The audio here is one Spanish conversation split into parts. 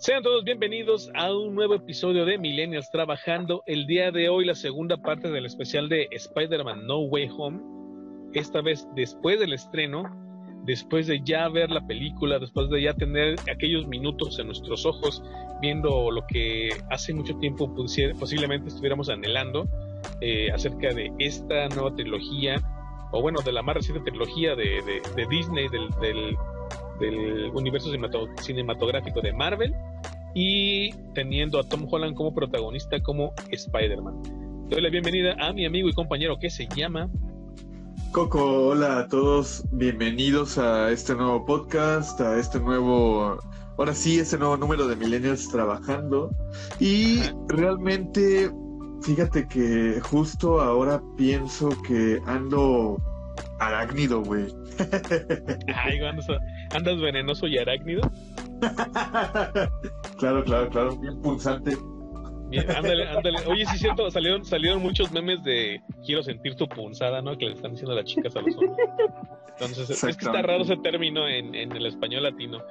Sean todos bienvenidos a un nuevo episodio de Millennials Trabajando. El día de hoy la segunda parte del especial de Spider-Man No Way Home. Esta vez después del estreno, después de ya ver la película, después de ya tener aquellos minutos en nuestros ojos viendo lo que hace mucho tiempo posiblemente estuviéramos anhelando eh, acerca de esta nueva trilogía, o bueno, de la más reciente trilogía de, Disney, del, del universo cinematográfico de Marvel y teniendo a Tom Holland como protagonista como Spider-Man. Doy la bienvenida a mi amigo y compañero que se llama Coco. Hola a todos, bienvenidos a este nuevo podcast, a este nuevo, ahora sí, este nuevo número de Millennials trabajando. Y realmente, fíjate que justo ahora pienso que ando arácnido, güey. Ay, ¿Andas venenoso y arácnido? claro, claro, claro, bien pulsante. ándale, ándale. Oye, sí es cierto, salieron, salieron muchos memes de quiero sentir tu punzada, ¿no? Que le están diciendo a las chicas a los hombres. Entonces, es que está raro ese término en, en el español latino.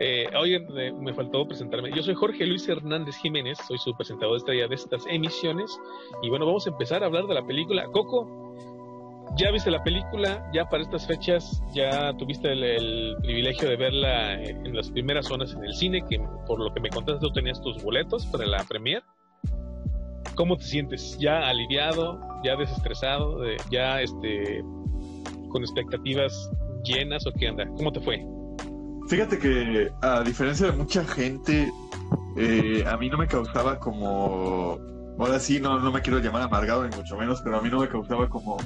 Eh, oye, me faltó presentarme. Yo soy Jorge Luis Hernández Jiménez, soy su presentador de estrella de estas emisiones. Y bueno, vamos a empezar a hablar de la película. Coco, ya viste la película, ya para estas fechas ya tuviste el, privilegio de verla en las primeras zonas en el cine, que por lo que me contaste tú tenías tus boletos para la premier. ¿Cómo te sientes? ¿Ya aliviado? ¿Ya desestresado? ¿Ya este con expectativas llenas o qué anda? ¿Cómo te fue? Fíjate que a diferencia de mucha gente, eh, a mí no me causaba como ahora sí no, no me quiero llamar amargado ni mucho menos, pero a mí no me causaba como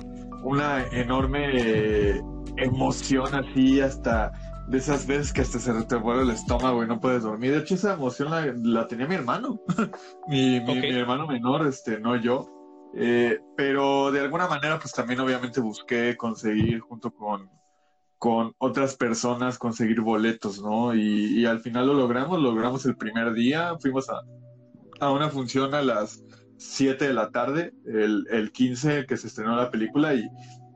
una enorme eh, emoción así hasta de esas veces que hasta se te vuelve el estómago y no puedes dormir. De hecho, esa emoción la, tenía mi hermano, mi, mi, hermano menor, este, no yo. Eh, pero de alguna manera, pues también obviamente busqué conseguir junto con, con otras personas, conseguir boletos, ¿no? Y, y al final lo logramos, lo logramos el primer día, fuimos a, a una función a las 7 de la tarde, el, el 15 que se estrenó la película y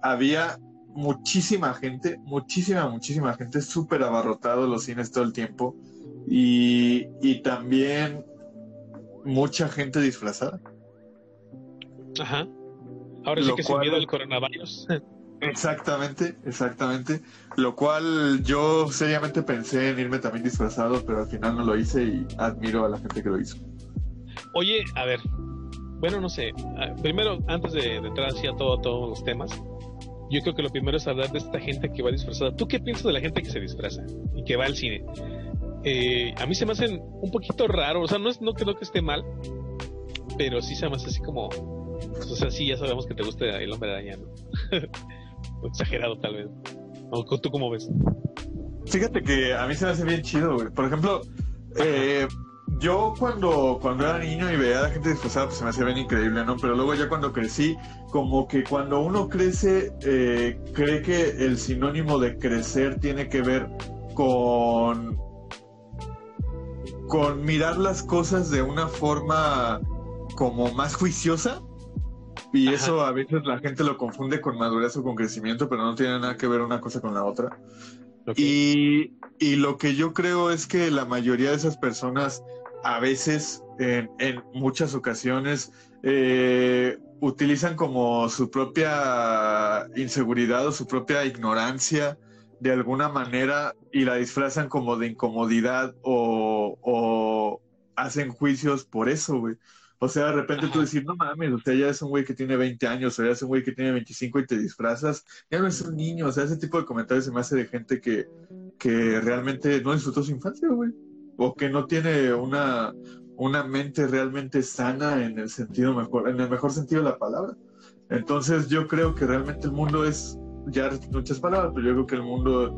había muchísima gente, muchísima, muchísima gente, súper abarrotado los cines todo el tiempo y, y también mucha gente disfrazada. Ajá. Ahora sí que se miedo el coronavirus. Exactamente, exactamente. Lo cual yo seriamente pensé en irme también disfrazado, pero al final no lo hice y admiro a la gente que lo hizo. Oye, a ver, bueno, no sé. Ah, primero, antes de, entrar así a todo, todos los temas, yo creo que lo primero es hablar de esta gente que va disfrazada. ¿Tú qué piensas de la gente que se disfraza y que va al cine? Eh, a mí se me hacen un poquito raro, o sea, no es no creo que esté mal, pero sí se me hace así como, pues, o sea, sí ya sabemos que te gusta el hombre araña, ¿no? exagerado tal vez. ¿O tú cómo ves? Fíjate que a mí se me hace bien chido, güey. Por ejemplo, eh, yo cuando, cuando era niño y veía a la gente disfrazada, pues se me hacía bien increíble, ¿no? Pero luego ya cuando crecí, como que cuando uno crece, eh, cree que el sinónimo de crecer tiene que ver con, con mirar las cosas de una forma como más juiciosa. Y eso a veces la gente lo confunde con madurez o con crecimiento, pero no tiene nada que ver una cosa con la otra. Y, y, lo que yo creo es que la mayoría de esas personas a veces, en, en muchas ocasiones, eh, utilizan como su propia inseguridad o su propia ignorancia de alguna manera y la disfrazan como de incomodidad o, o hacen juicios por eso, güey. O sea, de repente tú decir, no mames, o sea, ya es un güey que tiene 20 años, o ya es un güey que tiene 25 y te disfrazas, ya no es un niño, o sea, ese tipo de comentarios se me hace de gente que, que realmente no disfrutó su infancia, güey o que no tiene una, una mente realmente sana en el sentido mejor, en el mejor sentido de la palabra. Entonces yo creo que realmente el mundo es, ya muchas palabras, pero yo creo que el mundo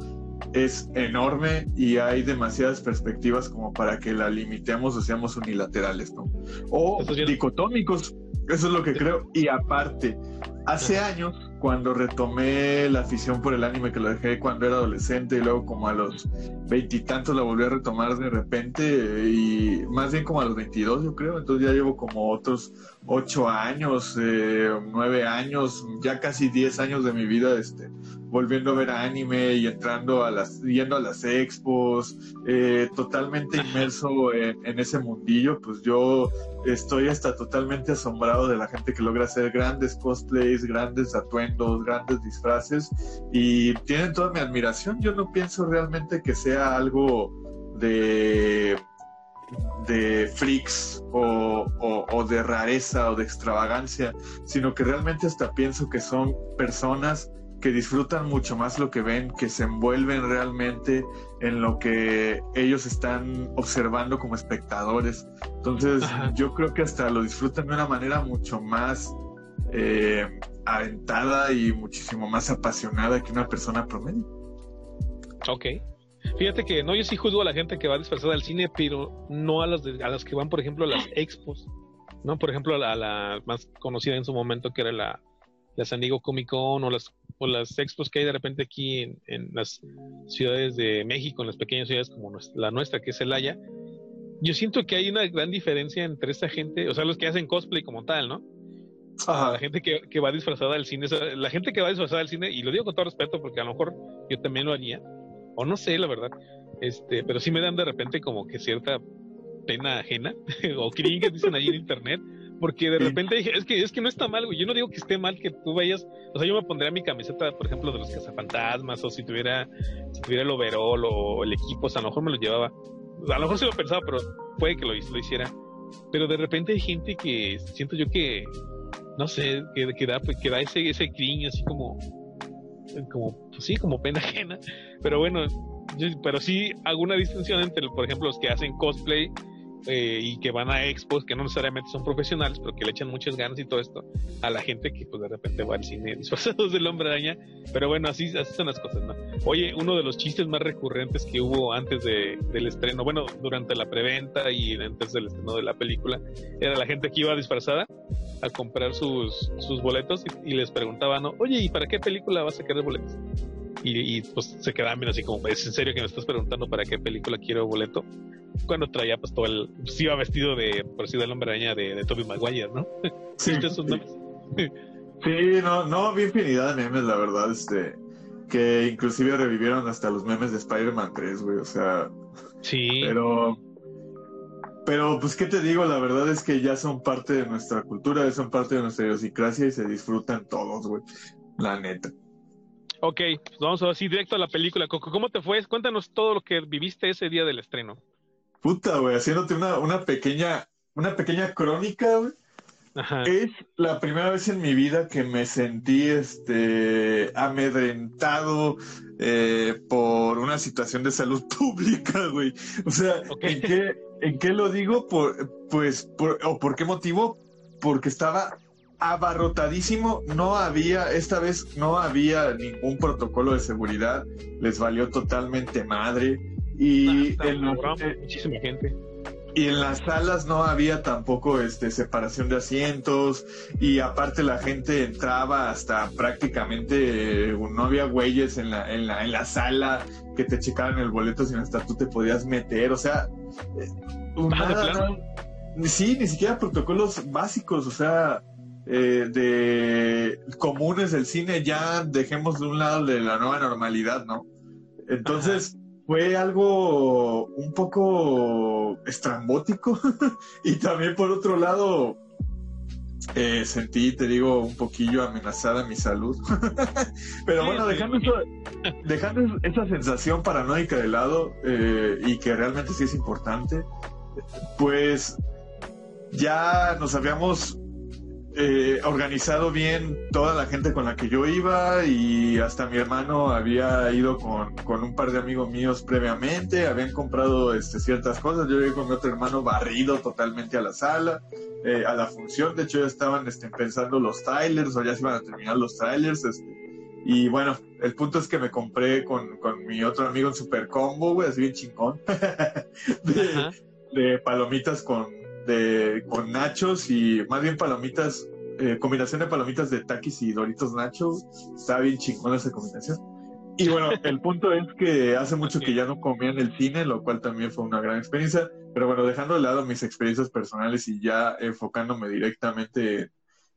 es enorme y hay demasiadas perspectivas como para que la limitemos o seamos unilaterales, ¿no? O dicotómicos, eso es lo que creo. Y aparte, hace años cuando retomé la afición por el anime que lo dejé cuando era adolescente y luego como a los veintitantos la volví a retomar de repente y más bien como a los veintidós yo creo, entonces ya llevo como otros ocho años, eh, nueve años, ya casi diez años de mi vida este, volviendo a ver anime y entrando a las, yendo a las expos, eh, totalmente inmerso en, en, ese mundillo, pues yo estoy hasta totalmente asombrado de la gente que logra hacer grandes cosplays, grandes atuendos, grandes disfraces y tienen toda mi admiración. Yo no pienso realmente que sea algo de de freaks o, o, de rareza o de extravagancia, sino que realmente hasta pienso que son personas que disfrutan mucho más lo que ven, que se envuelven realmente en lo que ellos están observando como espectadores. Entonces, yo creo que hasta lo disfrutan de una manera mucho más eh, aventada y muchísimo más apasionada que una persona promedio. Ok. Fíjate que no, yo sí juzgo a la gente que va disfrazada al cine, pero no a las, a las que van, por ejemplo, a las expos. ¿no? Por ejemplo, a la, más conocida en su momento, que era la, la San Diego Comic Con o las, o las expos que hay de repente aquí en, en, las ciudades de México, en las pequeñas ciudades como la nuestra, que es Celaya. Yo siento que hay una gran diferencia entre esta gente, o sea, los que hacen cosplay como tal, ¿no? La gente que, que, va disfrazada al cine, la gente que va disfrazada al cine, y lo digo con todo respeto porque a lo mejor yo también lo haría, o no sé, la verdad, este, pero sí me dan de repente como que cierta pena ajena, o que dicen ahí en internet, porque de repente dije, es que, es que no está mal, güey. Yo no digo que esté mal que tú vayas. O sea, yo me pondría mi camiseta, por ejemplo, de los cazafantasmas, o si tuviera, si tuviera el overall o el equipo, o sea, a lo mejor me lo llevaba. A lo mejor sí lo pensaba, pero puede que lo, lo hiciera. Pero de repente hay gente que siento yo que, no sé, que, que da, que da ese, ese así como, como, pues sí, como pena ajena. Pero bueno, yo, pero sí hago una distinción entre, por ejemplo, los que hacen cosplay eh, y que van a expos que no necesariamente son profesionales, pero que le echan muchas ganas y todo esto a la gente que pues de repente va al cine disfrazados del hombre araña. Pero bueno, así, así son las cosas, ¿no? Oye, uno de los chistes más recurrentes que hubo antes de, del estreno, bueno, durante la preventa y antes del estreno de la película, era la gente que iba disfrazada a comprar sus, sus boletos y, les preguntaban, ¿no? oye, ¿y para qué película vas a querer boletos? Y, pues se quedaban bien así como, ¿es en serio que me estás preguntando para qué película quiero boleto? Cuando traía pues todo el, pues iba vestido de, por decir el hombre araña de, de Toby Maguire, ¿no? Sí, sí, no, no, vi infinidad de memes, la verdad, este, que inclusive revivieron hasta los memes de Spider-Man 3, güey, o sea. Sí. Pero, pero pues qué te digo, la verdad es que ya son parte de nuestra cultura, son parte de nuestra idiosincrasia y se disfrutan todos, güey, la neta. Ok, pues vamos así directo a la película. Coco, ¿cómo te fue? Cuéntanos todo lo que viviste ese día del estreno. Puta, güey, haciéndote una, una pequeña, una pequeña crónica, güey. Ajá. Es la primera vez en mi vida que me sentí este amedrentado eh, por una situación de salud pública, güey. O sea, ¿en, qué, ¿en qué lo digo? Por, pues, por, ¿o por qué motivo? Porque estaba abarrotadísimo, no había, esta vez no había ningún protocolo de seguridad, les valió totalmente madre. Y en muchísima gente. Y en las salas no había tampoco este, separación de asientos y aparte la gente entraba hasta prácticamente, no había güeyes en la, en la, en la sala que te checaran el boleto, sino hasta tú te podías meter, o sea, sí, ni siquiera protocolos básicos, o sea, eh, de comunes del cine, ya dejemos de un lado de la nueva normalidad, ¿no? Entonces fue algo un poco estrambótico. Y también por otro lado eh, sentí, te digo, un poquillo amenazada mi salud. Pero bueno, dejando, dejando esa sensación paranoica de lado eh, y que realmente sí es importante, pues ya nos habíamos eh, organizado bien toda la gente con la que yo iba y hasta mi hermano había ido con, con un par de amigos míos previamente, habían comprado este, ciertas cosas, yo llegué con mi otro hermano barrido totalmente a la sala, eh, a la función, de hecho ya estaban este, pensando los trailers o ya se iban a terminar los trailers. Este, y bueno, el punto es que me compré con, con mi otro amigo un super combo, güey, así bien chingón, de, de palomitas con, de, con nachos y más bien palomitas eh, combinación de palomitas de taquis y doritos nacho. Está bien chingona esa combinación. Y bueno, el punto es que hace mucho que ya no comía en el cine, lo cual también fue una gran experiencia. Pero bueno, dejando de lado mis experiencias personales y ya enfocándome directamente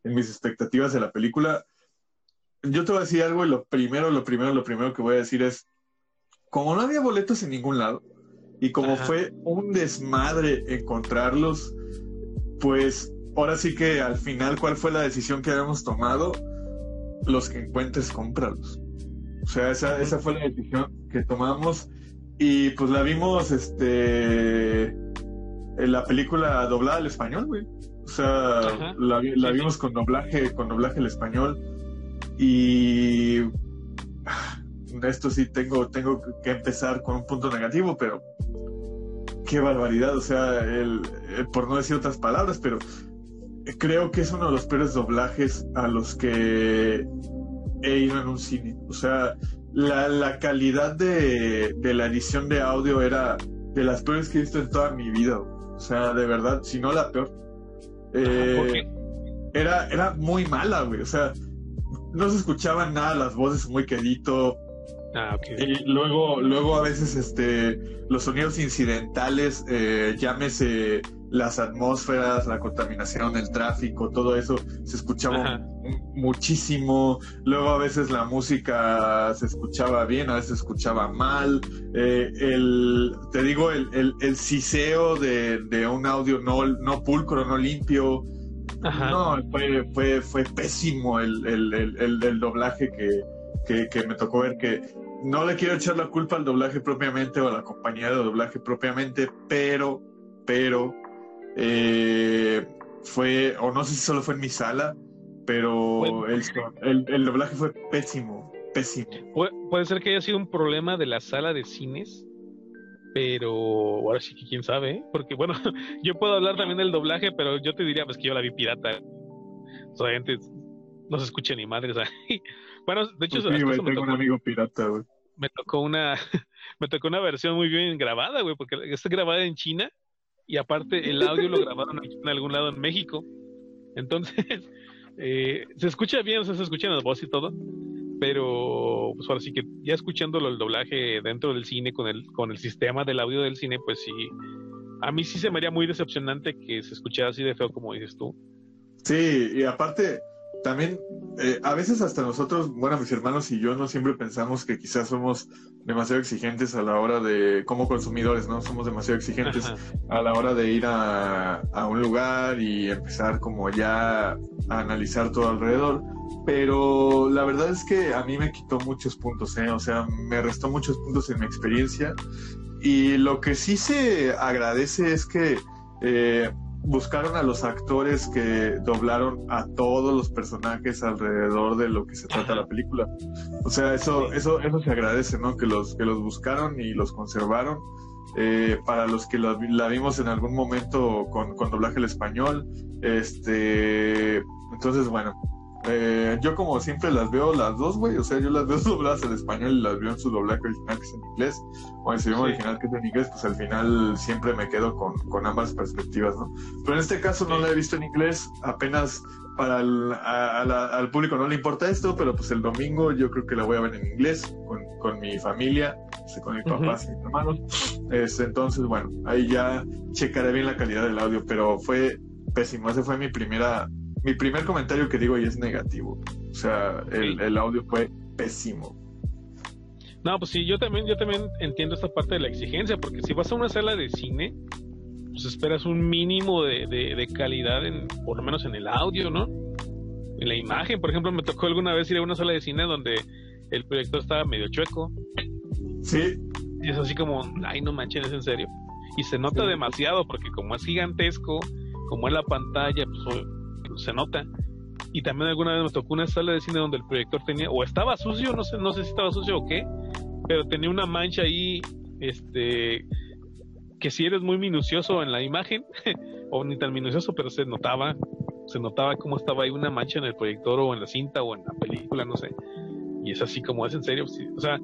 en mis expectativas de la película, yo te voy a decir algo y lo primero, lo primero, lo primero que voy a decir es, como no había boletos en ningún lado y como fue un desmadre encontrarlos, pues ahora sí que al final, ¿cuál fue la decisión que habíamos tomado? Los que encuentres, cómpralos. O sea, esa, esa fue la decisión que tomamos y pues la vimos, este, en la película doblada al español, güey. O sea, la, la vimos con doblaje, con doblaje al español y esto sí tengo, tengo que empezar con un punto negativo, pero qué barbaridad, o sea, el, por no decir otras palabras, pero creo que es uno de los peores doblajes a los que he ido en un cine. O sea, la, calidad de, la edición de audio era de las peores que he visto en toda mi vida. O sea, de verdad, si no la peor. Eh, era, era muy mala, güey. O sea, no se escuchaban nada las voces muy quedito. Ah, Y luego, luego a veces este, los sonidos incidentales, eh, llámese las atmósferas, la contaminación, el tráfico, todo eso se escuchaba muchísimo. Luego a veces la música se escuchaba bien, a veces se escuchaba mal. Eh, el, te digo, el, el, el siseo de, de, un audio no, no pulcro, no limpio. No, fue, fue, fue pésimo el, el doblaje que, que, me tocó ver que no le quiero echar la culpa al doblaje propiamente o a la compañía de doblaje propiamente, pero, pero, eh, fue, o no sé si solo fue en mi sala, pero el, el, doblaje fue pésimo, pésimo. puede ser que haya sido un problema de la sala de cines pero ahora sí que quién sabe, ¿eh? porque bueno, yo puedo hablar también del doblaje, pero yo te diría pues que yo la vi pirata. Obviamente no se escucha ni madre, bueno, de hecho, pues tengo me tocó, un amigo pirata, güey. Me tocó una me tocó una versión muy bien grabada, güey, porque está grabada en China y aparte el audio lo grabaron en algún lado en México. Entonces, eh, se escucha bien, o sea, se escuchan las voces y todo, pero pues ahora sí que ya escuchándolo el doblaje dentro del cine con el con el sistema del audio del cine pues sí a mí sí se me haría muy decepcionante que se escuchara así de feo como dices tú sí y aparte también eh, a veces hasta nosotros, bueno, mis hermanos y yo no siempre pensamos que quizás somos demasiado exigentes a la hora de, como consumidores, ¿no? Somos demasiado exigentes a la hora de ir a, a, un lugar y empezar como ya a analizar todo alrededor. Pero la verdad es que a mí me quitó muchos puntos, ¿eh? O sea, me restó muchos puntos en mi experiencia. Y lo que sí se agradece es que eh, buscaron a los actores que doblaron a todos los personajes alrededor de lo que se trata la película. O sea, eso, eso, eso se agradece, ¿no? Que los, que los buscaron y los conservaron. Eh, para los que la, vimos en algún momento con, con doblaje al español. Este, entonces, bueno, eh, yo como siempre las veo las dos, güey, o sea, yo las veo dobladas en español y las veo en su doblaje original que es en inglés, o en su idioma original que es en inglés, pues al final siempre me quedo con, con ambas perspectivas, ¿no? Pero en este caso no la he visto en inglés, apenas para el al público no le importa esto, pero pues el domingo yo creo que la voy a ver en inglés con, con mi familia, con mi papá y mis hermanos. Este, entonces, bueno, ahí ya checaré bien la calidad del audio, pero fue pésimo. Esa fue mi primera mi primer comentario que digo y es negativo. O sea, el, audio fue pésimo. No, pues sí, yo también, yo también entiendo esta parte de la exigencia, porque si vas a una sala de cine, pues esperas un mínimo de, de, calidad, en, por lo menos en el audio, ¿no? En la imagen, por ejemplo, me tocó alguna vez ir a una sala de cine donde el proyector estaba medio chueco. Sí. Y es así como, ay, no manches, es en serio. Y se nota demasiado, porque como es gigantesco, como es la pantalla, pues se nota. Y también alguna vez me tocó una sala de cine donde el proyector tenía, o estaba sucio, no sé, no sé si estaba sucio o qué, pero tenía una mancha ahí, este, que si eres muy minucioso en la imagen, o ni tan minucioso, pero se notaba, se notaba cómo estaba ahí una mancha en el proyector o en la cinta o en la película, no sé. Y es así como es en serio, o sea,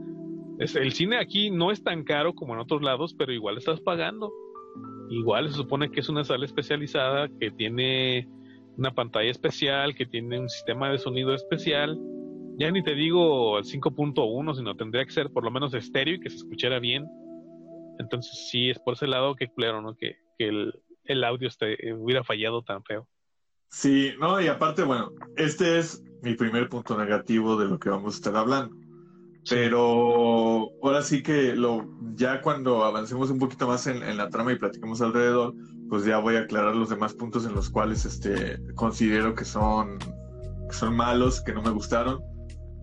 es, el cine aquí no es tan caro como en otros lados, pero igual estás pagando. Igual se supone que es una sala especializada que tiene una pantalla especial, que tiene un sistema de sonido especial. Ya ni te digo el 5.1, sino tendría que ser por lo menos estéreo y que se escuchara bien. Entonces sí, es por ese lado que claro, ¿no? Que, el, el audio este, hubiera fallado tan feo. Sí, no, y aparte, bueno, este es mi primer punto negativo de lo que vamos a estar hablando. Pero ahora sí que lo, ya cuando avancemos un poquito más en, la trama y platiquemos alrededor, pues ya voy a aclarar los demás puntos en los cuales este, considero que son, que son malos, que no me gustaron.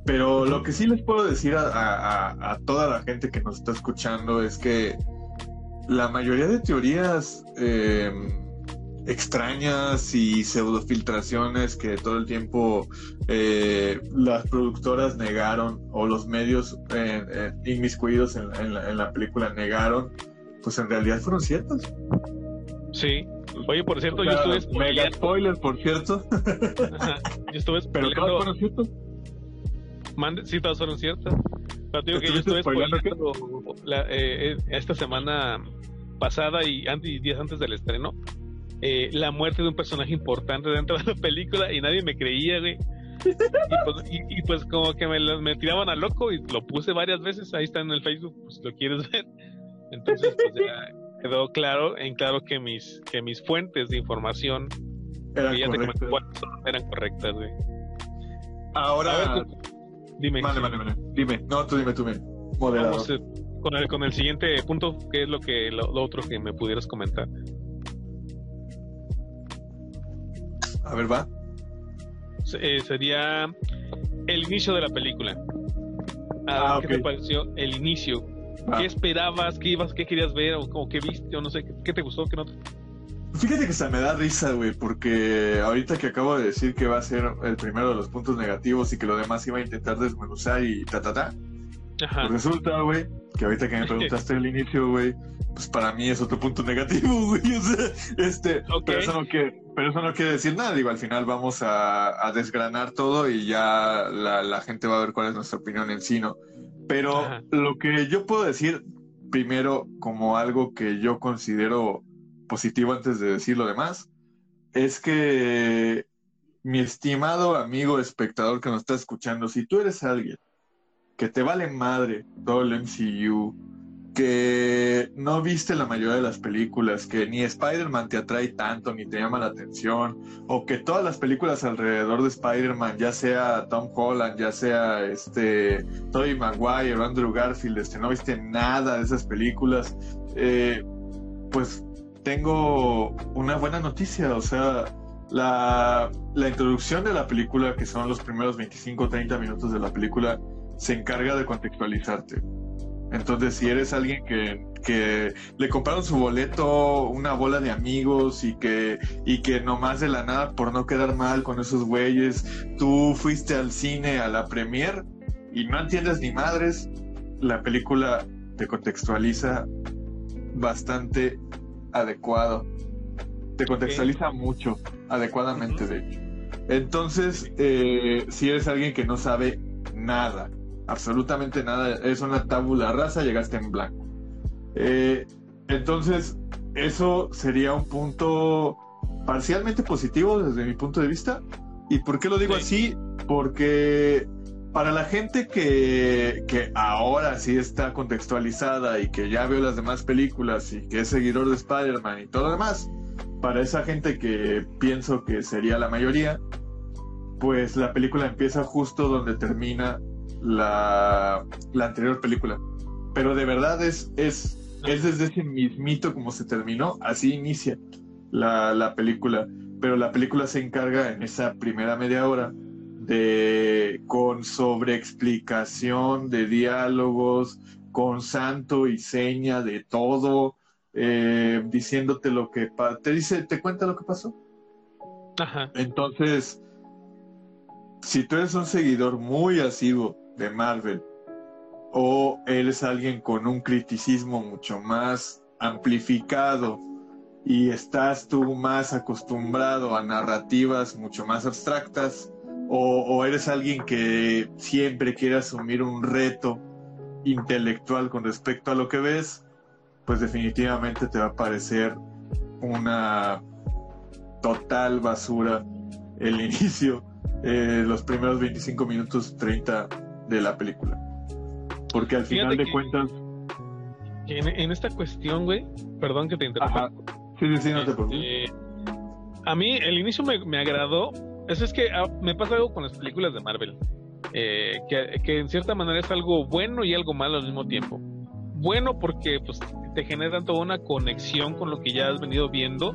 Pero lo que sí les puedo decir a, toda la gente que nos está escuchando es que la mayoría de teorías eh, extrañas y pseudofiltraciones que todo el tiempo eh, las productoras negaron o los medios eh, eh, inmiscuidos en, la, película negaron, pues en realidad fueron ciertas. Sí. Oye, por cierto, yo estuve... Mega spoiler, por cierto. Yo estuve Pero todos fueron ciertos. sí, todos fueron ciertos. Pero digo que yo estuve spoilando esta semana pasada y, y días antes del estreno eh, la muerte de un personaje importante dentro de la película y nadie me creía, güey. Y pues, pues como que me, me, tiraban a loco y lo puse varias veces, ahí está en el Facebook, pues lo quieres ver. Entonces, pues ya quedó claro, en claro que mis, que mis fuentes de información eran, correctas. eran correctas, güey. Ahora, dime. Vale, vale, vale. Dime, no, tú dime, tú dime. Vamos eh, con el, con el siguiente punto, ¿qué es lo que lo otro que me pudieras comentar? A ver, va. Eh, sería el inicio de la película. Ah, ¿Qué te pareció el inicio? Ah. ¿Qué esperabas? ¿Qué ibas? ¿Qué querías ver? ¿O, qué viste? O no sé, ¿qué, te gustó? ¿Qué no Fíjate que se me da risa, güey, porque ahorita que acabo de decir que va a ser el primero de los puntos negativos y que lo demás iba a intentar desmenuzar y ta, ta, ta. Pues resulta, güey, que ahorita que me preguntaste el inicio, güey, pues para mí es otro punto negativo, güey. O sea, este, pero, eso no quiere, pero eso no quiere decir nada. Digo, al final vamos a, desgranar todo y ya la, gente va a ver cuál es nuestra opinión en sí, ¿no? Pero lo que yo puedo decir primero como algo que yo considero positivo antes de decir lo demás, es que mi estimado amigo espectador que nos está escuchando, si tú eres alguien que te vale madre todo el MCU, que no viste la mayoría de las películas, que ni Spider-Man te atrae tanto, ni te llama la atención, o que todas las películas alrededor de Spider-Man, ya sea Tom Holland, ya sea este Tobey Maguire Andrew Garfield, este, no viste nada de esas películas, eh, pues tengo una buena noticia, o sea, la, la introducción de la película, que son los primeros 25 o 30 minutos de la película, se encarga de contextualizarte. Entonces, si eres alguien que, que, le compraron su boleto una bola de amigos y que, y que nomás de la nada, por no quedar mal con esos güeyes, tú fuiste al cine a la premier y no entiendes ni madres, la película te contextualiza bastante adecuado. Te contextualiza mucho, adecuadamente, de hecho. Entonces, eh, si eres alguien que no sabe nada absolutamente nada, es una tabula rasa, llegaste en blanco. Eh, entonces, eso sería un punto parcialmente positivo desde mi punto de vista. ¿Y por qué lo digo así? Porque para la gente que, que, ahora sí está contextualizada y que ya veo las demás películas y que es seguidor de Spider-Man y todo lo demás, para esa gente que pienso que sería la mayoría, pues la película empieza justo donde termina la, la anterior película. Pero de verdad es, es, es desde ese mismito como se terminó, así inicia la, la película. Pero la película se encarga en esa primera media hora de con sobreexplicación de diálogos, con santo y seña de todo, eh, diciéndote lo que te dice, te cuenta lo que pasó. Ajá. Entonces, si tú eres un seguidor muy asiduo de Marvel. O eres alguien con un criticismo mucho más amplificado y estás tú más acostumbrado a narrativas mucho más abstractas o, eres alguien que siempre quiere asumir un reto intelectual con respecto a lo que ves, pues definitivamente te va a parecer una total basura el inicio, eh, los primeros 25 minutos 30 de la película. Porque al final de cuentas... En, esta cuestión, güey, perdón que te interrumpa. Sí, sí, sí, no te este, preocupes. a mí el inicio me, me agradó. Eso es que ah, me pasa algo con las películas de Marvel. Eh, que, que, en cierta manera es algo bueno y algo malo al mismo tiempo. Bueno porque pues, te generan toda una conexión con lo que ya has venido viendo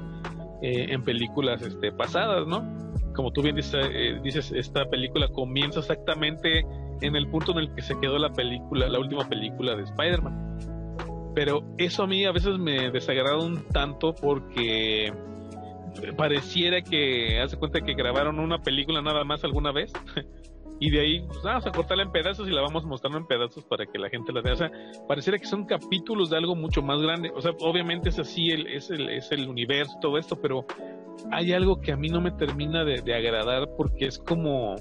eh, en películas este, pasadas, ¿no? Como tú bien dices, eh, dices, esta película comienza exactamente en el punto en el que se quedó la película, la última película de Spider-Man. Pero eso a mí a veces me desagrada un tanto porque pareciera que hace cuenta que grabaron una película nada más alguna vez y de ahí pues, vamos a cortarla en pedazos y la vamos mostrando en pedazos para que la gente la vea. O sea, pareciera que son capítulos de algo mucho más grande. O sea, obviamente es así, el, es, el, es el universo, todo esto, pero hay algo que a mí no me termina de, agradar porque es como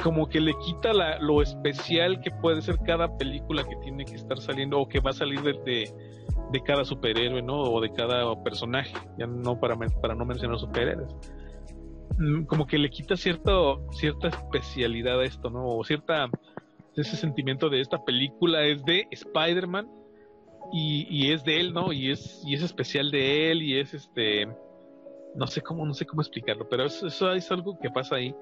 como que le quita la, lo especial que puede ser cada película que tiene que estar saliendo o que va a salir de, de, cada superhéroe, ¿no? O de cada personaje, ya no para, para no mencionar superhéroes. Mm, como que le quita cierto, cierta especialidad a esto, ¿no? O cierta, ese sentimiento de esta película es de Spider-Man y, es de él, ¿no? Y es, y es especial de él y es este, no sé cómo, no sé cómo explicarlo, pero eso es algo que pasa ahí.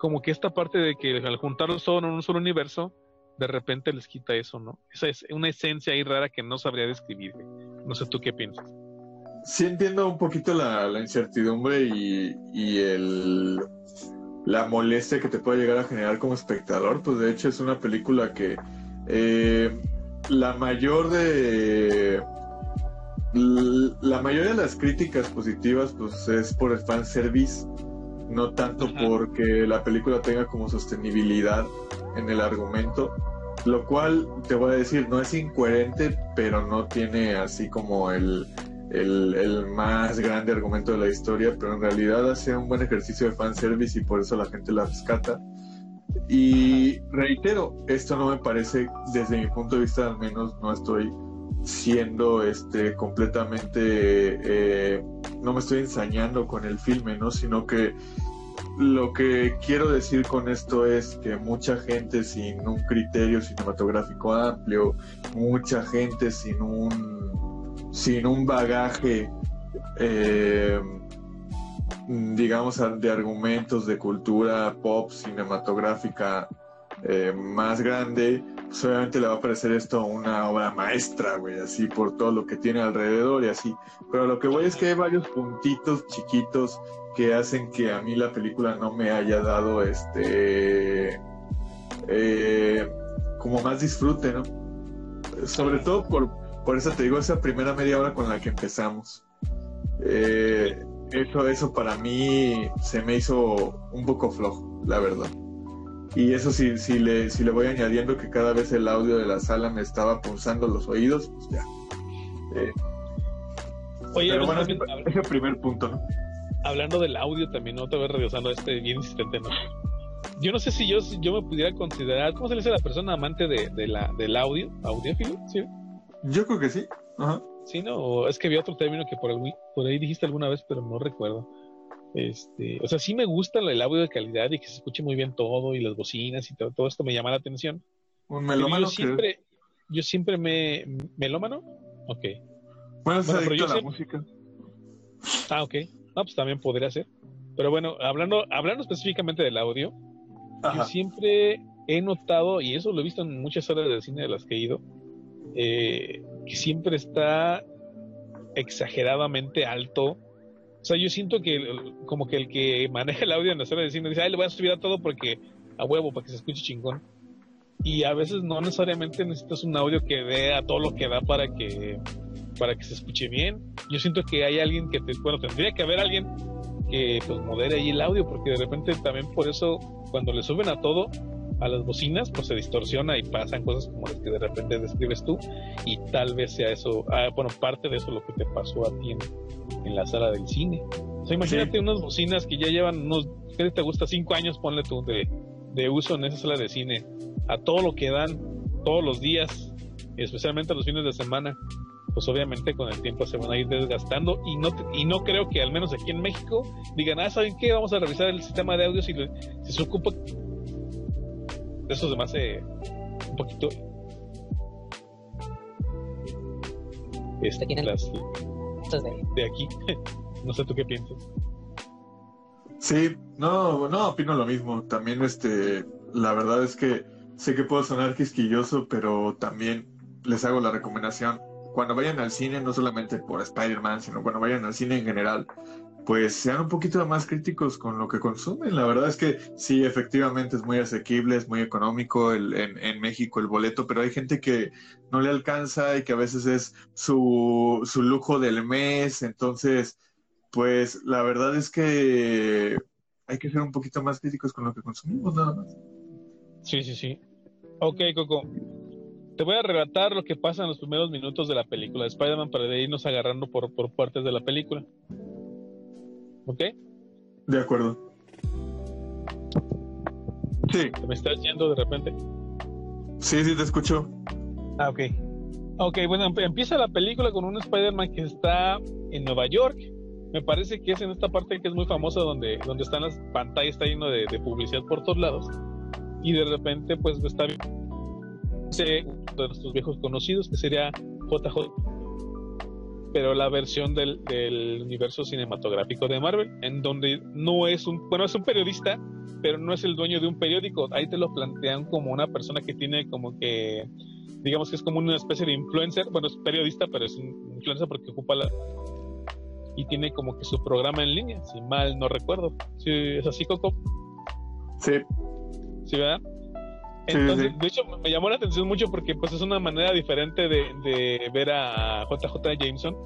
Como que esta parte de que al juntarlos todo en un solo universo, de repente les quita eso, ¿no? Esa es una esencia ahí rara que no sabría describir. No sé tú qué piensas sí entiendo un poquito la, incertidumbre y, el, la molestia que te puede llegar a generar como espectador. Pues de hecho es una película que eh, la mayor de la mayoría de las críticas positivas pues es por el fan service, no tanto porque la película tenga como sostenibilidad en el argumento, lo cual te voy a decir no es incoherente, pero no tiene así como el el, más grande argumento de la historia, pero en realidad hace un buen ejercicio de fanservice y por eso la gente la rescata. Y reitero, esto no me parece, desde mi punto de vista al menos, no estoy siendo este completamente, eh, no me estoy ensañando con el filme, ¿no? Sino que lo que quiero decir con esto es que mucha gente sin un criterio cinematográfico amplio, mucha gente sin un sin un bagaje, eh, digamos, de argumentos de cultura pop cinematográfica eh, más grande, pues obviamente le va a parecer esto una obra maestra, güey, así por todo lo que tiene alrededor y así. Pero lo que voy es que hay varios puntitos chiquitos que hacen que a mí la película no me haya dado este eh, como más disfrute, ¿no? Sobre todo por, por eso te digo, esa primera media hora con la que empezamos. Eh, eso, eso para mí se me hizo un poco flojo, la verdad. Y eso sí, si le, si le voy añadiendo que cada vez el audio de la sala me estaba pulsando los oídos, pues ya. Eh, Oye, pero bueno, ese, el primer punto, ¿no? Hablando del audio también, ¿no? Te voy regresando a este bien insistente, ¿no? Yo no sé si yo, yo me pudiera considerar, ¿cómo se le dice a la persona amante de, de la, del audio? ¿Audiófilo? ¿Sí? Yo creo que sí. Ajá. Sí, no, es que había otro término que por, por ahí dijiste alguna vez, pero no recuerdo. Este, o sea, sí me gusta el audio de calidad y que se escuche muy bien todo y las bocinas y todo, todo esto me llama la atención. Un melómano. Yo siempre, yo siempre me. ¿Melómano? Ok. Bueno, pero yo la música. Ah, ok. No, pues también podría ser. Pero bueno, hablando, hablando específicamente del audio, yo siempre he notado, y eso lo he visto en muchas horas de cine de las que he ido, eh, que siempre está exageradamente alto. O sea, yo siento que como que el que maneja el audio en la sala de cine dice, ay, le voy a subir a todo porque a huevo, para que se escuche chingón. Y a veces no necesariamente necesitas un audio que dé a todo lo que da para que para que se escuche bien. Yo siento que hay alguien que te, bueno, tendría que haber alguien que pues modere ahí el audio, porque de repente también por eso cuando le suben a todo, a las bocinas, pues se distorsiona y pasan cosas como las que de repente describes tú y tal vez sea eso, ah, bueno, parte de eso lo que te pasó a ti en, la sala del cine. O sea, imagínate unas bocinas que ya llevan unos, ¿qué te gusta? Cinco años, ponle tú, de, de uso en esa sala de cine, a todo lo que dan todos los días, especialmente los fines de semana. pues obviamente con el tiempo se van a ir desgastando y no y no creo que al menos aquí en México digan, ah, ¿saben qué? Vamos a revisar el sistema de audio si, si se ocupa eso se me hace un poquito este, las, de aquí. no sé tú qué piensas. Sí, no, no, opino lo mismo. También, este, la verdad es que sé que puedo sonar quisquilloso, pero también les hago la recomendación. Cuando vayan al cine, no solamente por Spider-Man, sino cuando vayan al cine en general, pues sean un poquito más críticos con lo que consumen. La verdad es que sí, efectivamente es muy asequible, es muy económico el, en, en, México el boleto, pero hay gente que no le alcanza y que a veces es su, su lujo del mes. Entonces, pues la verdad es que hay que ser un poquito más críticos con lo que consumimos, nada más. Sí, sí, sí. Ok, Coco. Te voy a relatar lo que pasa en los primeros minutos de la película de Spider-Man para irnos agarrando por, por partes de la película. ¿Ok? De acuerdo. Sí. ¿Me estás yendo de repente? Sí, sí, te escucho. Ah, ok. Ok, bueno, empieza la película con un Spider-Man que está en Nueva York me parece que es en esta parte que es muy famosa donde, donde están las pantallas, está lleno de, publicidad por todos lados. Y de repente, pues está viendo de nuestros viejos conocidos, que sería JJ, pero la versión del, del, universo cinematográfico de Marvel, en donde no es un, bueno, es un periodista, pero no es el dueño de un periódico. Ahí te lo plantean como una persona que tiene como que, digamos que es como una especie de influencer, bueno, es periodista, pero es un influencer porque ocupa la, y tiene como que su programa en línea, si mal no recuerdo. ¿Sí, ¿Es así, Coco? Sí. ¿Sí, verdad? Entonces, de hecho, me llamó la atención mucho porque pues es una manera diferente de, ver a JJ Jameson.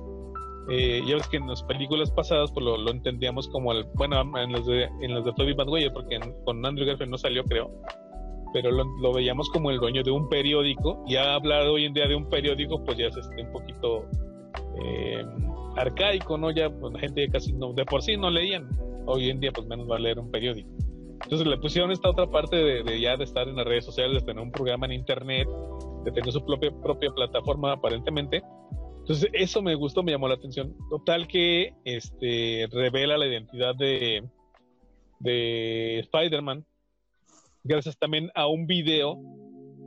Eh, ya ves que en las películas pasadas pues lo, entendíamos como el, bueno, en las de, en las de Toby Maguire, porque con Andrew Garfield no salió, creo, pero lo, veíamos como el dueño de un periódico. Y ha hablado hoy en día de un periódico, pues ya se está un poquito eh, arcaico, ¿no? Ya pues, la gente casi no, de por sí no leían. Hoy en día, pues menos va a leer un periódico. Entonces le pusieron esta otra parte de, ya de estar en las redes sociales, de tener un programa en internet, de tener su propia, propia plataforma aparentemente. Entonces eso me gustó, me llamó la atención. Total que este revela la identidad de, de Spider-Man, gracias también a un video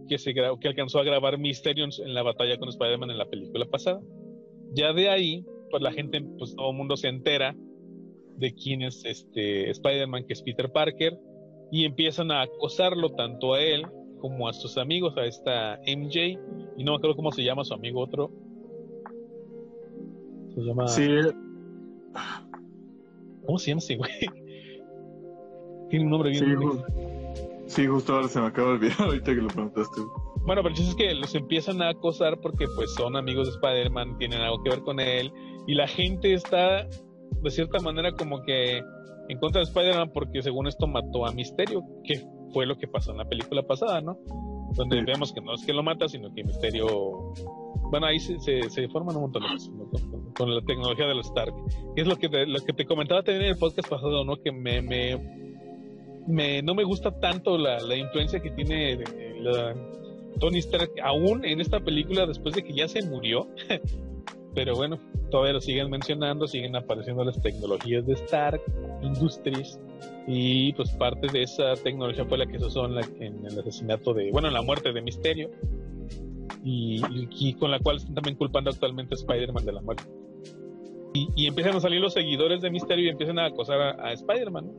que, se que alcanzó a grabar Mysterions en la batalla con Spider-Man en la película pasada. Ya de ahí pues la gente, pues todo el mundo se entera de quién es este Spider-Man, que es Peter Parker, y empiezan a acosarlo tanto a él como a sus amigos, a esta MJ, y no me acuerdo cómo se llama su amigo otro. Se llama. Sí. ¿Cómo se llama ese güey? Tiene un nombre bien. Sí, sí, justo ahora se me acaba de olvidar ahorita que lo preguntaste. Bueno, pero es que los empiezan a acosar porque pues son amigos de Spider-Man, tienen algo que ver con él, y la gente está de cierta manera como que en contra de Spider-Man porque según esto mató a Misterio, que fue lo que pasó en la película pasada, ¿no? Donde vemos que no es que lo mata, sino que Misterio... Bueno, ahí se, se, forman un montón de cosas con, la tecnología de los Stark. Es lo que, te, lo que te comentaba también en el podcast pasado, ¿no? Que me, me, no me gusta tanto la, la influencia que tiene la, Tony Stark aún en esta película después de que ya se murió. pero bueno, todavía lo siguen mencionando, siguen apareciendo las tecnologías de Stark Industries y pues parte de esa tecnología fue la que se en, el asesinato de, bueno, en la muerte de Misterio y, con la cual están también culpando actualmente a Spider-Man de la muerte. Y, empiezan a salir los seguidores de Misterio y empiezan a acosar a, Spider-Man.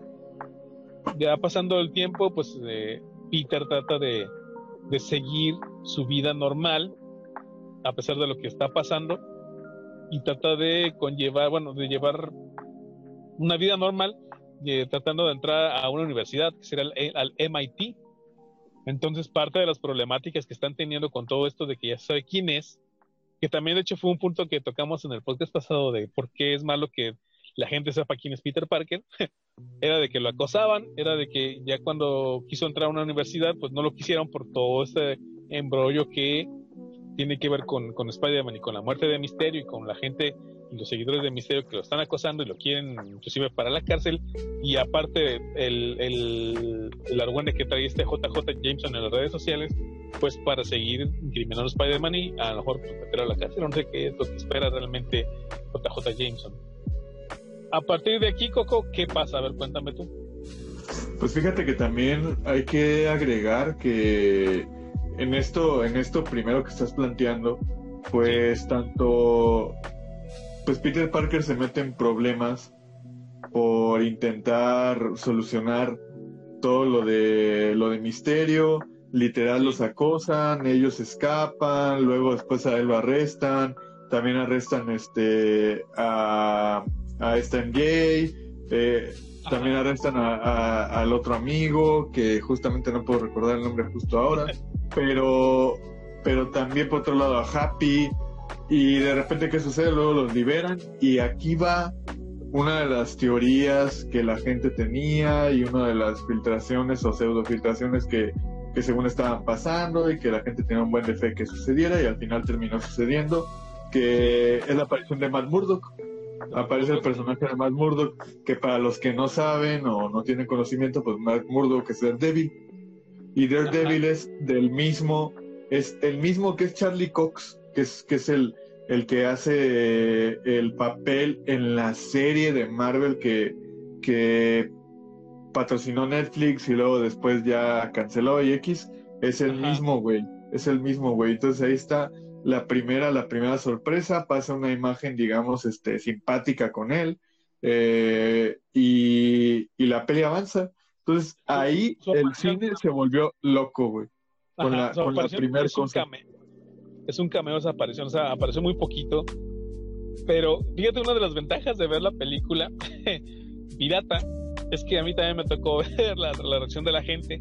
Ya pasando el tiempo, pues eh, Peter trata de, de seguir su vida normal a pesar de lo que está pasando y trata de conllevar, bueno, de llevar una vida normal, eh, tratando de entrar a una universidad, que será el, al MIT. Entonces, parte de las problemáticas que están teniendo con todo esto de que ya sabe quién es, que también de hecho fue un punto que tocamos en el podcast pasado de por qué es malo que la gente sepa quién es Peter Parker, era de que lo acosaban, era de que ya cuando quiso entrar a una universidad, pues no lo quisieron por todo ese embrollo que tiene que ver con, con Spider-Man y con la muerte de Misterio y con la gente y los seguidores de Misterio que lo están acosando y lo quieren inclusive para la cárcel. Y aparte el, el, el argüende que trae este JJ Jameson en las redes sociales pues para seguir incriminando a Spider-Man y a lo mejor meterlo a la cárcel. No sé qué es lo que espera realmente JJ Jameson. A partir de aquí Coco ¿qué pasa? a ver cuéntame tú. Pues fíjate que también hay que agregar que en esto en esto primero que estás planteando pues tanto pues Peter Parker se mete en problemas por intentar solucionar todo lo de lo de misterio, literal los acosan, ellos escapan, luego después a él lo arrestan, también arrestan este a, a Stan Gay, eh, también arrestan al otro amigo, que justamente no puedo recordar el nombre justo ahora, pero, pero también por otro lado a Happy, y de repente, ¿qué sucede? Luego los liberan y aquí va una de las teorías que la gente tenía y una de las filtraciones o pseudofiltraciones que, que según estaban pasando y que la gente tenía un buen de fe que sucediera y al final terminó sucediendo, que es la aparición de Matt Murdock. Aparece el personaje de Matt Murdock, que para los que no saben o no tienen conocimiento, pues Matt Murdock es Daredevil. Y Daredevil es del mismo, es el mismo que es Charlie Cox, que es, que es el, el que hace el papel en la serie de Marvel que, que patrocinó Netflix y luego después ya canceló y X, es el mismo, güey. Es el mismo, güey. Entonces ahí está la primera, la primera sorpresa, pasa una imagen, digamos, este, simpática con él, eh, y, la peli avanza. Entonces ahí el cine se volvió loco, güey. Con la, con la primera cosa es un cameo esa aparición, o sea, apareció muy poquito. Pero fíjate, una de las ventajas de ver la película pirata es que a mí también me tocó ver la, reacción de la gente.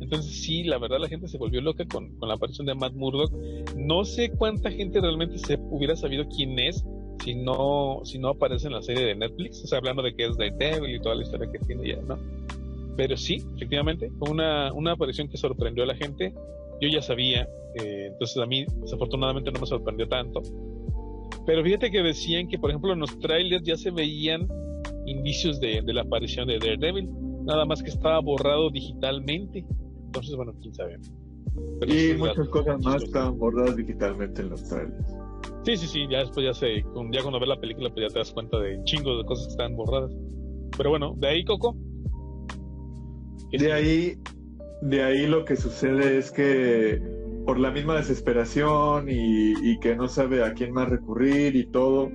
Entonces sí, la verdad la gente se volvió loca con, la aparición de Matt Murdock. No sé cuánta gente realmente se hubiera sabido quién es si no, si no aparece en la serie de Netflix. O sea, hablando de que es Daredevil y toda la historia que tiene ya, ¿no? Pero sí, efectivamente, fue una, una aparición que sorprendió a la gente yo ya sabía, eh, entonces a mí desafortunadamente no me sorprendió tanto. Pero fíjate que decían que, por ejemplo, en los trailers ya se veían indicios de, la aparición de Daredevil, nada más que estaba borrado digitalmente. Entonces, bueno, quién sabe. y muchas cosas más estaban borradas digitalmente en los trailers. Sí, sí, sí, ya después ya sé, ya cuando ves la película pues ya te das cuenta de chingos de cosas que están borradas. Pero bueno, de ahí, Coco. De ahí de ahí lo que sucede es que por la misma desesperación y, que no sabe a quién más recurrir y todo,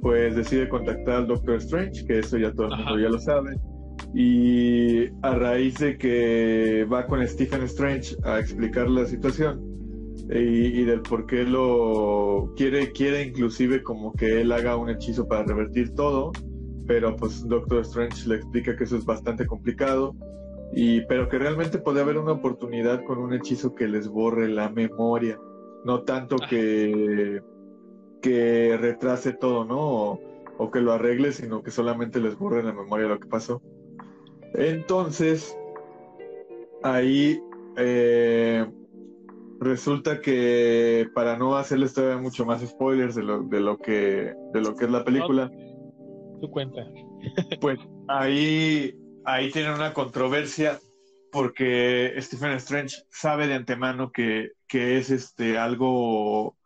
pues decide contactar al Doctor Strange, que eso ya todo el mundo ya lo sabe. Y a raíz de que va con Stephen Strange a explicar la situación y, del por qué lo quiere, quiere inclusive como que él haga un hechizo para revertir todo, pero pues Doctor Strange le explica que eso es bastante complicado y pero que realmente puede haber una oportunidad con un hechizo que les borre la memoria, no tanto que que retrase todo, ¿no? O, que lo arregle, sino que solamente les borre la memoria lo que pasó. Entonces, ahí eh, resulta que para no hacerles todavía mucho más spoilers de lo, de lo que de lo que es la película. tu cuenta. pues ahí ahí tienen una controversia porque Stephen Strange sabe de antemano que, es este algo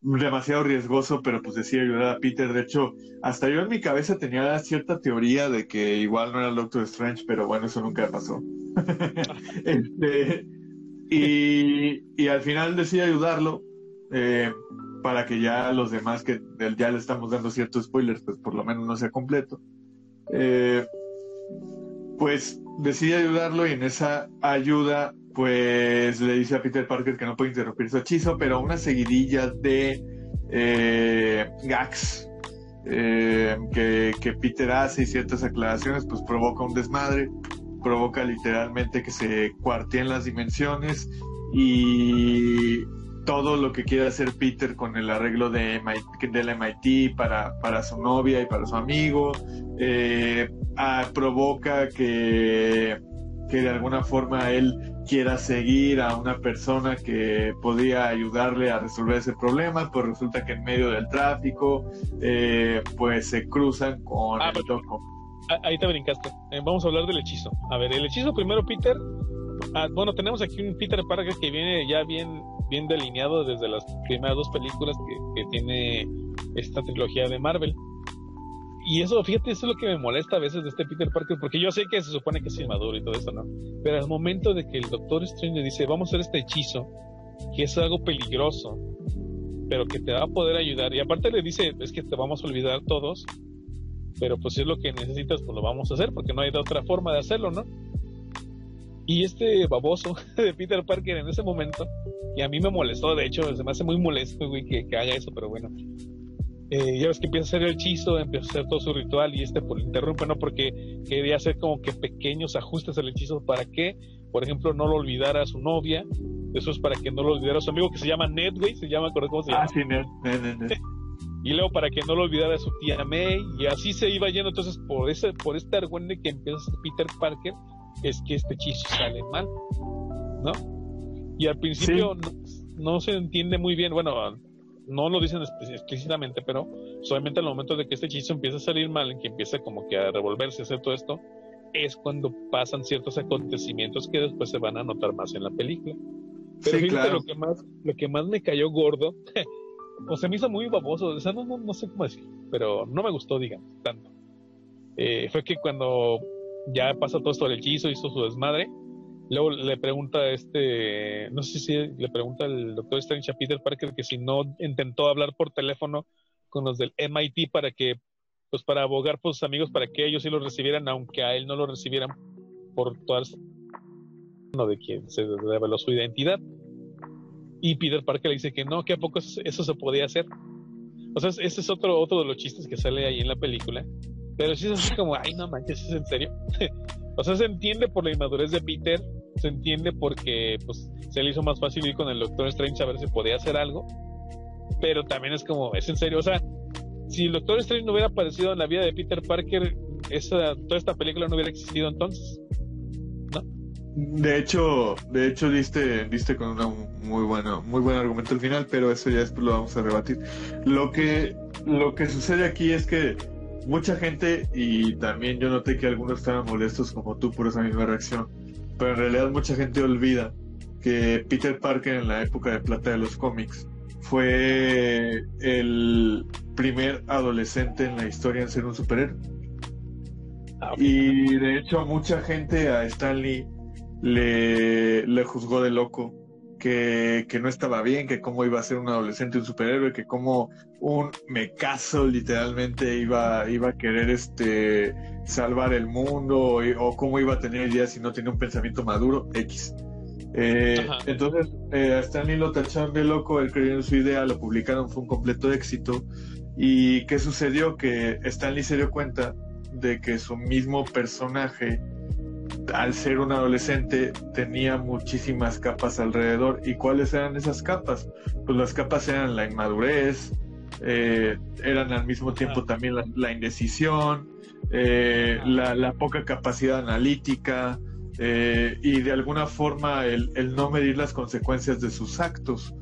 demasiado riesgoso, pero pues decía ayudar a Peter. De hecho, hasta yo en mi cabeza tenía cierta teoría de que igual no era el Doctor Strange, pero bueno, eso nunca pasó. este, y, al final decide ayudarlo eh, para que ya los demás que ya le estamos dando ciertos spoilers, pues por lo menos no sea completo. Eh, pues decide ayudarlo y en esa ayuda pues le dice a Peter Parker que no puede interrumpir su hechizo, pero una seguidilla de eh, gags eh, que, Peter hace y ciertas aclaraciones pues provoca un desmadre, provoca literalmente que se cuarteen las dimensiones y todo lo que quiere hacer Peter con el arreglo de MIT, del MIT para, para su novia y para su amigo, eh, provoca que, que de alguna forma él quiera seguir a una persona que podría ayudarle a resolver ese problema, pues resulta que en medio del tráfico, eh, pues se cruzan con ah, el toco. Ahí te brincaste. Eh, vamos a hablar del hechizo. A ver, el hechizo primero, Peter. Ah, bueno, tenemos aquí un Peter Parker que viene ya bien, bien delineado desde las primeras dos películas que, que tiene esta trilogía de Marvel. Y eso, fíjate, eso es lo que me molesta a veces de este Peter Parker, porque yo sé que se supone que es inmaduro y todo eso, ¿no? Pero al momento de que el Doctor Strange le dice, vamos a hacer este hechizo, que es algo peligroso, pero que te va a poder ayudar, y aparte le dice, es que te vamos a olvidar todos, pero pues si es lo que necesitas, pues lo vamos a hacer, porque no hay otra forma de hacerlo, ¿no? Y este baboso de Peter Parker en ese momento, y a mí me molestó, de hecho, se me hace muy molesto, güey, que haga eso, pero bueno, eh, ya ves que empieza a hacer el hechizo, empieza a hacer todo su ritual y este por interrumpe, ¿no? Porque quería hacer como que pequeños ajustes al hechizo. Para que, por ejemplo, no lo olvidara a su novia, eso es para que no lo olvidara a su amigo que se llama Ned, güey, se llama, ¿cómo se llama? Ah, sí, Ned, Ned, Ned, y luego para que no lo olvidara a su tía May, y así se iba yendo, entonces por ese, por este argüende que empieza Peter Parker, es que este hechizo sale mal, ¿no? Y al principio no, no se entiende muy bien, bueno, no lo dicen explícitamente, pero solamente al momento de que este hechizo empieza a salir mal, en que empieza como que a revolverse, hacer todo esto, es cuando pasan ciertos acontecimientos que después se van a notar más en la película. Pero fíjate lo que más, lo que más me cayó gordo, o se me hizo muy baboso, o sea, no, no, no sé cómo decir, pero no me gustó, digamos, tanto. Eh, fue que cuando ya pasa todo esto del hechizo, hizo su desmadre, Luego le pregunta a este, no sé si le pregunta al doctor Strange a Peter Parker que si no intentó hablar por teléfono con los del MIT para que, pues para abogar por sus amigos para que ellos sí lo recibieran, aunque a él no lo recibieran por todas no de quien se reveló su identidad. Y Peter Parker le dice que no, que a poco eso se podía hacer. O sea, ese es otro, otro de los chistes que sale ahí en la película. Pero sí es así como, ay, no manches, ¿es en serio? O sea, se entiende por la inmadurez de Peter, se entiende porque pues, se le hizo más fácil ir con el Doctor Strange a ver si podía hacer algo, pero también es como, es en serio, o sea, si el Doctor Strange no hubiera aparecido en la vida de Peter Parker, esa, toda esta película no hubiera existido entonces. ¿No? De hecho, de hecho diste, diste con un muy bueno, muy buen argumento al final, pero eso ya después lo vamos a rebatir. Lo que, lo que sucede aquí es que mucha gente, y también yo noté que algunos estaban molestos como tú por esa misma reacción, pero en realidad mucha gente olvida que Peter Parker en la época de plata de los cómics fue el primer adolescente en la historia en ser un superhéroe. Ah, y de hecho mucha gente a Stanley le, le juzgó de loco que, no estaba bien, que cómo iba a ser un adolescente un superhéroe, que cómo un mecazo literalmente iba, iba a querer este salvar el mundo o, cómo iba a tener ideas si no tenía un pensamiento maduro, X. Eh, entonces, eh, a Stanley lo tacharon de loco, él creyó en su idea, lo publicaron, fue un completo éxito. ¿Y qué sucedió? Que Stanley se dio cuenta de que su mismo personaje al ser un adolescente tenía muchísimas capas alrededor. ¿Y cuáles eran esas capas? Pues las capas eran la inmadurez, eh, eran al mismo tiempo ah. también la, indecisión, eh, la, poca capacidad analítica eh, y de alguna forma el, no medir las consecuencias de sus actos,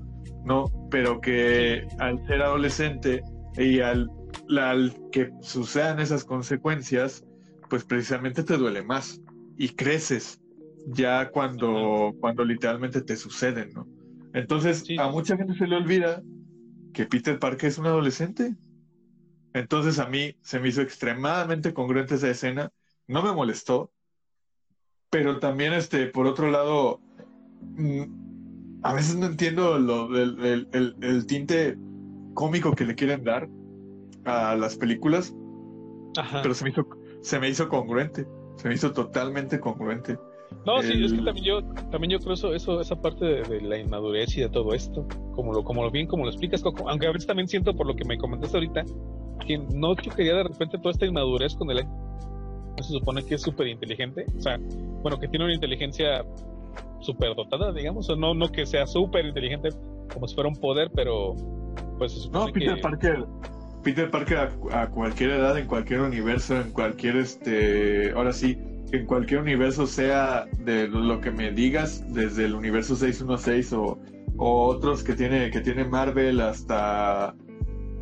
¿no? Pero que al ser adolescente y al, al que sucedan esas consecuencias, pues precisamente te duele más y creces ya cuando, cuando literalmente te suceden, ¿no? Entonces, a mucha gente se le olvida que Peter Parker es un adolescente. Entonces, a mí se me hizo extremadamente congruente esa escena. No me molestó, pero también, este, por otro lado, mm, a veces no entiendo lo, el, el, tinte cómico que le quieren dar a las películas, pero se me hizo, se me hizo congruente se me hizo totalmente congruente. No, sí, es que también yo, también yo creo eso, eso esa parte de, la inmadurez y de todo esto, como lo, como lo bien, como lo explicas, aunque a veces también siento por lo que me comentaste ahorita, que no quería de repente toda esta inmadurez con el se supone que es súper inteligente, o sea, bueno, que tiene una inteligencia súper dotada, digamos, o no, no que sea súper inteligente como si fuera un poder, pero pues se supone no, Peter Parker Peter Parker a, cualquier edad, en cualquier universo, en cualquier, este, ahora sí, en cualquier universo sea de lo que me digas, desde el universo 616 o, o otros que tiene, que tiene Marvel hasta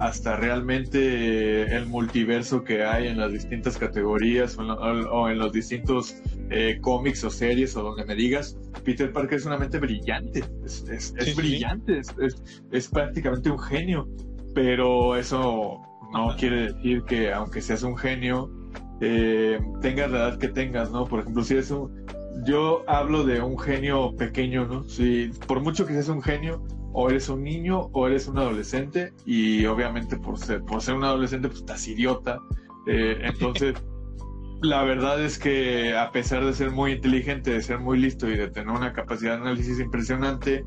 hasta realmente el multiverso que hay en las distintas categorías o en, los distintos eh, cómics o series o donde me digas, Peter Parker es una mente brillante, es, brillante, Es, prácticamente un genio, pero eso no quiere decir que aunque seas un genio, eh, tengas la edad que tengas, ¿no? Por ejemplo, si eres un... Yo hablo de un genio pequeño, ¿no? Si por mucho que seas un genio, o eres un niño o eres un adolescente y obviamente por ser, por ser un adolescente pues estás idiota. Eh, entonces, la verdad es que a pesar de ser muy inteligente, de ser muy listo y de tener una capacidad de análisis impresionante,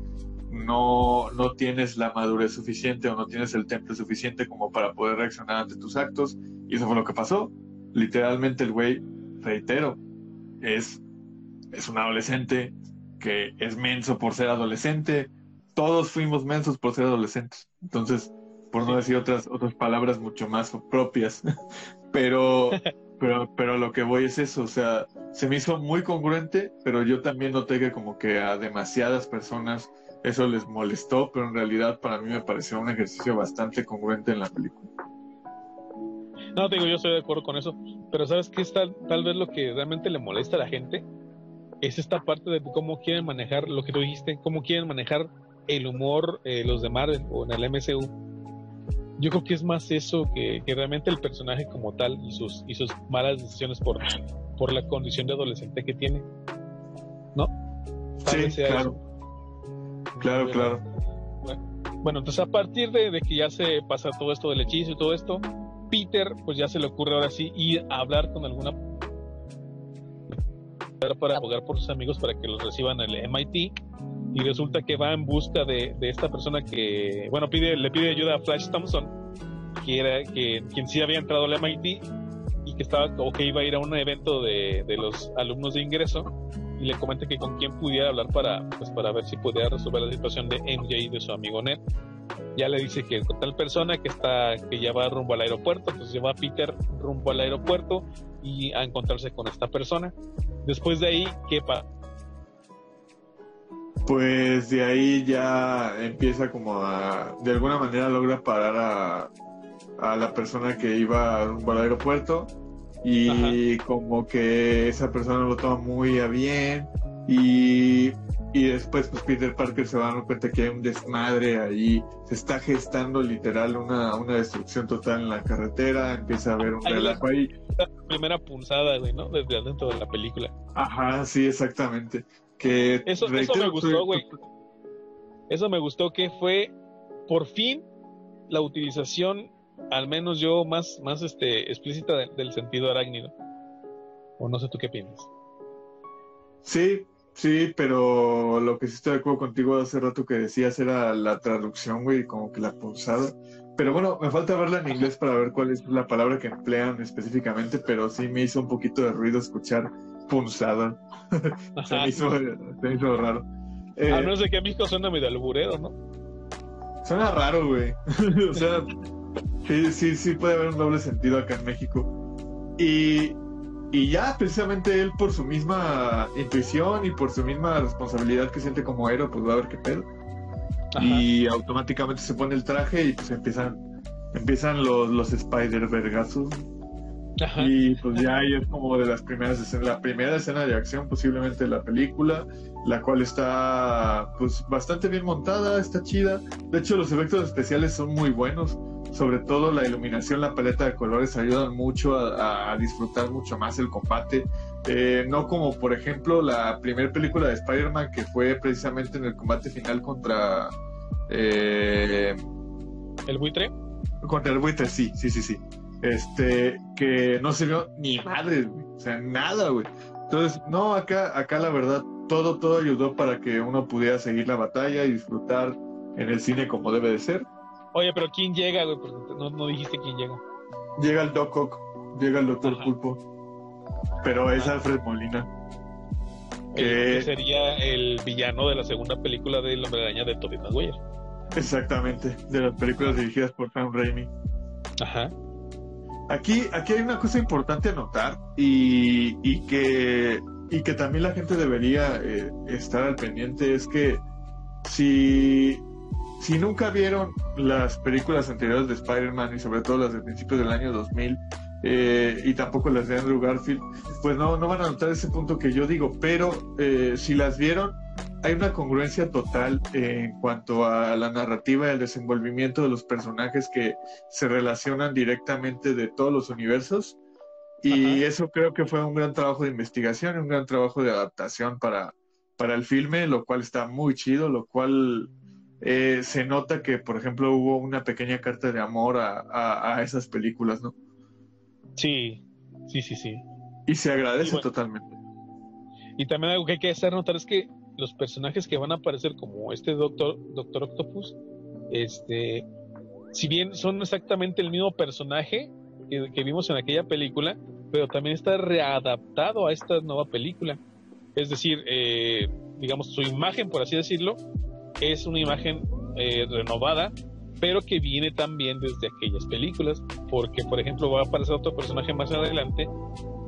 no, no tienes la madurez suficiente o no tienes el temple suficiente como para poder reaccionar ante tus actos. Y eso fue lo que pasó. Literalmente el güey, reitero, es, es un adolescente que es menso por ser adolescente, todos fuimos mensos por ser adolescentes. Entonces, por no decir otras, otras palabras mucho más propias. pero, pero, pero lo que voy es eso, o sea, se me hizo muy congruente, pero yo también noté que como que a demasiadas personas eso les molestó, pero en realidad para mí me pareció un ejercicio bastante congruente en la película. No, te digo, yo estoy de acuerdo con eso, pero ¿sabes qué es tal, tal vez lo que realmente le molesta a la gente? Es esta parte de cómo quieren manejar lo que tú dijiste, cómo quieren manejar el humor, eh, los de Marvel o en el MCU. Yo creo que es más eso que, realmente el personaje como tal y sus, y sus malas decisiones por, por la condición de adolescente que tiene. ¿No? sí, claro. Claro, claro. Bueno, entonces a partir de, de, que ya se pasa todo esto del hechizo y todo esto, Peter pues ya se le ocurre ahora sí ir a hablar con alguna para abogar por sus amigos para que los reciban en el MIT y resulta que va en busca de, esta persona que, bueno, pide, le pide ayuda a Flash Thompson, que era que, quien sí había entrado al MIT y que estaba o que iba a ir a un evento de, los alumnos de ingreso y le comenta que con quién pudiera hablar para, pues, para ver si podía resolver la situación de MJ y de su amigo Ned. Ya le dice que con tal persona que está, que ya va rumbo al aeropuerto, entonces lleva a Peter rumbo al aeropuerto y a encontrarse con esta persona. Después de ahí, ¿qué pasa? pues de ahí ya empieza como a, de alguna manera logra parar a, a la persona que iba al aeropuerto y como que esa persona lo toma muy a bien y, y después pues Peter Parker se va dando cuenta que hay un desmadre ahí, se está gestando literal una, una destrucción total en la carretera, empieza a haber un relajo ahí. La primera punzada, güey, ¿no? Desde adentro de la película. Ajá, sí, exactamente eso, eso me gustó, güey. Eso me gustó que fue por fin la utilización, al menos yo, más, más este, explícita del sentido arácnido. O no sé tú qué piensas. Sí, sí, pero lo que sí estoy de acuerdo contigo hace rato que decías era la traducción, güey, como que la pulsada. Pero bueno, me falta verla en inglés para ver cuál es la palabra que emplean específicamente, pero sí me hizo un poquito de ruido escuchar punzada. se, me hizo, raro. Eh, a menos de que México suena medio alburero, ¿no? Suena raro, güey. o sea, sí, sí, sí puede haber un doble sentido acá en México. Y, y ya, precisamente él por su misma intuición y por su misma responsabilidad que siente como héroe, pues va a ver qué pedo. Y automáticamente se pone el traje y pues empiezan, empiezan los, los Spider-Vergazos y pues ya ahí es como de las primeras escenas, la primera escena de acción posiblemente de la película, la cual está pues bastante bien montada, está chida. De hecho los efectos especiales son muy buenos, sobre todo la iluminación, la paleta de colores ayudan mucho a, disfrutar mucho más el combate. Eh, no como por ejemplo la primera película de Spider-Man que fue precisamente en el combate final contra... Eh, ¿El buitre? Contra el buitre, sí, sí, sí, sí este, que no se vio ni madre, o sea, nada, güey. Entonces, no, acá, acá la verdad, todo, todo ayudó para que uno pudiera seguir la batalla y disfrutar en el cine como debe de ser. Oye, pero ¿quién llega, güey? no, no dijiste quién llega. Llega el Doc Ock, llega el Doctor Pulpo, pero es Alfred Molina. Que... sería el villano de la segunda película de La Medalla de Tobey Maguire. Exactamente, de las películas dirigidas por Sam Raimi. Ajá. Aquí, aquí hay una cosa importante a notar y, y que, y que también la gente debería eh, estar al pendiente, es que si, si nunca vieron las películas anteriores de Spider-Man y sobre todo las de principios del año 2000, eh, y tampoco las de Andrew Garfield, pues no, no van a notar ese punto que yo digo, pero eh, si las vieron, hay una congruencia total en cuanto a la narrativa y el desenvolvimiento de los personajes que se relacionan directamente de todos los universos. Y eso creo que fue un gran trabajo de investigación y un gran trabajo de adaptación para, para el filme, lo cual está muy chido, lo cual eh, se nota que, por ejemplo, hubo una pequeña carta de amor a, a esas películas, ¿no? Sí, sí, sí, sí. Y se agradece totalmente. Y también algo que hay que hacer notar es que los personajes que van a aparecer como este Doctor, Doctor Octopus, este, si bien son exactamente el mismo personaje que, vimos en aquella película, pero también está readaptado a esta nueva película. Es decir, eh, digamos, su imagen, por así decirlo, es una imagen eh, renovada pero que viene también desde aquellas películas, porque por ejemplo va a aparecer otro personaje más adelante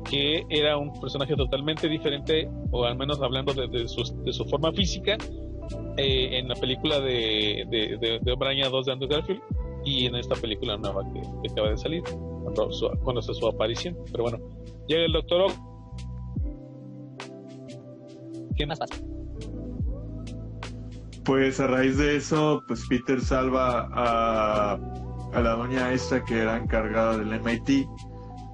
que era un personaje totalmente diferente, o al menos hablando de, su, forma física, eh, en la película de, de, de, de 2 de Andrew Garfield y en esta película nueva que, acaba de salir, cuando, su, cuando hace su aparición. Pero bueno, llega el doctor ¿Qué más pasa? Pues a raíz de eso, pues Peter salva a, a la doña esta que era encargada del MIT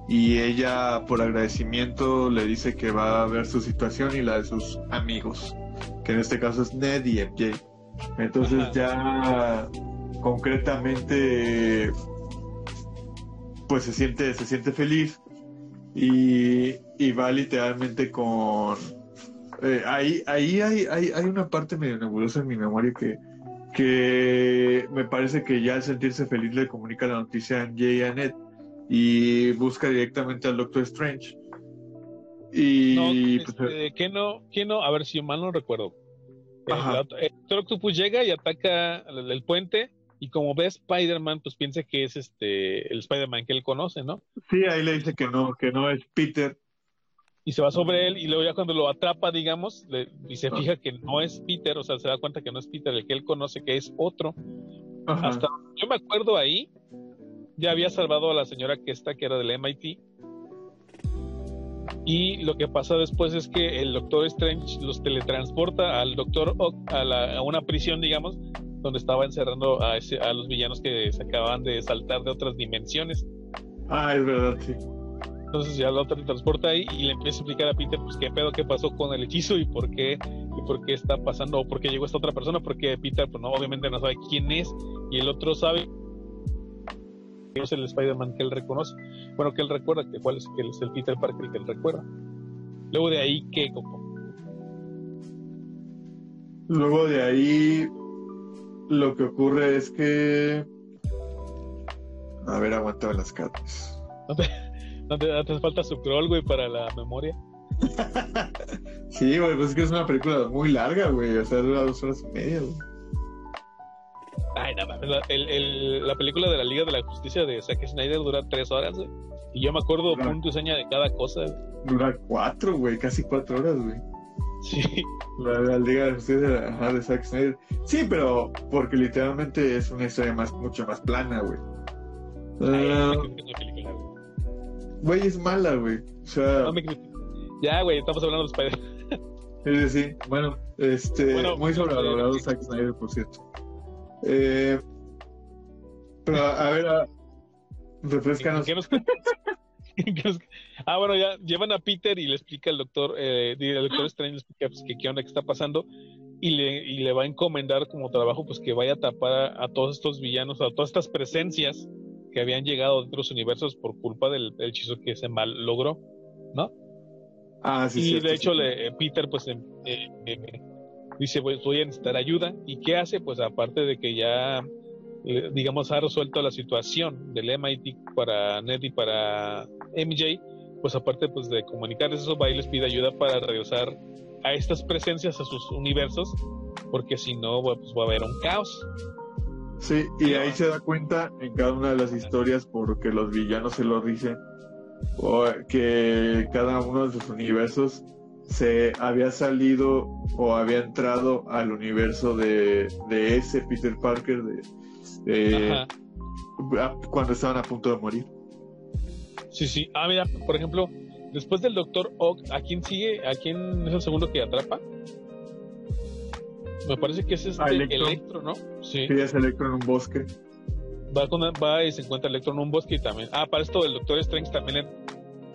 y ella por agradecimiento le dice que va a ver su situación y la de sus amigos, que en este caso es Ned y MJ. Entonces ya concretamente pues se siente, se siente feliz. Y, y va literalmente con eh, ahí, ahí hay, hay, hay, una parte medio nebulosa en mi memoria que, que me parece que ya al sentirse feliz le comunica la noticia a Jay y a Ned y busca directamente al Doctor Strange. Y pues, este, ¿qué no, ¿qué no? A ver si mal no recuerdo. El, Doctor Octopus llega y ataca el, el puente y como ve Spider-Man, pues piensa que es este el Spider-Man que él conoce, ¿no? Sí, ahí le dice que no, que no es Peter, y se va sobre él y luego ya cuando lo atrapa, digamos, y se fija que no es Peter, o sea, se da cuenta que no es Peter el que él conoce, que es otro. Hasta yo me acuerdo ahí, ya había salvado a la señora que está, que era del MIT. Y lo que pasa después es que el Doctor Strange los teletransporta al Doctor Ock a, una prisión, digamos, donde estaba encerrando a, ese, a los villanos que se acababan de saltar de otras dimensiones. Ah, es verdad, sí. Entonces ya lo transporta ahí y le empieza a explicar a Peter pues qué pedo, qué pasó con el hechizo y por qué y por qué está pasando o por qué llegó esta otra persona, porque Peter pues no obviamente no sabe quién es y el otro sabe que es el Spider-Man que él reconoce, bueno que él recuerda que cuál es que es el Peter Parker que él recuerda. Luego de ahí qué como Luego de ahí lo que ocurre es que a ver, aguantaba las cartas. ¿No te, falta su crawl, güey, para la memoria? sí, güey, pues es que es una película muy larga, güey. O sea, dura dos horas y media, güey. Ay, no mames. La, la película de la Liga de la Justicia de Zack Snyder dura tres horas, güey. Y yo me acuerdo punto y seña de cada cosa. Dura cuatro, güey, casi cuatro horas, güey. Sí. La, la, Liga de la Justicia de Zack Snyder. Sí, pero porque literalmente es una historia más, mucho más plana, güey. Uh, Güey, es mala, güey. O sea. No me ya, güey, estamos hablando de Spider. Sí, sí, sí. Bueno, este. muy sobrevalorado Zack Snyder, por cierto. Eh, pero, a, ver, a, refrescanos. ah, bueno, ya llevan a Peter y le explica al doctor, eh, el doctor Strange le explica pues, que qué onda que está pasando y le, y le va a encomendar como trabajo pues que vaya a tapar a todos estos villanos, a todas estas presencias que habían llegado de otros universos por culpa del, hechizo que se mal logró, ¿no? Ah, sí, y de hecho Le, Peter pues em, eh, eh, dice voy, voy, a necesitar ayuda y qué hace pues aparte de que ya eh, digamos ha resuelto la situación del MIT para Ned y para MJ pues aparte pues de comunicarles eso va y les pide ayuda para regresar a estas presencias a sus universos porque si no pues va a haber un caos Sí, y ahí se da cuenta en cada una de las historias porque los villanos se lo dicen, o que cada uno de sus universos se había salido o había entrado al universo de, ese Peter Parker de, cuando estaban a punto de morir. Sí, sí. Ah, mira, por ejemplo, después del Doctor Ock, ¿a quién sigue? ¿A quién es el segundo que atrapa? Me parece que es este Electro, ¿no? Sí. sí, es Electro en un bosque. Va, con, va y se encuentra Electro en un bosque y también. Ah, para esto el Doctor Strange también es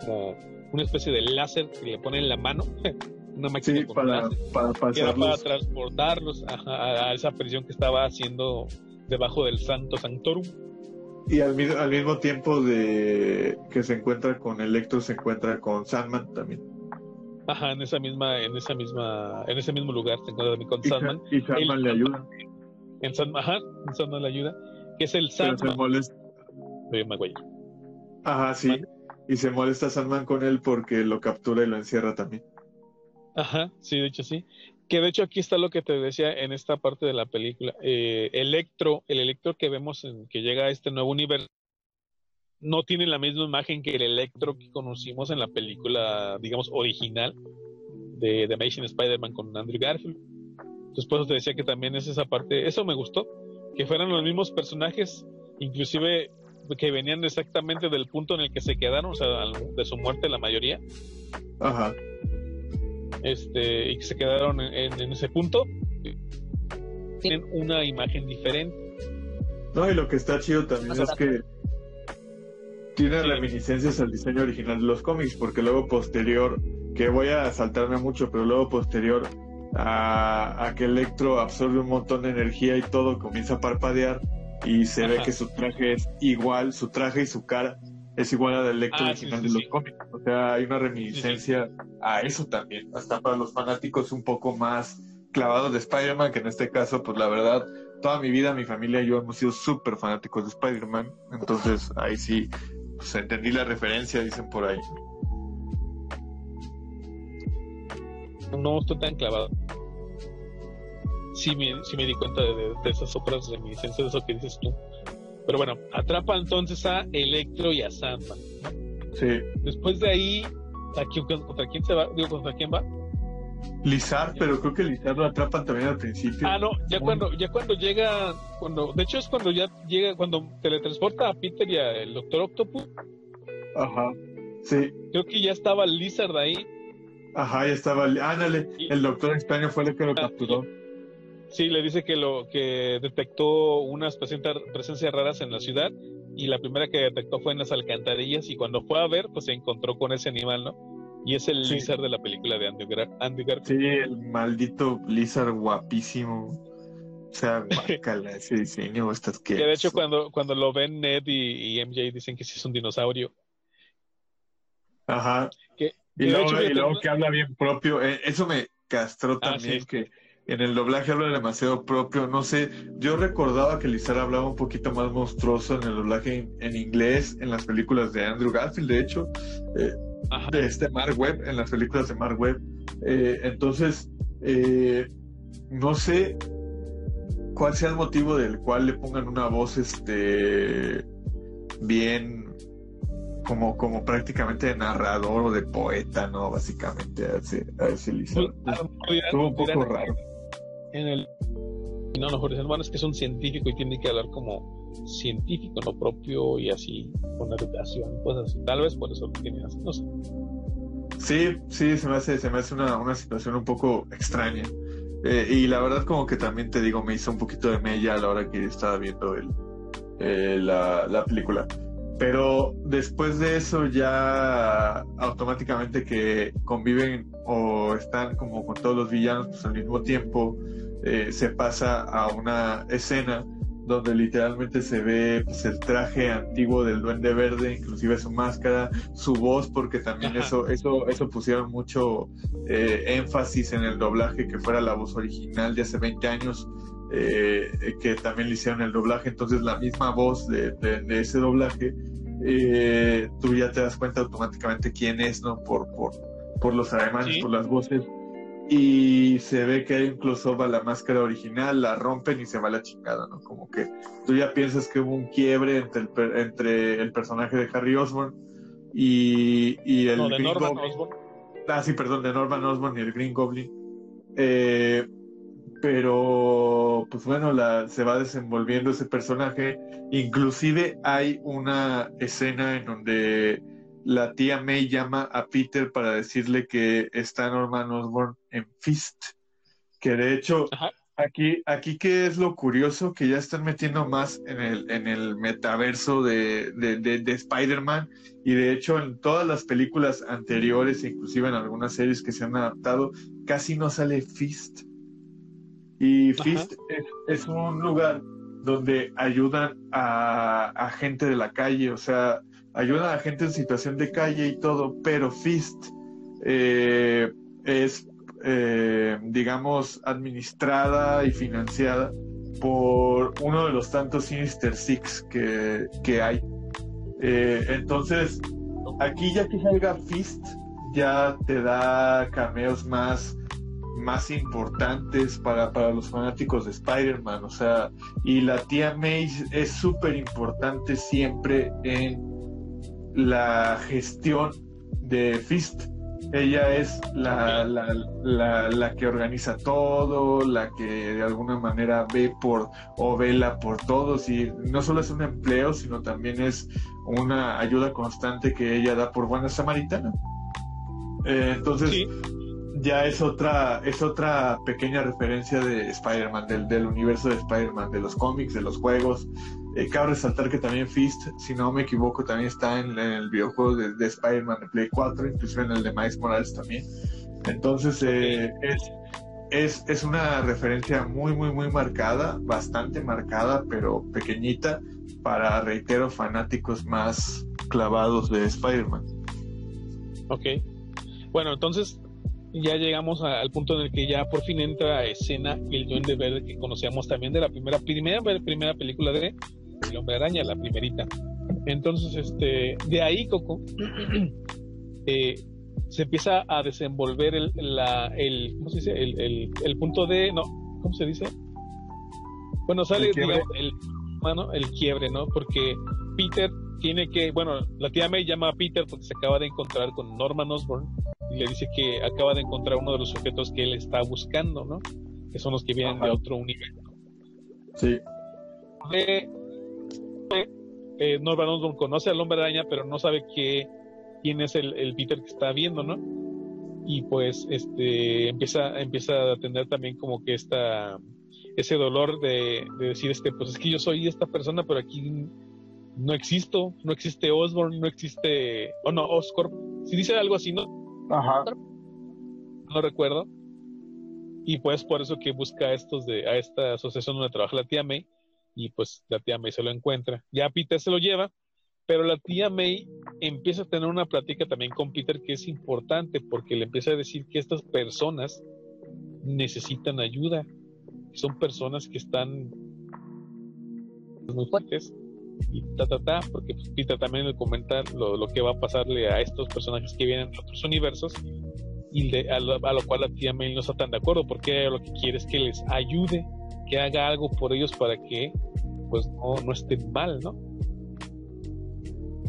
como una especie de láser que le pone en la mano. una máquina con para, para, para transportarlos a, a, esa prisión que estaba haciendo debajo del Santo Sanctorum. Y al, al mismo tiempo de que se encuentra con Electro, se encuentra con Sandman también. Ajá, en esa misma, en esa misma, en ese mismo lugar se encuentra con Sandman. Y Sandman le ayuda. En Sandman, ajá, en Sandman le ayuda. Que es el Sandman. Pero se molesta. Ajá, sí. Y se molesta Sandman con él porque lo captura y lo encierra también. Ajá, sí, de hecho sí. Que de hecho aquí está lo que te decía en esta parte de la película. Eh, Electro, el Electro que vemos en, que llega a este nuevo universo, no tiene la misma imagen que el Electro que conocimos en la película, digamos, original de The Amazing Spider-Man con Andrew Garfield. Entonces, por eso te decía que también es esa parte, eso me gustó, que fueran los mismos personajes, inclusive que venían exactamente del punto en el que se quedaron, o sea, de su muerte la mayoría. Ajá. Este, y que se quedaron en, ese punto, tienen una imagen diferente. No, y lo que está chido también es que tiene reminiscencias al diseño original de los cómics, porque luego posterior, que voy a saltarme mucho, pero luego posterior a, que Electro absorbe un montón de energía y todo comienza a parpadear y se ve que su traje es igual, su traje y su cara es igual al Electro ah, original de los cómics. O sea, hay una reminiscencia a eso también, hasta para los fanáticos un poco más clavados de Spider-Man, que en este caso, pues la verdad, toda mi vida, mi familia y yo hemos sido súper fanáticos de Spider-Man, entonces ahí sí pues entendí la referencia, dicen por ahí. No estoy tan clavado. Sí me, sí me di cuenta de, esas otras reminiscencias, de eso que dices tú. Pero bueno, atrapa entonces a Electro y a Sandman. Sí. Después de ahí, ¿contra quién se va? Digo, ¿contra quién va? Lizard, pero creo que Lizard lo atrapan también al principio. Ah, no, ya cuando, ya cuando llega, cuando, de hecho es cuando ya llega, cuando teletransporta a Peter y al Doctor Octopus. Ajá, sí. Creo que ya estaba Lizard ahí. Ajá, ya estaba, ándale, el Doctor Extraño fue el que lo ah, capturó. Sí, le dice que lo que detectó unas presencias raras en la ciudad y la primera que detectó fue en las alcantarillas y cuando fue a ver, pues se encontró con ese animal, ¿no? Y es el Lizard de la película de Andy, Garfield. Sí, el maldito Lizard guapísimo. O sea, guacala ese diseño, estas que. de hecho, cuando, cuando lo ven Ned y, MJ dicen que sí es un dinosaurio. Ajá. y, luego, que habla bien propio. Eh, eso me castró ah, también, que en el doblaje habla demasiado propio. No sé, yo recordaba que Lizard hablaba un poquito más monstruoso en el doblaje en, inglés, en las películas de Andrew Garfield, de hecho. Eh, de este Mark Webb, en las películas de Mark Webb. Eh, entonces, eh, no sé cuál sea el motivo del cual le pongan una voz este bien como, como prácticamente de narrador o de poeta, ¿no? Básicamente a ese, a ese Estuvo un poco raro. En el no, no, bueno, es que es un científico y tiene que hablar como científico, no propio y así, con educación, pues así. Tal vez por eso lo tiene así, no sé. Sí, sí, se me hace, se me hace una, una situación un poco extraña. Eh, y la verdad, como que también te digo, me hizo un poquito de mella a la hora que estaba viendo el, eh, la, la película. Pero después de eso ya automáticamente que conviven o están como con todos los villanos pues, al mismo tiempo, eh, se pasa a una escena donde literalmente se ve pues, el traje antiguo del Duende Verde, inclusive su máscara, su voz, porque también eso, eso, eso pusieron mucho eh, énfasis en el doblaje, que fuera la voz original de hace 20 años, eh, que también le hicieron el doblaje, entonces la misma voz de, ese doblaje, eh, tú ya te das cuenta automáticamente quién es, ¿no? Por, por, por los ademanes, por las voces. Y se ve que hay un close-up a la máscara original, la rompen y se va la chingada, ¿no? Como que tú ya piensas que hubo un quiebre entre el, entre el personaje de Harry Osborn y, y el no, de Norman Osborn. Ah, sí, perdón, de Norman Osborn y el Green Goblin. Eh, pero, pues bueno, la, se va desenvolviendo ese personaje. Inclusive hay una escena en donde la tía May llama a Peter para decirle que está Norman Osborn en Fist. Que de hecho, aquí, aquí que es lo curioso, que ya están metiendo más en el, en el metaverso de, de, Spider-Man. Y de hecho, en todas las películas anteriores, inclusive en algunas series que se han adaptado, casi no sale Fist. Y Fist es, un lugar donde ayudan a, a gente de la calle, o sea, ayuda a gente en situación de calle y todo, pero Fist eh, es, eh, digamos, administrada y financiada por uno de los tantos Sinister Six que, hay. Eh, entonces, aquí ya que salga Fist, ya te da cameos más más importantes para, para los fanáticos de Spider-Man, o sea, y la tía May es súper importante siempre en la gestión de Fist. Ella es la, la, la, que organiza todo, la que de alguna manera ve por o vela por todos y no solo es un empleo, sino también es una ayuda constante que ella da por buena samaritana. Eh, entonces, ya es otra, es otra pequeña referencia de Spider-Man, del, del universo de Spider-Man, de los cómics, de los juegos, eh, cabe resaltar que también Fist, si no me equivoco, también está en, el videojuego de, Spider-Man de Play 4, inclusive en el de Miles Morales también. Entonces eh, es, es, es, una referencia muy, muy, muy marcada, bastante marcada, pero pequeñita para, reitero, fanáticos más clavados de Spider-Man. Ok. Bueno, entonces ya llegamos al punto en el que ya por fin entra a escena el Duende Verde que conocíamos también de la primera, primera, primera película de el hombre araña, la primerita. Entonces, este, de ahí, Coco, eh, se empieza a desenvolver el, la, el, ¿cómo se dice? El, el, punto de, no, ¿cómo se dice? Bueno, sale, el digamos, el, bueno, el quiebre, ¿no? Porque Peter tiene que, bueno, la tía May llama a Peter porque se acaba de encontrar con Norman Osborn y le dice que acaba de encontrar uno de los objetos que él está buscando, ¿no? Que son los que vienen de otro universo. Sí. De, eh, Norman Osborn conoce al hombre araña, pero no sabe qué, quién es el, Peter que está viendo, ¿no? Y pues este empieza, empieza a tener también como que esta ese dolor de, decir este, pues es que yo soy esta persona, pero aquí no existo, no existe Osborn, no existe, o no, Oscorp, si dice algo así, ¿no? Ajá. No recuerdo. Y pues por eso que busca a estos de, a esta asociación donde trabaja la tía May, y pues la tía May se lo encuentra. Ya Peter se lo lleva, pero la tía May empieza a tener una plática también con Peter que es importante porque le empieza a decir que estas personas necesitan ayuda, son personas que están muy fuertes y ta ta ta, porque pues, Peter también le comenta lo, lo, que va a pasarle a estos personajes que vienen de otros universos y a, lo, a, lo, cual la tía May no está tan de acuerdo porque lo que quiere es que les ayude que haga algo por ellos para que pues no, no estén mal, ¿no?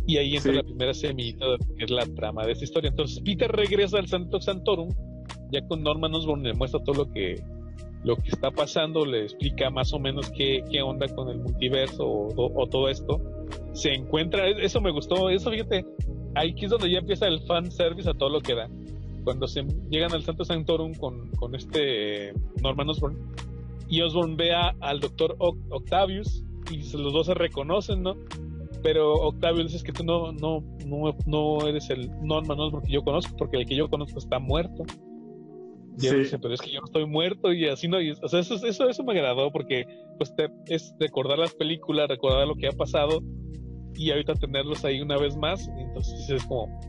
Y ahí entra la primera semillita que es la trama de esta historia. Entonces Peter regresa al Santo Santorum, ya con Norman Osborn le muestra todo lo que lo que está pasando, le explica más o menos qué, qué onda con el multiverso o, todo esto. Se encuentra, eso me gustó, eso fíjate, ahí es donde ya empieza el fan service a todo lo que da. Cuando se llegan al Santo Santorum con, con este Norman Osborn, y Osborn ve al doctor Octavius y los dos se reconocen, ¿no? Pero Octavius dice que tú no, no, no, no eres el Norman Osborn que yo conozco, porque el que yo conozco está muerto. Y él dice, pero es que yo estoy muerto y así no. o sea, eso, eso, eso me agradó porque pues te, es recordar las películas, recordar lo que ha pasado y ahorita tenerlos ahí una vez más. Entonces es como,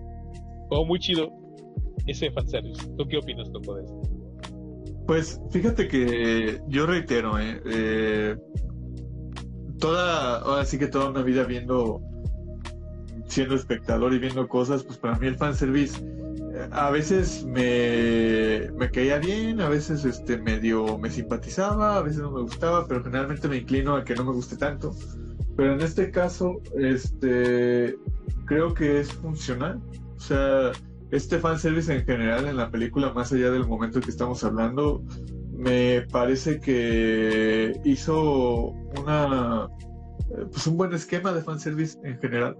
como muy chido ese fanservice. ¿Tú qué opinas, Toco, de esto? Pues fíjate que yo reitero, ¿eh? eh toda, ahora sí que toda una vida viendo, siendo espectador y viendo cosas, pues para mí el fanservice a veces me, me caía bien, a veces este medio me simpatizaba, a veces no me gustaba, pero generalmente me inclino a que no me guste tanto. Pero en este caso, este creo que es funcional. O sea, este fanservice en general en la película, más allá del momento que estamos hablando, me parece que hizo una pues un buen esquema de fanservice en general.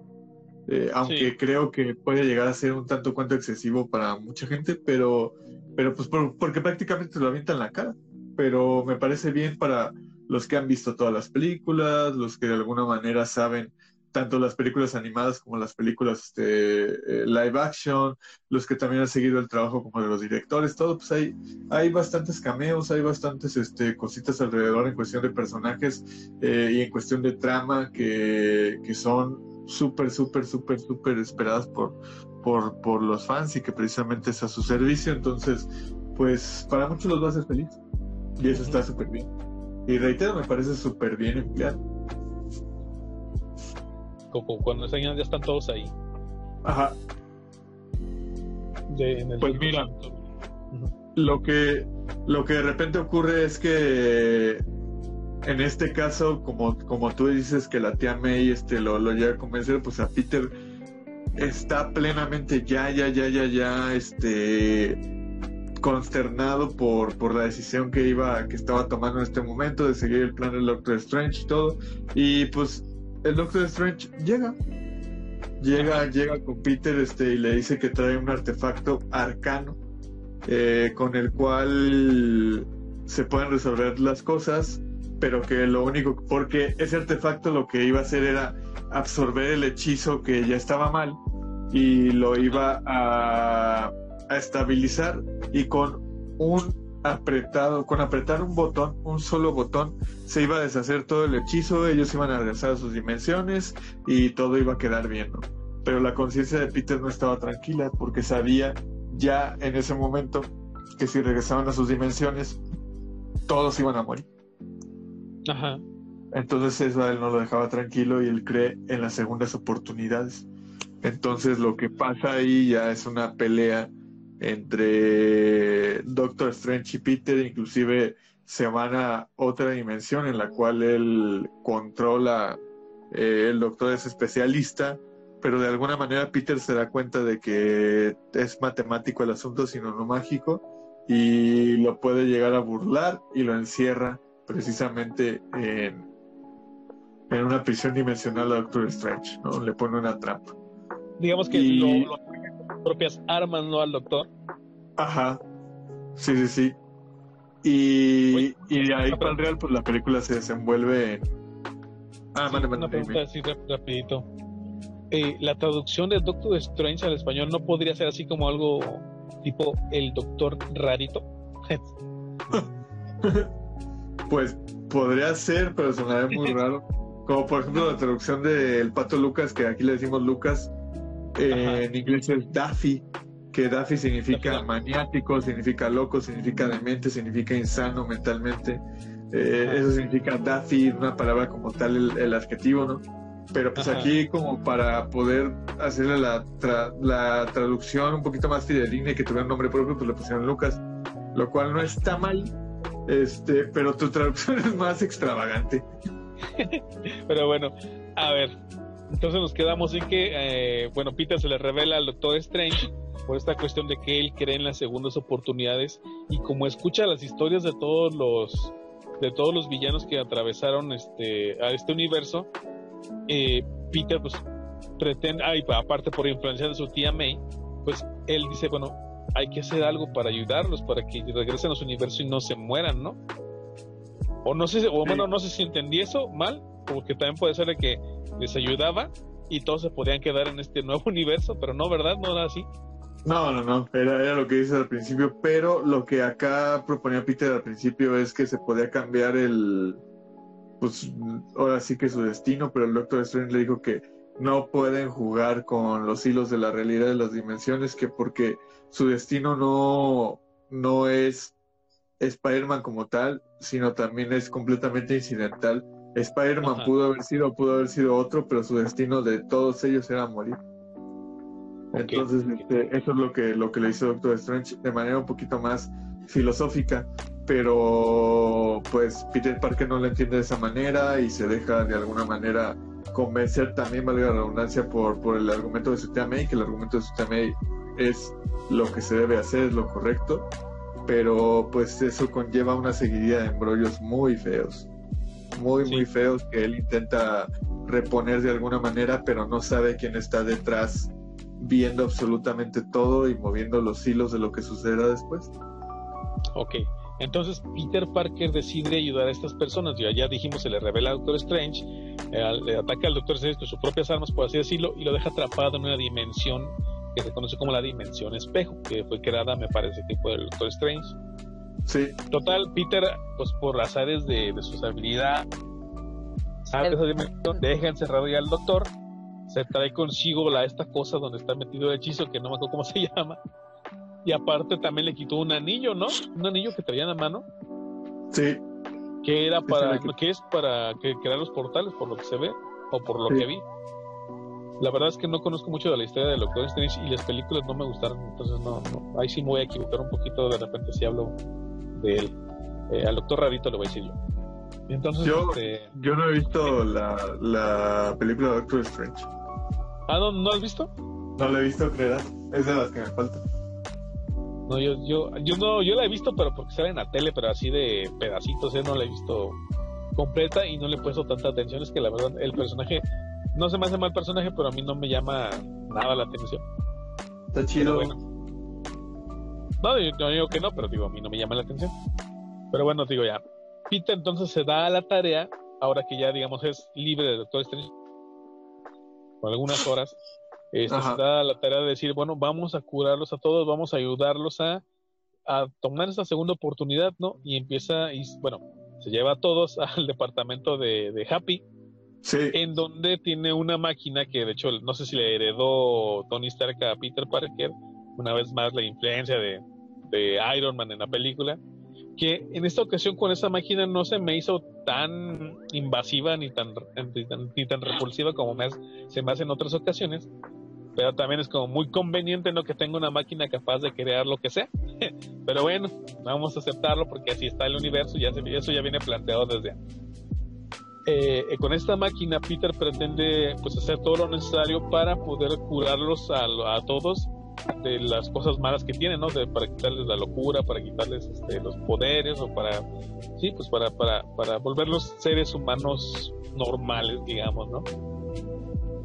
Eh, aunque creo que puede llegar a ser un tanto cuanto excesivo para mucha gente, pero, pero pues porque prácticamente lo avientan la cara. Pero me parece bien para los que han visto todas las películas, los que de alguna manera saben tanto las películas animadas como las películas este, eh, live action, los que también han seguido el trabajo como de los directores, todo, pues hay, hay bastantes cameos, hay bastantes este, cositas alrededor en cuestión de personajes eh, y en cuestión de trama que, que son súper, súper, súper, súper esperadas por, por, por los fans y que precisamente es a su servicio. Entonces, pues para muchos los va a hacer feliz. Y eso está súper bien. Y reitero, me parece súper bien empleado. Como cuando ya están todos ahí. Ajá. pues mira, lo que, lo que de repente ocurre es que en este caso, como, como tú dices que la tía May este, lo, lo llega a convencer, pues a Peter está plenamente ya, ya, ya, ya, ya, este consternado por, por la decisión que iba, que estaba tomando en este momento de seguir el plan del Doctor Strange y todo. Y pues el Doctor Strange llega. Llega, llega con Peter este, y le dice que trae un artefacto arcano eh, con el cual se pueden resolver las cosas pero que lo único, porque ese artefacto lo que iba a hacer era absorber el hechizo que ya estaba mal y lo iba a, estabilizar y con un apretado, con apretar un botón, un solo botón, se iba a deshacer todo el hechizo, ellos iban a regresar a sus dimensiones y todo iba a quedar bien, Pero la conciencia de Peter no estaba tranquila porque sabía ya en ese momento que si regresaban a sus dimensiones, todos iban a morir. Ajá. Entonces eso a él no lo dejaba tranquilo y él cree en las segundas oportunidades. Entonces lo que pasa ahí ya es una pelea entre Doctor Strange y Peter, inclusive se van a otra dimensión en la cual él controla, eh, el doctor es especialista, pero de alguna manera Peter se da cuenta de que es matemático el asunto, sino no mágico, y lo puede llegar a burlar y lo encierra precisamente en, en una prisión dimensional a Doctor Strange, ¿no? Le pone una trampa. Digamos que lo, propias armas, ¿no? Al doctor. Ajá. Sí, sí, sí. Y, y de ahí para el real, pues la película se desenvuelve en. Ah, sí, Una pregunta así rapidito. Eh, la traducción de Doctor Strange al español no podría ser así como algo tipo el doctor rarito. Pues podría ser, pero sonaría muy raro. Como por ejemplo la traducción del Pato Lucas, que aquí le decimos Lucas, eh, en inglés es Daffy, que Daffy significa maniático, significa loco, significa demente, significa insano mentalmente. Eh, eso significa Daffy, una palabra como tal, el, adjetivo, ¿no? Pero pues aquí como para poder hacerle la, la traducción un poquito más fidedigna y que tuviera un nombre propio, pues le pusieron Lucas, lo cual no está mal, este, pero tu traducción es más extravagante. pero bueno, a ver. Entonces nos quedamos en que, eh, bueno, Peter se le revela al Doctor Strange por esta cuestión de que él cree en las segundas oportunidades y como escucha las historias de todos los de todos los villanos que atravesaron este a este universo, eh, Peter pues pretende, ah, aparte por influencia de su tía May, pues él dice, bueno, hay que hacer algo para ayudarlos, para que regresen a su universo y no se mueran, ¿no? O no sé, o bueno, no sé si entendí eso mal, porque también puede ser de que les ayudaba y todos se podían quedar en este nuevo universo, pero no, ¿verdad? No era así. No, no, no, era, era lo que dices al principio, pero lo que acá proponía Peter al principio es que se podía cambiar el, pues ahora sí que su destino, pero el Doctor Strange le dijo que no pueden jugar con los hilos de la realidad de las dimensiones, que porque su destino no, no es Spider-Man como tal, sino también es completamente incidental. Spider-Man pudo haber sido, pudo haber sido otro, pero su destino de todos ellos era morir. Entonces, este, eso es lo que, lo que le hizo Doctor Strange de manera un poquito más filosófica, pero pues Peter Parker no lo entiende de esa manera y se deja de alguna manera convencer también, valga la redundancia, por, por el argumento de su tía May, que el argumento de su tía May es lo que se debe hacer, es lo correcto, pero pues eso conlleva una seguidilla de embrollos muy feos, muy, muy feos que él intenta reponer de alguna manera, pero no sabe quién está detrás viendo absolutamente todo y moviendo los hilos de lo que sucederá después. Ok, entonces Peter Parker decide ayudar a estas personas. Ya, ya dijimos, se le revela al Doctor Strange, eh, le ataca al Doctor Strange con sus propias armas, por así decirlo, y lo deja atrapado en una dimensión que se conoce como la dimensión espejo, que fue creada, me parece, que por el Doctor Strange. Sí. Total, Peter, pues por las áreas de, de sus habilidades, esa dimensión, deja encerrado ya al Doctor, se trae consigo la, esta cosa donde está metido el hechizo, que no me acuerdo cómo se llama, y aparte también le quitó un anillo, ¿no? Un anillo que traía en la mano. Sí. Que era para, que... es para crear los portales, por lo que se ve, o por lo que vi. La verdad es que no conozco mucho de la historia de Doctor Strange y las películas no me gustaron, entonces no, no, ahí sí me voy a equivocar un poquito de repente si hablo de él. Eh, al Doctor Rarito le voy a decir yo. Entonces, yo, este... yo no he visto la, la película de Doctor Strange. ¿Ah, no, no has visto? No la he visto, creerás. Es de las que me faltan. No, yo, yo, yo no, yo la he visto, pero porque sale en la tele, pero así de pedacitos, ¿eh? no la he visto completa y no le he puesto tanta atención. Es que la verdad, el personaje, no se me hace mal personaje, pero a mí no me llama nada la atención. Está chido. Bueno. No, yo no digo que no, pero digo, a mí no me llama la atención. Pero bueno, digo ya. Peter entonces se da a la tarea, ahora que ya, digamos, es libre de Doctor Strange, por algunas horas, este, se da la tarea de decir, bueno, vamos a curarlos a todos, vamos a ayudarlos a, a tomar esa segunda oportunidad, ¿no? Y empieza, y bueno, se lleva a todos al departamento de, de Happy, sí. en donde tiene una máquina que de hecho no sé si le heredó Tony Stark a Peter Parker, una vez más la influencia de, de Iron Man en la película, que en esta ocasión con esa máquina no se me hizo tan invasiva ni tan, ni tan, ni tan repulsiva como me, se me hace en otras ocasiones, pero también es como muy conveniente no que tenga una máquina capaz de crear lo que sea. pero bueno, vamos a aceptarlo porque así está el universo y eso ya viene planteado desde antes. Eh, con esta máquina Peter pretende pues hacer todo lo necesario para poder curarlos a, a todos de las cosas malas que tienen, ¿no? De, para quitarles la locura, para quitarles este, los poderes o para, sí, pues para, para, para volverlos seres humanos normales, digamos, ¿no?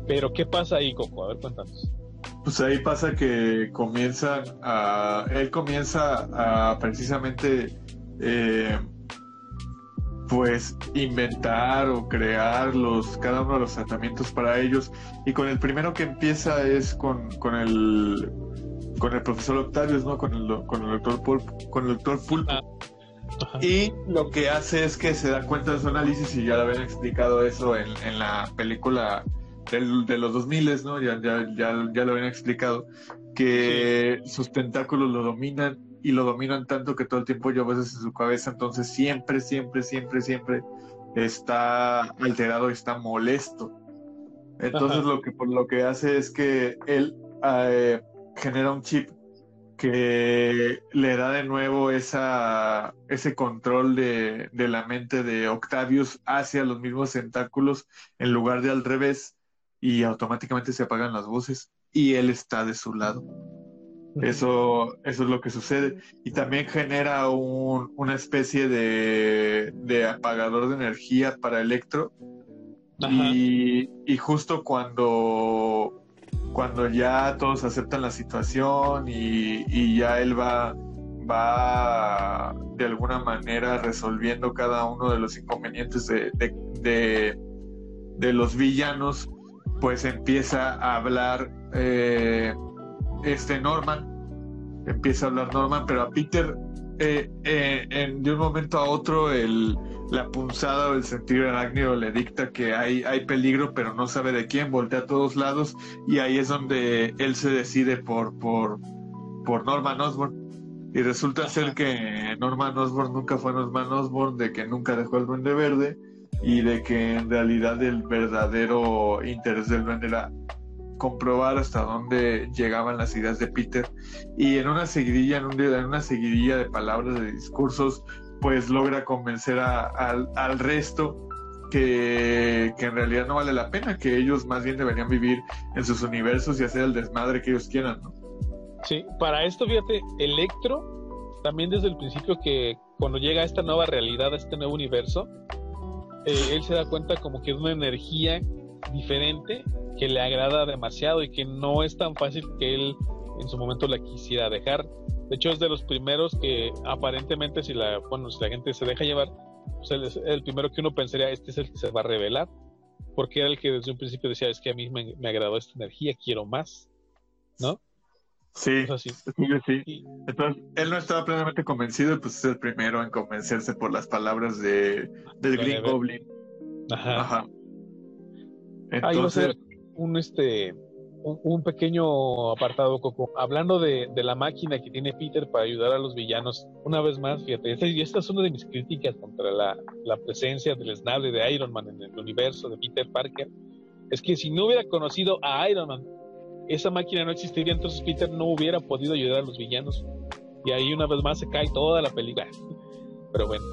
Pero ¿qué pasa ahí, Coco? A ver, cuéntanos. Pues ahí pasa que comienzan a, él comienza a precisamente, eh, pues inventar o crear los cada uno de los tratamientos para ellos y con el primero que empieza es con, con el con el profesor Octavius no con el con el doctor Pulpo, con el doctor Pulpo ah. y lo que hace es que se da cuenta de su análisis y ya lo habían explicado eso en, en la película del, de los 2000 no ya, ya, ya, ya lo habían explicado que sí. sus tentáculos lo dominan y lo dominan tanto que todo el tiempo yo veces en su cabeza, entonces siempre, siempre, siempre, siempre está alterado, está molesto. Entonces Ajá. lo que lo que hace es que él eh, genera un chip que le da de nuevo esa, ese control de, de, la mente de Octavius hacia los mismos tentáculos en lugar de al revés y automáticamente se apagan las voces y él está de su lado. Eso, eso es lo que sucede. Y también genera un, una especie de, de, apagador de energía para Electro. Y, y, justo cuando, cuando ya todos aceptan la situación y, y, ya él va, va de alguna manera resolviendo cada uno de los inconvenientes de, de, de, de los villanos, pues empieza a hablar. Eh, este Norman, empieza a hablar Norman, pero a Peter eh, eh, en, de un momento a otro el, la punzada o el sentido arácnido le dicta que hay, hay peligro, pero no sabe de quién, voltea a todos lados y ahí es donde él se decide por, por, por Norman Osborn. Y resulta ser que Norman Osborn nunca fue Norman Osborn, de que nunca dejó el Duende Verde y de que en realidad el verdadero interés del Duende era comprobar hasta dónde llegaban las ideas de Peter y en una seguidilla, en, en una seguidilla de palabras, de discursos, pues logra convencer al resto que, que, en realidad no vale la pena, que ellos más bien deberían vivir en sus universos y hacer el desmadre que ellos quieran, ¿no? Sí, para esto, fíjate, Electro, también desde el principio que cuando llega a esta nueva realidad, a este nuevo universo, eh, él se da cuenta como que es una energía diferente que le agrada demasiado y que no es tan fácil que él en su momento la quisiera dejar. De hecho, es de los primeros que aparentemente si la, bueno, si la gente se deja llevar, pues él es el primero que uno pensaría, este es el que se va a revelar, porque era el que desde un principio decía, es que a mí me, me agradó esta energía, quiero más, ¿no? Sí, sí, sí. Entonces, él no estaba plenamente convencido pues es el primero en convencerse por las palabras de, del Green Goblin. Ajá. Ajá. Entonces... un, este, un, pequeño apartado, Coco. Hablando de, de, la máquina que tiene Peter para ayudar a los villanos, una vez más, fíjate, esta, y esta es una de mis críticas contra la, la presencia del Snable de Iron Man en el universo de Peter Parker, es que si no hubiera conocido a Iron Man esa máquina no existiría, entonces Peter no hubiera podido ayudar a los villanos. Y ahí una vez más se cae toda la película. Pero bueno,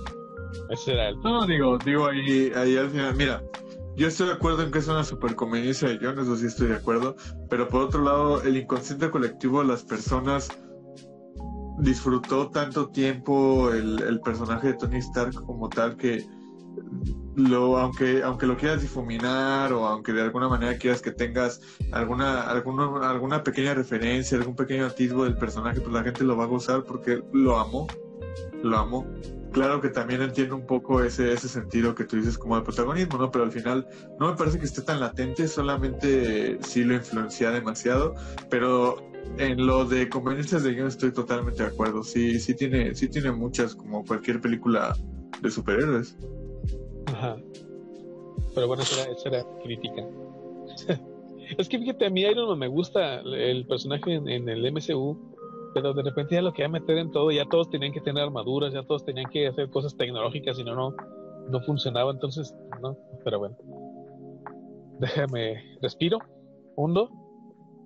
ese era el... No, digo, digo ahí, ahí al final, mira, yo estoy de acuerdo en que es una superconveniencia de John, eso sí estoy de acuerdo, pero por otro lado, el inconsciente colectivo de las personas disfrutó tanto tiempo el, personaje de Tony Stark como tal que lo, aunque, aunque lo quieras difuminar o aunque de alguna manera quieras que tengas alguna, alguna, alguna pequeña referencia, algún pequeño atisbo del personaje, pues la gente lo va a gozar porque lo amo, lo amo. Claro que también entiendo un poco ese, ese sentido que tú dices como de protagonismo, ¿no? Pero al final no me parece que esté tan latente, solamente sí lo influencia demasiado, pero en lo de conveniencias de guion estoy totalmente de acuerdo. Sí, sí tiene, sí tiene muchas, como cualquier película de superhéroes. Ajá. Pero bueno, esa era, crítica. es que fíjate, a mí Iron Man me gusta el personaje en, el MCU, pero de repente ya lo quería meter en todo, ya todos tenían que tener armaduras, ya todos tenían que hacer cosas tecnológicas, si no, no, no funcionaba. Entonces, no, pero bueno. Déjame, respiro, hundo.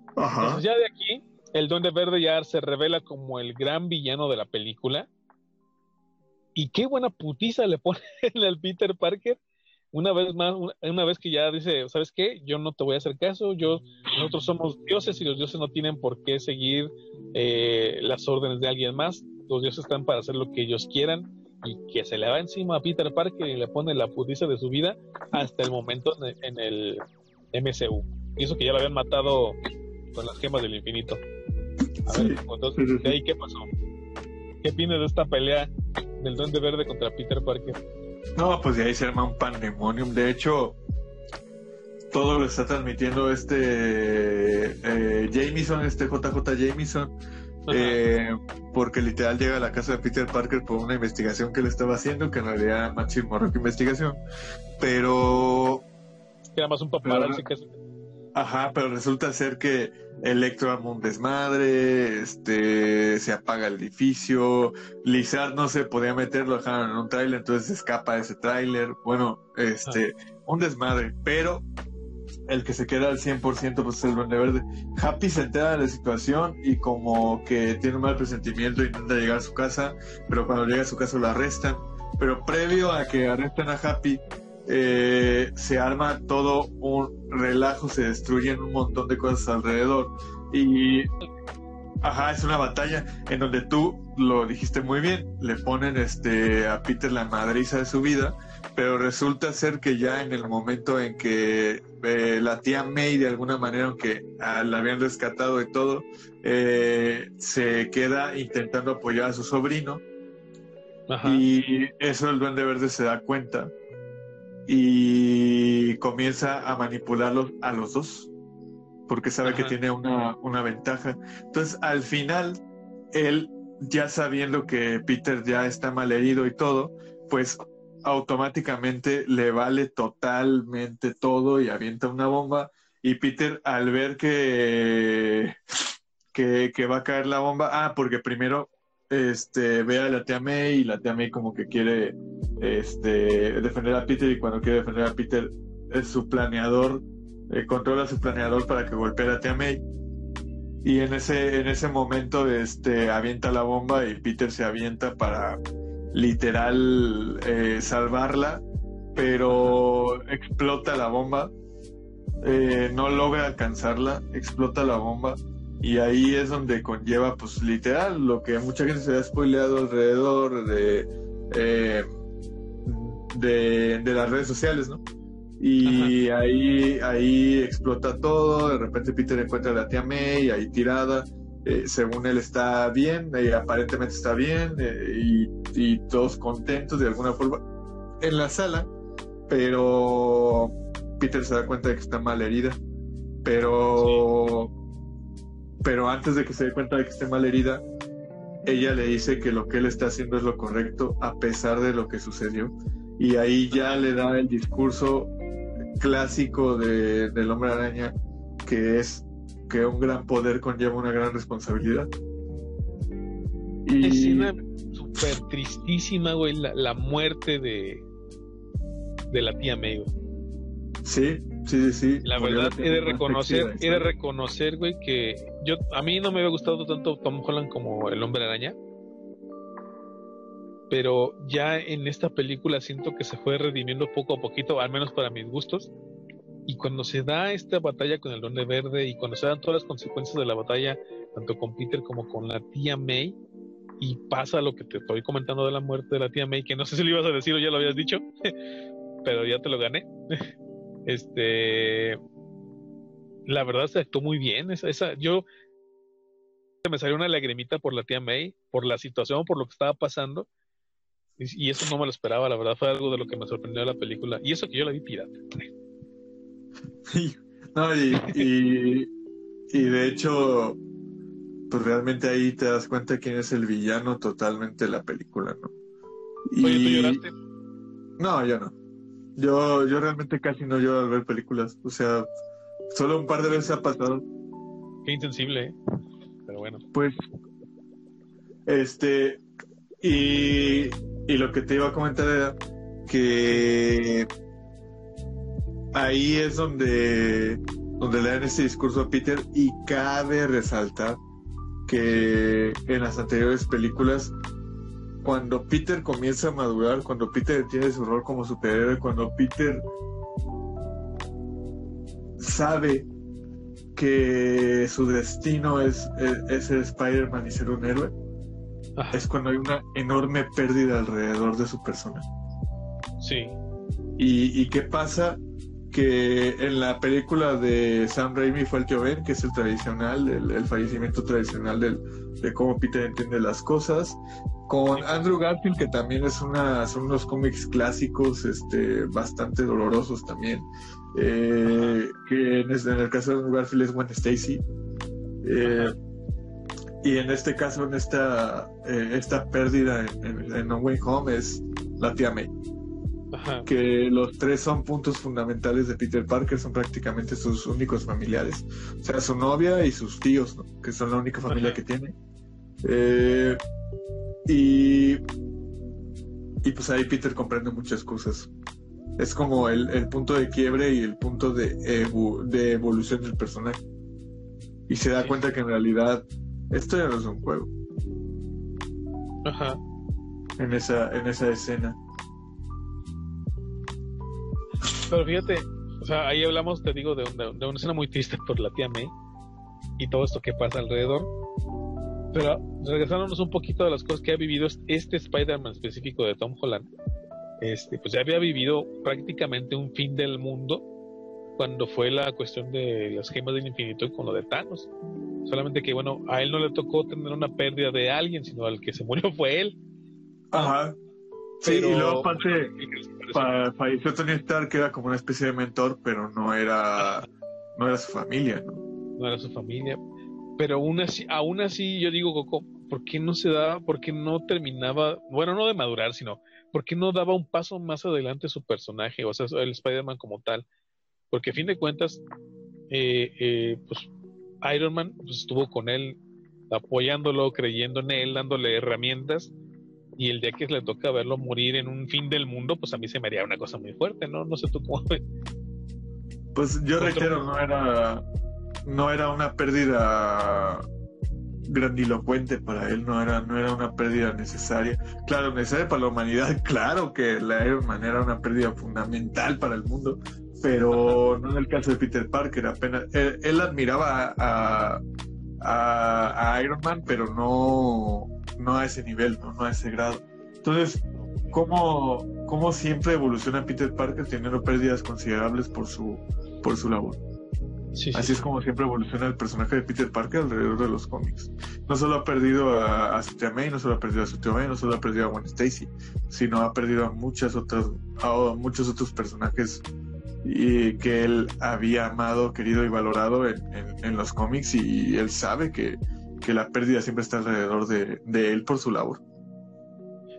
Entonces ya de aquí, el Duende Verde ya se revela como el gran villano de la película y qué buena putiza le pone al Peter Parker. Una vez más, una, vez que ya dice, ¿sabes qué? Yo no te voy a hacer caso, yo, nosotros somos dioses y los dioses no tienen por qué seguir eh, las órdenes de alguien más. Los dioses están para hacer lo que ellos quieran y que se le va encima a Peter Parker y le pone la putiza de su vida hasta el momento en, el MCU. Y eso que ya lo habían matado con las gemas del infinito. A ver, entonces, ¿de ahí qué pasó? ¿Qué opinas de esta pelea del Duende Verde contra Peter Parker. No, pues de ahí se arma un pandemonium. De hecho, todo lo está transmitiendo este eh, Jameson, este JJ Jameson, eh, porque literal llega a la casa de Peter Parker por una investigación que le estaba haciendo, que en realidad chismorro que investigación, pero... Era más un paparazzi que... Ajá, pero resulta ser que Electro arma un desmadre, este, se apaga el edificio, Lizard no se podía meter, lo dejaron en un tráiler, entonces escapa de ese tráiler, bueno, este, un desmadre, pero el que se queda al 100% pues es el Duende Verde. Happy se entera de la situación y como que tiene un mal presentimiento intenta llegar a su casa, pero cuando llega a su casa lo arrestan, pero previo a que arrestan a Happy, eh, se arma todo un relajo, se destruyen un montón de cosas alrededor. Y, ajá, es una batalla en donde tú lo dijiste muy bien, le ponen este, a Peter la madriza de su vida, pero resulta ser que ya en el momento en que eh, la tía May, de alguna manera, aunque ah, la habían rescatado y todo, eh, se queda intentando apoyar a su sobrino. Y eso el duende verde se da cuenta y comienza a manipularlos a los dos porque sabe que tiene una, una, ventaja. Entonces, al final, él, ya sabiendo que Peter ya está mal herido y todo, pues automáticamente le vale totalmente todo y avienta una bomba. Y Peter, al ver que, que, que va a caer la bomba, ah, porque primero este, ve a la tía May y la tía May como que quiere este, defender a Peter y cuando quiere defender a Peter su planeador eh, controla su planeador para que golpee a Tia May. Y en ese, en ese momento este, avienta la bomba y Peter se avienta para literal eh, salvarla, pero explota la bomba. Eh, no logra alcanzarla, explota la bomba. Y ahí es donde conlleva, pues literal, lo que mucha gente se ha spoileado alrededor de, de, de las redes sociales, ¿no? Y ahí, ahí explota todo, de repente Peter encuentra a la tía May ahí tirada, eh, según él está bien, eh, aparentemente está bien, eh, y, todos contentos de alguna forma en la sala, pero Peter se da cuenta de que está mal herida, pero, pero antes de que se dé cuenta de que esté mal herida, ella le dice que lo que él está haciendo es lo correcto a pesar de lo que sucedió. Y ahí ya le da el discurso clásico de, del hombre araña, que es que un gran poder conlleva una gran responsabilidad. Y... Escena súper tristísima, güey, la, muerte de, de la tía May, Sí, sí, sí. La verdad, he de reconocer, he de reconocer, güey, que yo, a mí no me había gustado tanto Tom Holland como el hombre araña pero ya en esta película siento que se fue redimiendo poco a poquito, al menos para mis gustos. Y cuando se da esta batalla con el Duende Verde y cuando se dan todas las consecuencias de la batalla, tanto con Peter como con la tía May, y pasa lo que te estoy comentando de la muerte de la tía May, que no sé si lo ibas a decir o ya lo habías dicho, pero ya te lo gané. este, la verdad se actuó muy bien. Esa, esa, yo me salió una lagrimita por la tía May, por la situación, por lo que estaba pasando y, eso no me lo esperaba, la verdad, fue algo de lo que me sorprendió de la película. Y eso que yo la vi pirata. no, y, y, de hecho, pues realmente ahí te das cuenta quién es el villano totalmente de la película, ¿no? Y... Oye, ¿tú lloraste? No, yo no. Yo, yo realmente casi no lloro al ver películas. O sea, solo un par de veces ha pasado. Qué insensible, ¿eh? Pero bueno. Pues, este, y y lo que te iba a comentar era que ahí es donde, donde le dan ese discurso a Peter y cabe resaltar que en las anteriores películas, cuando Peter comienza a madurar, cuando Peter tiene su rol como superhéroe, cuando Peter sabe que su destino es, es ser Spider-Man y ser un héroe, es cuando hay una enorme pérdida alrededor de su persona. Sí. ¿Y, qué pasa? Que en la película de Sam Raimi fue el tío Ben, que es el tradicional, el, fallecimiento tradicional de cómo Peter entiende las cosas. Con Andrew Garfield, que también es una, son unos cómics clásicos este, bastante dolorosos también. Eh, que en, el caso de Andrew Garfield es Gwen Stacy. Eh, y en este caso, en esta, eh, esta pérdida en, No Way Home es la tía May. Que los tres son puntos fundamentales de Peter Parker, son prácticamente sus únicos familiares. O sea, su novia y sus tíos, que son la única familia que tiene. Eh, y, y pues ahí Peter comprende muchas cosas. Es como el, el punto de quiebre y el punto de, de evolución del personaje. Y se da cuenta que en realidad esto ya no es un juego. Ajá. En esa, en esa escena. Pero fíjate, o sea, ahí hablamos, te digo, de, de, una escena muy triste por la tía May y todo esto que pasa alrededor. Pero regresándonos un poquito de las cosas que ha vivido este Spider-Man específico de Tom Holland, este, pues ya había vivido prácticamente un fin del mundo cuando fue la cuestión de las gemas del infinito y con lo de Thanos. Solamente que, bueno, a él no le tocó tener una pérdida de alguien, sino al que se murió fue él. Ajá. Sí, y luego aparte falleció Tony Stark, que era como una especie de mentor, pero no era, no era su familia, ¿no? No era su familia. Pero aún así, aún así yo digo, Coco, ¿por qué no se daba, por qué no terminaba, bueno, no de madurar, sino, ¿por qué no daba un paso más adelante su personaje, o sea, el Spider-Man como tal? Porque a fin de cuentas, eh, eh, pues Iron Man pues, estuvo con él apoyándolo, creyendo en él, dándole herramientas. Y el día que le toca verlo morir en un fin del mundo, pues a mí se me haría una cosa muy fuerte, ¿no? No sé tú cómo ves. Pues yo reitero, no era, no era una pérdida grandilocuente para él, no era, no era una pérdida necesaria. Claro, necesaria para la humanidad, claro que la Iron Man era una pérdida fundamental para el mundo, pero no en el caso de Peter Parker, apenas él, admiraba a, a, Iron Man, pero no, no a ese nivel, no, no a ese grado. Entonces, ¿cómo, ¿cómo siempre evoluciona Peter Parker teniendo pérdidas considerables por su, por su labor? Así es como siempre evoluciona el personaje de Peter Parker alrededor de los cómics. No solo ha perdido a, su tía May, no solo ha perdido a su tía May, no solo ha perdido a Gwen Stacy, sino ha perdido a muchas otras, a muchos otros personajes y que él había amado, querido y valorado en, los cómics y él sabe que, la pérdida siempre está alrededor de, de, él por su labor.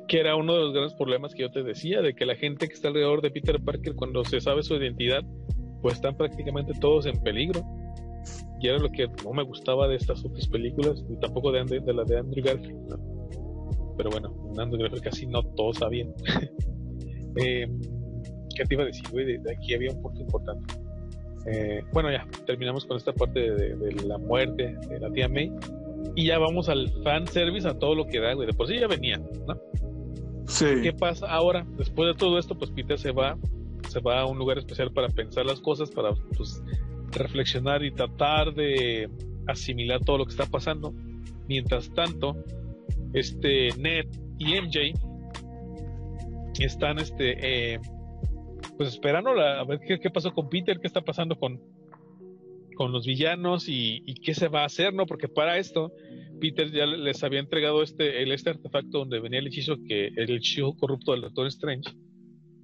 Que era uno de los grandes problemas que yo te decía, de que la gente que está alrededor de Peter Parker, cuando se sabe su identidad, pues están prácticamente todos en peligro. Y era lo que no me gustaba de estas otras películas, y tampoco de, de, la de Andrew Garfield. Pero bueno, en Andrew Garfield casi no todos sabían. eh, ¿Qué te iba a decir, güey? De, aquí había un punto importante. Eh, bueno, ya terminamos con esta parte de, la muerte de la tía May. Y ya vamos al fan service, a todo lo que da, güey. De por sí ya venía, ¿no? Sí. ¿Qué pasa ahora? Después de todo esto, pues Peter se va, se va a un lugar especial para pensar las cosas, para pues, reflexionar y tratar de asimilar todo lo que está pasando. Mientras tanto, este Ned y MJ están este eh, pues esperando a ver qué, pasó con Peter, qué está pasando con, con los villanos y, qué se va a hacer, ¿no? Porque para esto, Peter ya les había entregado este, el, este artefacto donde venía el hechizo que el hechizo corrupto del Doctor Strange,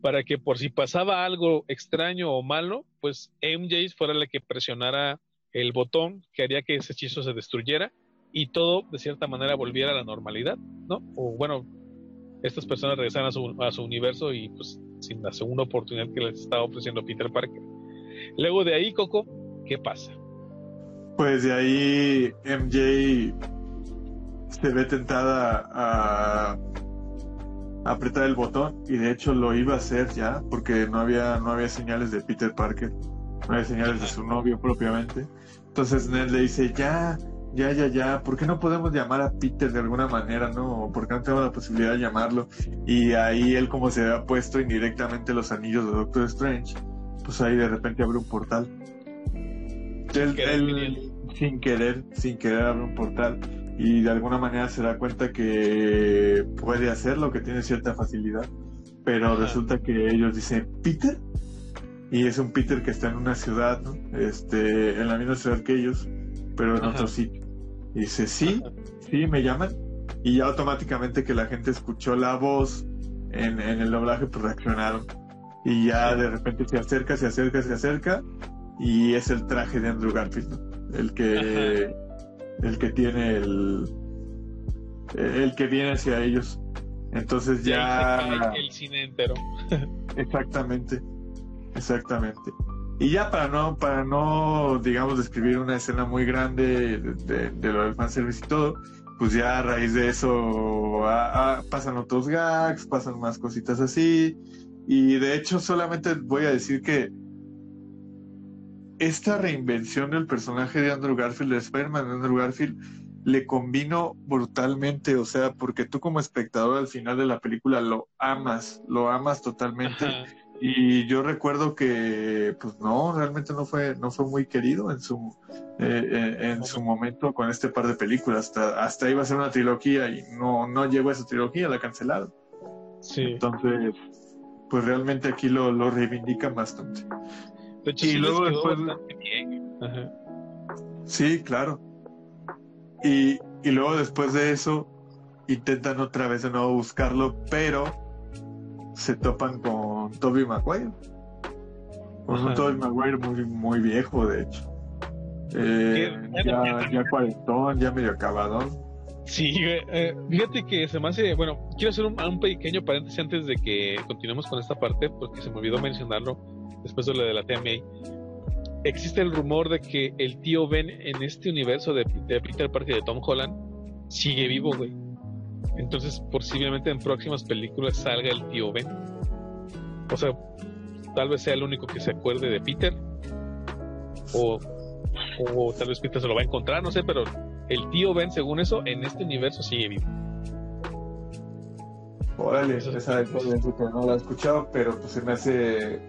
para que por si pasaba algo extraño o malo, pues MJ fuera la que presionara el botón que haría que ese hechizo se destruyera y todo de cierta manera volviera a la normalidad, ¿no? O bueno, estas personas regresaran a su, a su universo y pues sin la segunda oportunidad que les estaba ofreciendo Peter Parker. Luego de ahí, Coco, ¿qué pasa? Pues de ahí MJ se ve tentada a apretar el botón y de hecho lo iba a hacer ya porque no había no había señales de Peter Parker, no había señales de su novio propiamente. Entonces Ned le dice, "Ya, ya, ya, ya, ¿por qué no podemos llamar a Peter de alguna manera, no? ¿Por qué no tenemos la posibilidad de llamarlo? Y ahí él como se había puesto indirectamente los anillos de Doctor Strange, pues ahí de repente abre un portal. Él, sin querer, sin querer abre un portal y de alguna manera se da cuenta que puede hacerlo, que tiene cierta facilidad, pero resulta que ellos dicen, ¿Peter? Y es un Peter que está en una ciudad, ¿no? Este, en la misma ciudad que ellos, pero en otro sitio. Y dice, sí, sí, me llaman. Y ya automáticamente que la gente escuchó la voz en, el doblaje, pues reaccionaron. Y ya de repente se acerca, se acerca, se acerca. Y es el traje de Andrew Garfield, el que, el que tiene el, el que viene hacia ellos. Entonces ya. el cine entero. exactamente, exactamente. Y ya para no, para no, digamos, describir una escena muy grande de, de, lo del fanservice y todo, pues ya a raíz de eso pasan otros gags, pasan más cositas así. Y de hecho solamente voy a decir que esta reinvención del personaje de Andrew Garfield, de Spider-Man de Andrew Garfield, le combino brutalmente, o sea, porque tú como espectador al final de la película lo amas, lo amas totalmente. Y yo recuerdo que, pues no, realmente no fue, no fue muy querido en su, eh, eh, en su momento con este par de películas. Hasta, hasta iba a ser una trilogía y no, no llegó a esa trilogía, la cancelaron. Sí. Entonces, pues realmente aquí lo, lo reivindican bastante. De hecho, y luego después. Sí, claro. Y, y luego después de eso, intentan otra vez de nuevo buscarlo, pero se topan con Toby Maguire. Con un Toby Maguire muy, muy viejo, de hecho. Eh, ya, ya cuarentón, ya medio acabadón. Sí, eh, fíjate que se me hace, bueno, quiero hacer un, un, pequeño paréntesis antes de que continuemos con esta parte, porque se me olvidó mencionarlo después de lo de la TMA. Existe el rumor de que el tío Ben en este universo de, de Peter Parker de Tom Holland sigue vivo, güey. Entonces, posiblemente en próximas películas salga el tío Ben. O sea, tal vez sea el único que se acuerde de Peter o, o tal vez Peter se lo va a encontrar, no sé, pero el tío Ben, según eso, en este universo sigue vivo. Órale, esa no la he escuchado, pero pues se me hace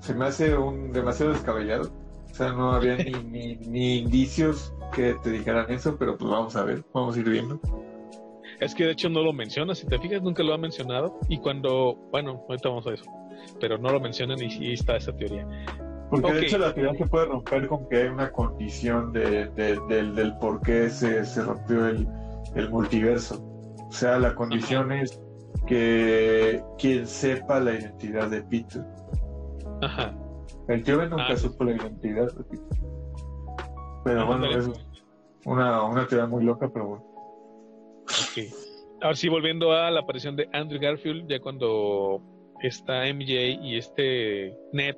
se me hace un demasiado descabellado. O sea, no había ni, ni, indicios que te dijeran eso, pero pues vamos a ver, vamos a ir viendo. Es que de hecho no lo menciona, si te fijas nunca lo ha mencionado y cuando, bueno, ahorita vamos a eso, pero no lo mencionan y sí está esa teoría. Porque de hecho la teoría se puede romper con que hay una condición de, del, del, por qué se, se rompió el, el, multiverso. O sea, la condición es que quien sepa la identidad de Peter. Ajá. El tío nunca ah, supo la identidad. Pero bueno, es una, una teoría muy loca, pero bueno. Ahora sí, volviendo a la aparición de Andrew Garfield, ya cuando está MJ y este Ned,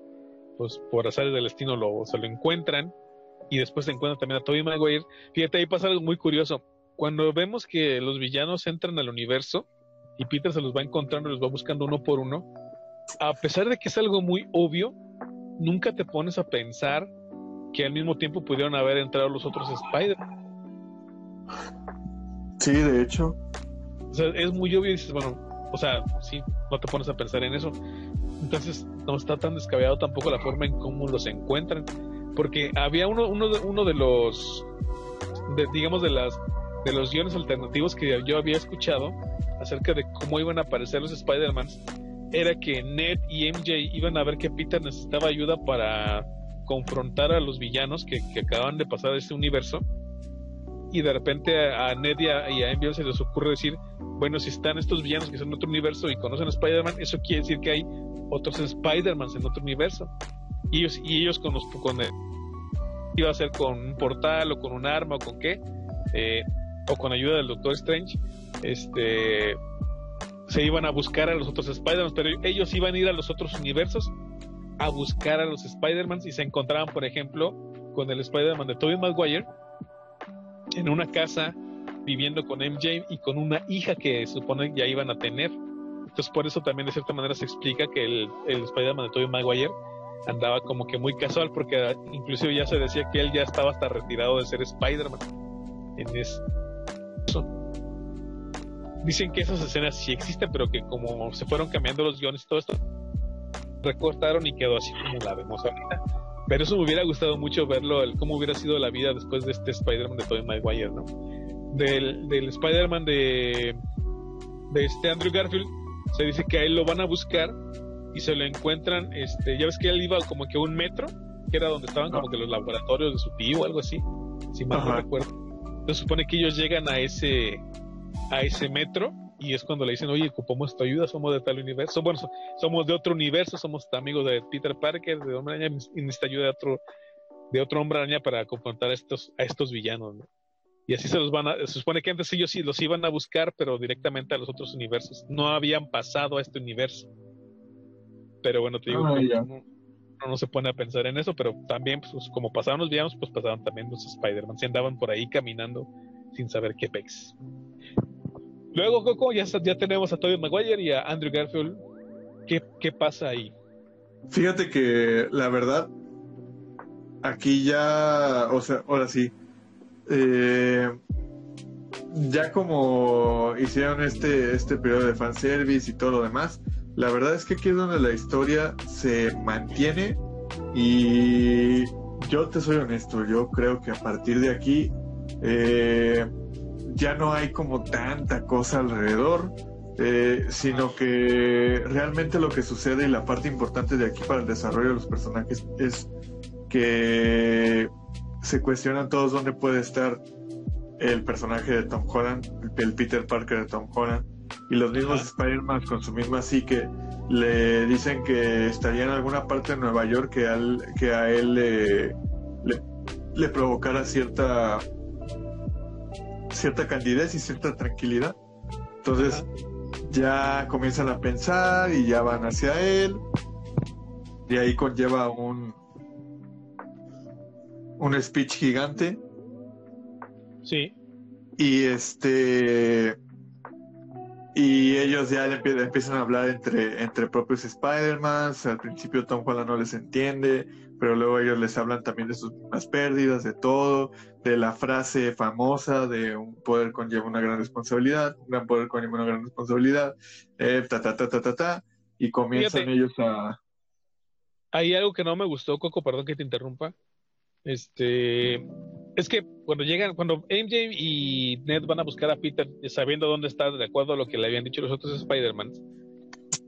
pues por azares del destino lo, se lo encuentran y después se encuentran también a Tobey Maguire. Fíjate, ahí pasa algo muy curioso. Cuando vemos que los villanos entran al universo, y Peter se los va encontrando, los va buscando uno por uno. A pesar de que es algo muy obvio, nunca te pones a pensar que al mismo tiempo pudieron haber entrado los otros Spider. Sí, de hecho. O sea, es muy obvio y dices, bueno, o sea, sí, no te pones a pensar en eso. Entonces, no está tan descabellado tampoco la forma en cómo los encuentran. Porque había uno, uno, de, uno de los, digamos, de las de los guiones alternativos que yo había escuchado acerca de cómo iban a aparecer los Spider-Man era que Ned y MJ iban a ver que Peter necesitaba ayuda para confrontar a los villanos que, acaban de pasar de este universo y de repente a, Ned y a, MJ se les ocurre decir, bueno, si están estos villanos que son en otro universo y conocen a Spider-Man, eso quiere decir que hay otros Spider-Man en otro universo. Y ellos, y ellos con los con iba a ser con un portal o con un arma o con qué, eh, o con ayuda del Doctor Strange, este, se iban a buscar a los otros Spider-Man, pero ellos iban a ir a los otros universos a buscar a los Spider-Man y se encontraban, por ejemplo, con el Spider-Man de Tobey Maguire en una casa viviendo con MJ y con una hija que supone ya iban a tener. Entonces, por eso también de cierta manera se explica que el, el Spider-Man de Tobey Maguire andaba como que muy casual, porque inclusive ya se decía que él ya estaba hasta retirado de ser Spider-Man en ese Dicen que esas escenas sí existen, pero que como se fueron cambiando los guiones y todo esto, recortaron y quedó así como la vemos ahorita. Pero eso me hubiera gustado mucho verlo, el, cómo hubiera sido la vida después de este Spider-Man de Tobey Maguire, ¿no? Del, del Spider-Man de, de este Andrew Garfield, se dice que a él lo van a buscar y se lo encuentran, este, ya ves que él iba como que a un metro, que era donde estaban como que los laboratorios de su tío o algo así, si mal no recuerdo. Se supone que ellos llegan a ese, a ese metro y es cuando le dicen, oye, ocupamos tu ayuda, somos de tal universo, bueno, somos de otro universo, somos amigos de Peter Parker, de Hombre Araña, y necesita ayuda de otro, de otro Hombre Araña para confrontar a estos, a estos villanos, Y así se los van a, se supone que antes ellos sí los iban a buscar, pero directamente a los otros universos, no habían pasado a este universo. Pero bueno, te digo, ah, no, no, se pone a pensar en eso, pero también, pues, como pasaban los villanos, pues pasaban también los Spider-Man, se andaban por ahí caminando sin saber qué pex. Luego, Coco, ya, ya tenemos a Tobey Maguire y a Andrew Garfield. ¿Qué, ¿Qué pasa ahí? Fíjate que la verdad, aquí ya, o sea, ahora sí, eh, ya como hicieron este, este periodo de fanservice y todo lo demás, la verdad es que aquí es donde la historia se mantiene y yo te soy honesto, yo creo que a partir de aquí eh, ya no hay como tanta cosa alrededor, eh, sino que realmente lo que sucede y la parte importante de aquí para el desarrollo de los personajes es que se cuestionan todos dónde puede estar el personaje de Tom Holland, el Peter Parker de Tom Holland, y los mismos Spider-Man con su misma psique le dicen que estaría en alguna parte de Nueva York que, al, que a él le, le provocara cierta cierta candidez y cierta tranquilidad. Entonces ya comienzan a pensar y ya van hacia él. Y ahí conlleva un un speech gigante. Sí. Y este y ellos ya empiezan a hablar entre, entre propios Spider-Man. Al principio Tom Holland no les entiende, pero luego ellos les hablan también de sus mismas pérdidas, de todo, de la frase famosa de un poder conlleva una gran responsabilidad, un gran poder conlleva una gran responsabilidad, eh, ta, ta, ta, ta, ta, ta, y comienzan ellos a... Hay algo que no me gustó, Coco, perdón que te interrumpa. Este, es que cuando llegan, cuando MJ y Ned van a buscar a Peter, sabiendo dónde está, de acuerdo a lo que le habían dicho los otros Spider-Man,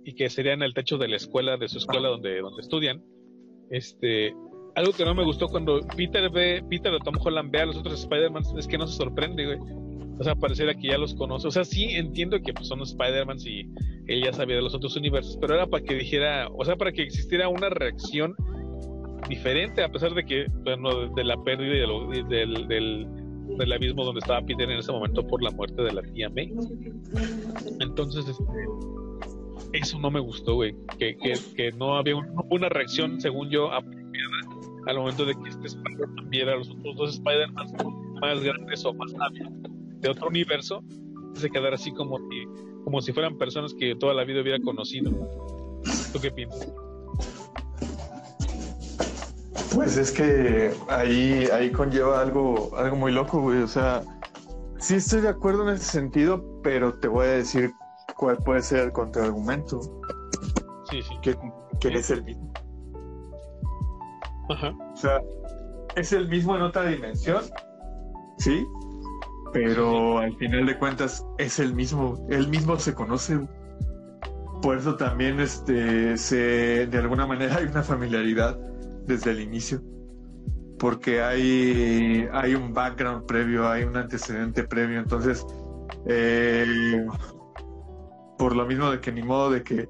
y que sería en el techo de la escuela, de su escuela donde, donde estudian, este, algo que no me gustó cuando Peter ve, Peter o Tom Holland ve a los otros Spider-Man es que no se sorprende. O sea, pareciera que ya los conoce. O sea, sí entiendo que pues, son Spider-Man y él ya sabía de los otros universos, pero era para que dijera, o sea, para que existiera una reacción diferente, a pesar de que, bueno, de la pérdida y del, del, del, abismo donde estaba Peter en ese momento por la muerte de la tía May. Entonces, este, eso no me gustó, güey. Que, que, que no había una reacción, según yo, al momento de que este Spider-Man viera a los otros dos Spider-Man más grandes o más hábiles de otro universo, se quedara así como como si fueran personas que toda la vida hubiera conocido. ¿Tú qué piensas? Pues es que ahí, ahí conlleva algo, algo muy loco, güey. O sea, sí estoy de acuerdo en ese sentido, pero te voy a decir cuál puede ser el contraargumento. Sí, sí. Que, que es el mismo. Ajá. O sea, es el mismo en otra dimensión, ¿sí? Pero al final de cuentas es el mismo, él mismo se conoce. Por eso también este, se, de alguna manera hay una familiaridad desde el inicio, porque hay, hay un background previo, hay un antecedente previo, entonces, eh, por lo mismo de que ni modo de que,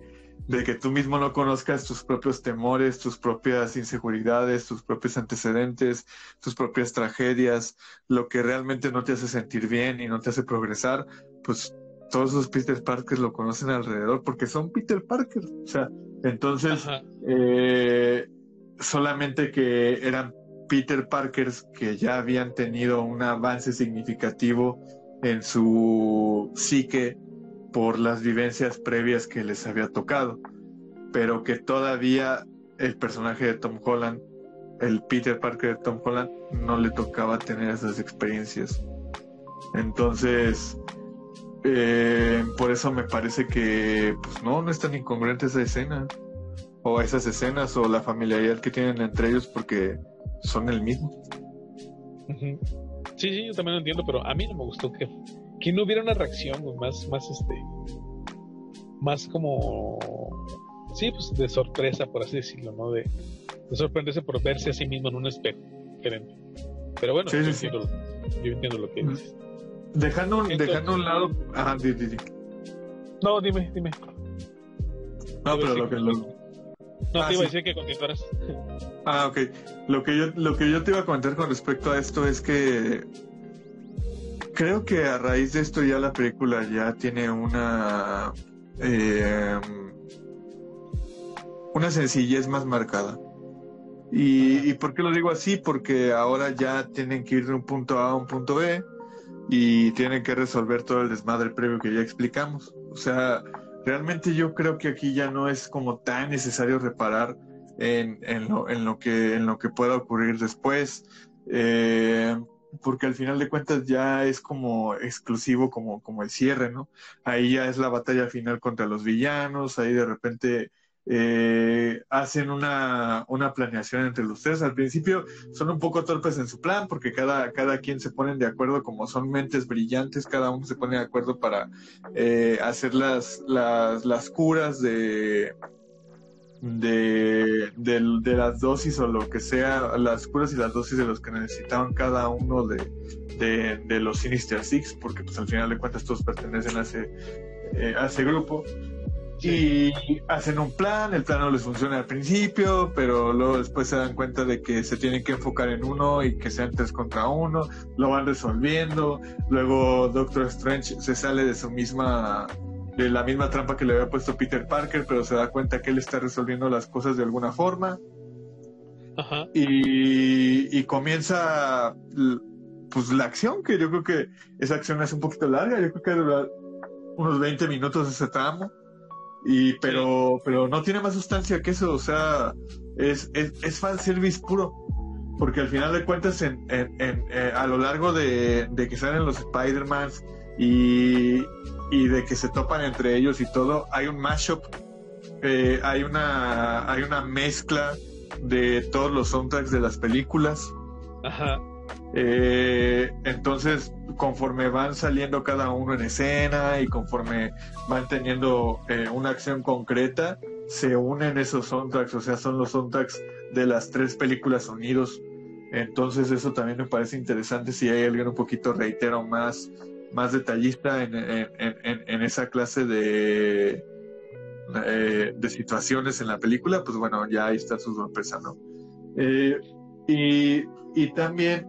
de que tú mismo no conozcas tus propios temores, tus propias inseguridades, tus propios antecedentes, tus propias tragedias, lo que realmente no te hace sentir bien y no te hace progresar, pues todos esos Peter Parker lo conocen alrededor porque son Peter Parker. O sea, entonces, eh, solamente que eran Peter Parkers que ya habían tenido un avance significativo en su psique por las vivencias previas que les había tocado, pero que todavía el personaje de Tom Holland, el Peter Parker de Tom Holland, no le tocaba tener esas experiencias. Entonces, eh, por eso me parece que, pues no, no es tan incongruente esa escena o esas escenas o la familiaridad que tienen entre ellos porque son el mismo. Sí, sí, yo también lo entiendo, pero a mí no me gustó que, que no hubiera una reacción más, más este, más como, sí, pues de sorpresa, por así decirlo, ¿no? De, sorprenderse por verse a sí mismo en un espejo diferente. Pero bueno, yo, Entiendo, yo, Entiendo, lo que dices. Dejando, un, dejando un lado. Ajá, di, di, No, dime, dime. No, pero lo que, lo, no, ah, te iba a decir que continuaras. Ah, ok. Lo que, yo, lo que yo te iba a comentar con respecto a esto es que creo que a raíz de esto ya la película ya tiene una eh, una sencillez más marcada. Y, ¿Y por qué lo digo así? Porque ahora ya tienen que ir de un punto A a un punto B y tienen que resolver todo el desmadre previo que ya explicamos. O sea, realmente yo creo que aquí ya no es como tan necesario reparar en, en, lo, en, lo, que, en lo que pueda ocurrir después, eh, porque al final de cuentas ya es como exclusivo como, como el cierre, ¿no? Ahí ya es la batalla final contra los villanos, ahí de repente eh, hacen una, una, planeación entre los tres. Al principio son un poco torpes en su plan porque cada, cada quien se ponen de acuerdo, como son mentes brillantes, cada uno se pone de acuerdo para eh, hacer las, las, las curas de, de, de, las dosis o lo que sea, las curas y las dosis de los que necesitaban cada uno de, de, los Sinister Six, porque pues al final de cuentas todos pertenecen a ese, eh, a ese grupo. Y hacen un plan, el plan no les funciona al principio, pero luego después se dan cuenta de que se tienen que enfocar en uno y que sean tres contra uno, lo van resolviendo, luego Doctor Strange se sale de su misma de la misma trampa que le había puesto Peter Parker, pero se da cuenta que él está resolviendo las cosas de alguna forma. Ajá. Y, y comienza pues la acción, que yo creo que esa acción es un poquito larga, yo creo que dura unos 20 minutos ese tramo. Y, pero, pero no tiene más sustancia que eso, o sea, es, es, es fan service puro. Porque al final de cuentas, en, en, eh, a lo largo de, que salen los Spider-Mans y, y de que se topan entre ellos y todo, hay un mashup, eh, hay, una, hay una mezcla de todos los soundtracks de las películas. Ajá. Eh, entonces, conforme van saliendo cada uno en escena y conforme van teniendo eh, una acción concreta, se unen esos soundtracks, o sea, son los soundtracks de las tres películas unidos. Entonces, eso también me parece interesante si hay alguien un poquito, reitero, más, más detallista en, esa clase de, eh, de situaciones en la película, pues bueno, ya ahí está su sorpresa, ¿no? y, y también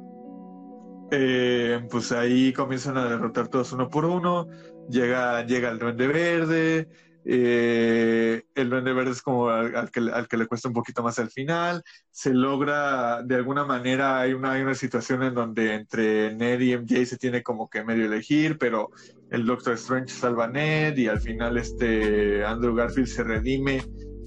eh, pues ahí comienzan a derrotar todos uno por uno, llega, llega el duende verde, eh, el duende verde es como al, que, le cuesta un poquito más al final, se logra, de alguna manera hay una, hay una situación en donde entre Ned y MJ se tiene como que medio elegir, pero el Doctor Strange salva a Ned y al final este Andrew Garfield se redime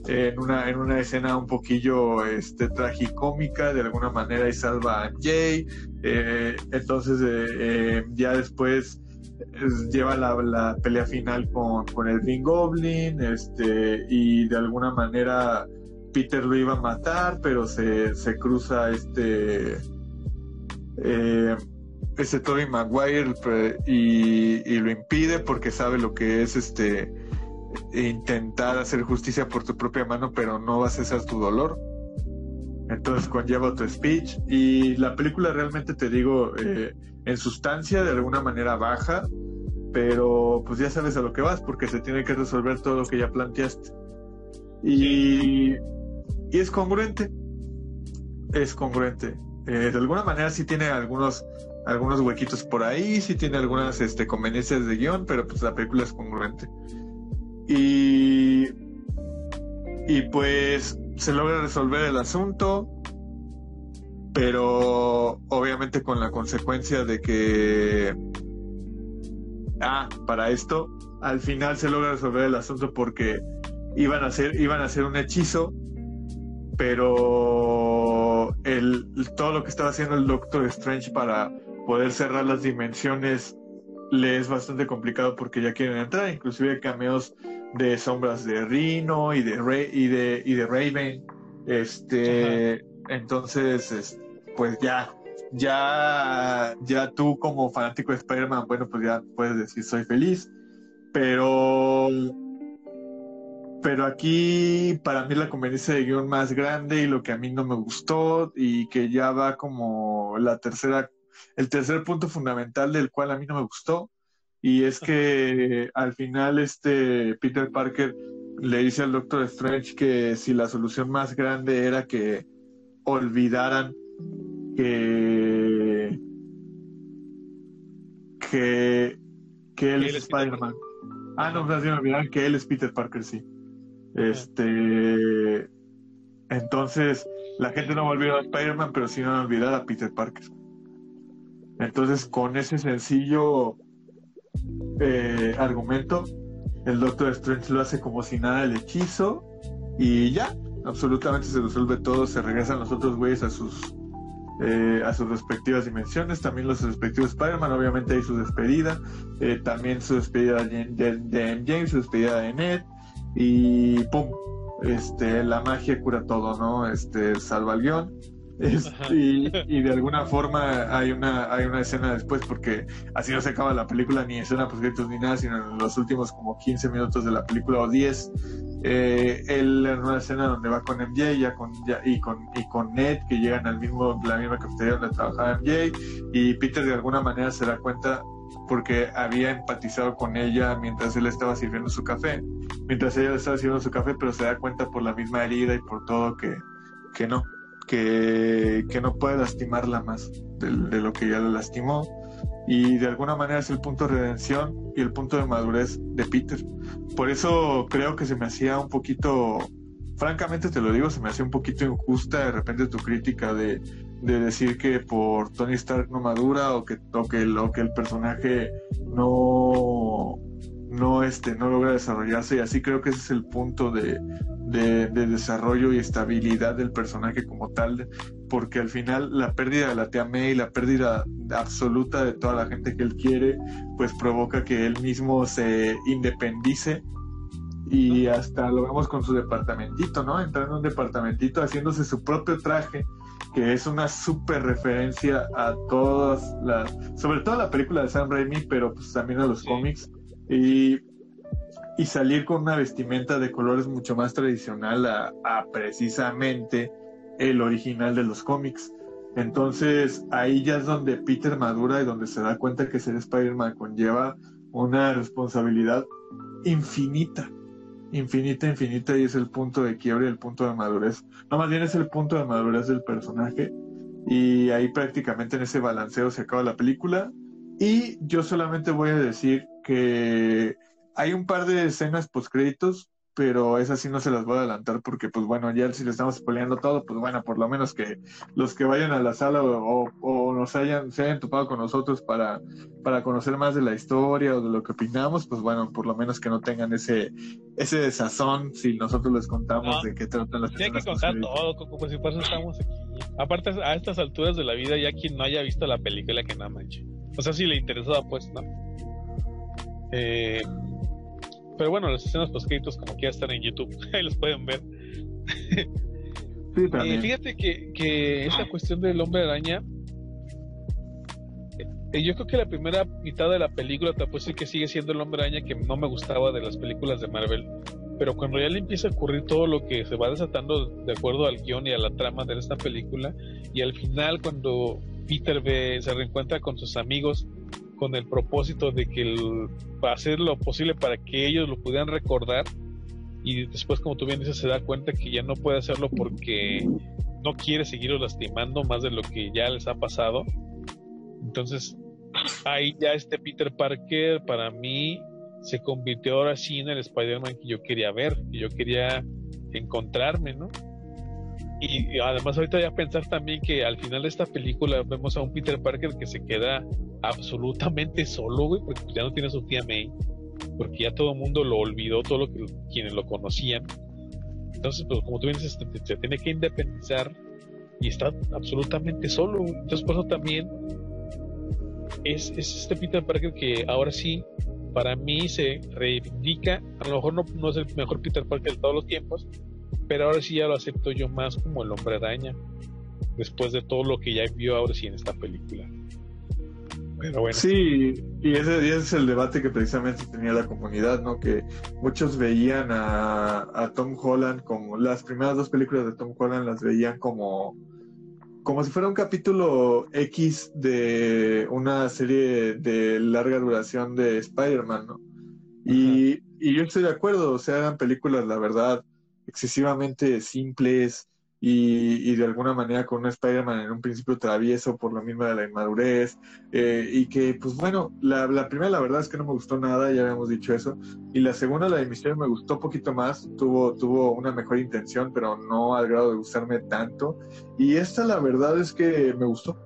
en una, en una escena un poquillo este, tragicómica, de alguna manera, y salva a Jay. Eh, entonces, eh, ya después lleva la, pelea final con, con, el Green Goblin, este, y de alguna manera Peter lo iba a matar, pero se, se cruza este. ese Tobey Maguire y, y lo impide porque sabe lo que es este intentar hacer justicia por tu propia mano, pero no vas a cesar tu dolor. Entonces conlleva tu speech y la película realmente te digo, eh, en sustancia de alguna manera baja, pero pues ya sabes a lo que vas porque se tiene que resolver todo lo que ya planteaste. Y, y es congruente, es congruente. Eh, de alguna manera sí tiene algunos algunos huequitos por ahí, sí tiene algunas este, conveniencias de guion, pero pues la película es congruente. Y, y pues se logra resolver el asunto, pero obviamente con la consecuencia de que, ah, para esto, al final se logra resolver el asunto porque iban a hacer, iban a hacer un hechizo, pero el, todo lo que estaba haciendo el Doctor Strange para poder cerrar las dimensiones le es bastante complicado porque ya quieren entrar, inclusive cameos de sombras de Rino y de Rey y de y de Raven. Este, entonces, pues ya, ya, ya tú como fanático de Spider-Man, bueno, pues ya puedes decir soy feliz. Pero, pero aquí para mí la conveniencia de guion más grande y lo que a mí no me gustó y que ya va como la tercera, el tercer punto fundamental del cual a mí no me gustó y es que al final este Peter Parker le dice al Doctor Strange que si la solución más grande era que olvidaran que que, que él, es Spider-Man. Ah, no, más bien olvidaran que él es Peter Parker, sí. Este entonces la gente no va a olvidar a Spider-Man, pero sí no va a olvidar a Peter Parker. Entonces, con ese sencillo eh, argumento, el Doctor Strange lo hace como si nada el hechizo y ya, absolutamente se resuelve todo, se regresan los otros güeyes a sus eh, a sus respectivas dimensiones, también los respectivos Spider-Man, obviamente hay su despedida, eh, también su despedida de, de, James, su despedida de Ned y pum, este, la magia cura todo, ¿no? Este, salva el guion y, de alguna forma hay una, hay una escena después, porque así no se acaba la película, ni escena post ni nada, sino en los últimos como 15 minutos de la película o 10, eh, él en una escena donde va con MJ ya con, y, con, y con Ned, que llegan al mismo, la misma cafetería donde trabajaba MJ, y Peter de alguna manera se da cuenta porque había empatizado con ella mientras él estaba sirviendo su café, mientras ella estaba sirviendo su café, pero se da cuenta por la misma herida y por todo que, que no, que, no puede lastimarla más de, lo que ya la lastimó. Y de alguna manera es el punto de redención y el punto de madurez de Peter. Por eso creo que se me hacía un poquito, francamente te lo digo, se me hacía un poquito injusta de repente tu crítica de, decir que por Tony Stark no madura o que, o que, que el personaje no, no, este, no logra desarrollarse. Y así creo que ese es el punto de, de, desarrollo y estabilidad del personaje como tal, porque al final la pérdida de la tía May, la pérdida absoluta de toda la gente que él quiere, pues provoca que él mismo se independice y hasta lo vemos con su departamentito, ¿no? Entrando en un departamentito haciéndose su propio traje, que es una súper referencia a todas las, sobre todo a la película de Sam Raimi, pero pues también a los cómics. Y y salir con una vestimenta de colores mucho más tradicional a, precisamente el original de los cómics. Entonces ahí ya es donde Peter madura y donde se da cuenta que ser Spider-Man conlleva una responsabilidad infinita, infinita, infinita y es el punto de quiebre, el punto de madurez. No, más bien es el punto de madurez del personaje y ahí prácticamente en ese balanceo se acaba la película y yo solamente voy a decir que hay un par de escenas post créditos, pero esas sí no se las voy a adelantar porque, pues bueno, ya si le estamos peleando todo, pues bueno, por lo menos que los que vayan a la sala o, nos hayan, se hayan topado con nosotros para, para conocer más de la historia o de lo que opinamos, pues bueno, por lo menos que no tengan ese, ese desazón si nosotros les contamos de qué tratan las Tiene que contar todo, como si por eso estamos aquí. Aparte, a estas alturas de la vida, ya quien no haya visto la película que nada manche. O sea, si le interesaba, pues, ¿no? Eh, pero bueno, las escenas poscritos como que ya están en YouTube, ahí los pueden ver. Sí, también. fíjate que, que esta cuestión del hombre araña, eh, yo creo que la primera mitad de la película te decir que sigue siendo el hombre araña que no me gustaba de las películas de Marvel. Pero cuando ya le empieza a ocurrir todo lo que se va desatando de acuerdo al guion y a la trama de esta película, y al final cuando Peter ve, se reencuentra con sus amigos con el propósito de que el, hacer lo posible para que ellos lo pudieran recordar y después como tú bien dices se da cuenta que ya no puede hacerlo porque no quiere seguirlos lastimando más de lo que ya les ha pasado entonces ahí ya este Peter Parker para mí se convirtió ahora sí en el Spider-Man que yo quería ver que yo quería encontrarme ¿no? Y, además ahorita ya pensar también que al final de esta película vemos a un Peter Parker que se queda absolutamente solo, güey, porque ya no tiene su tía May, porque ya todo el mundo lo olvidó, todo lo que quienes lo conocían. Entonces, pues como tú dices, se, tiene que independizar y está absolutamente solo. Entonces, por eso también es, es este Peter Parker que ahora sí, para mí se reivindica, a lo mejor no, no es el mejor Peter Parker de todos los tiempos, pero ahora sí ya lo acepto yo más como el hombre araña, después de todo lo que ya vio ahora sí en esta película. Pero bueno. Sí, y ese, es el debate que precisamente tenía la comunidad, ¿no? Que muchos veían a, a, Tom Holland como las primeras dos películas de Tom Holland las veían como como si fuera un capítulo X de una serie de larga duración de Spider-Man, ¿no? Y, y, yo estoy de acuerdo, o sea, eran películas, la verdad, excesivamente simples y, de alguna manera con un Spider-Man en un principio travieso por lo mismo de la inmadurez eh, y que pues bueno, la, primera la verdad es que no me gustó nada, ya habíamos dicho eso, y la segunda, la de Misterio, me gustó un poquito más, tuvo, tuvo una mejor intención, pero no al grado de gustarme tanto, y esta la verdad es que me gustó.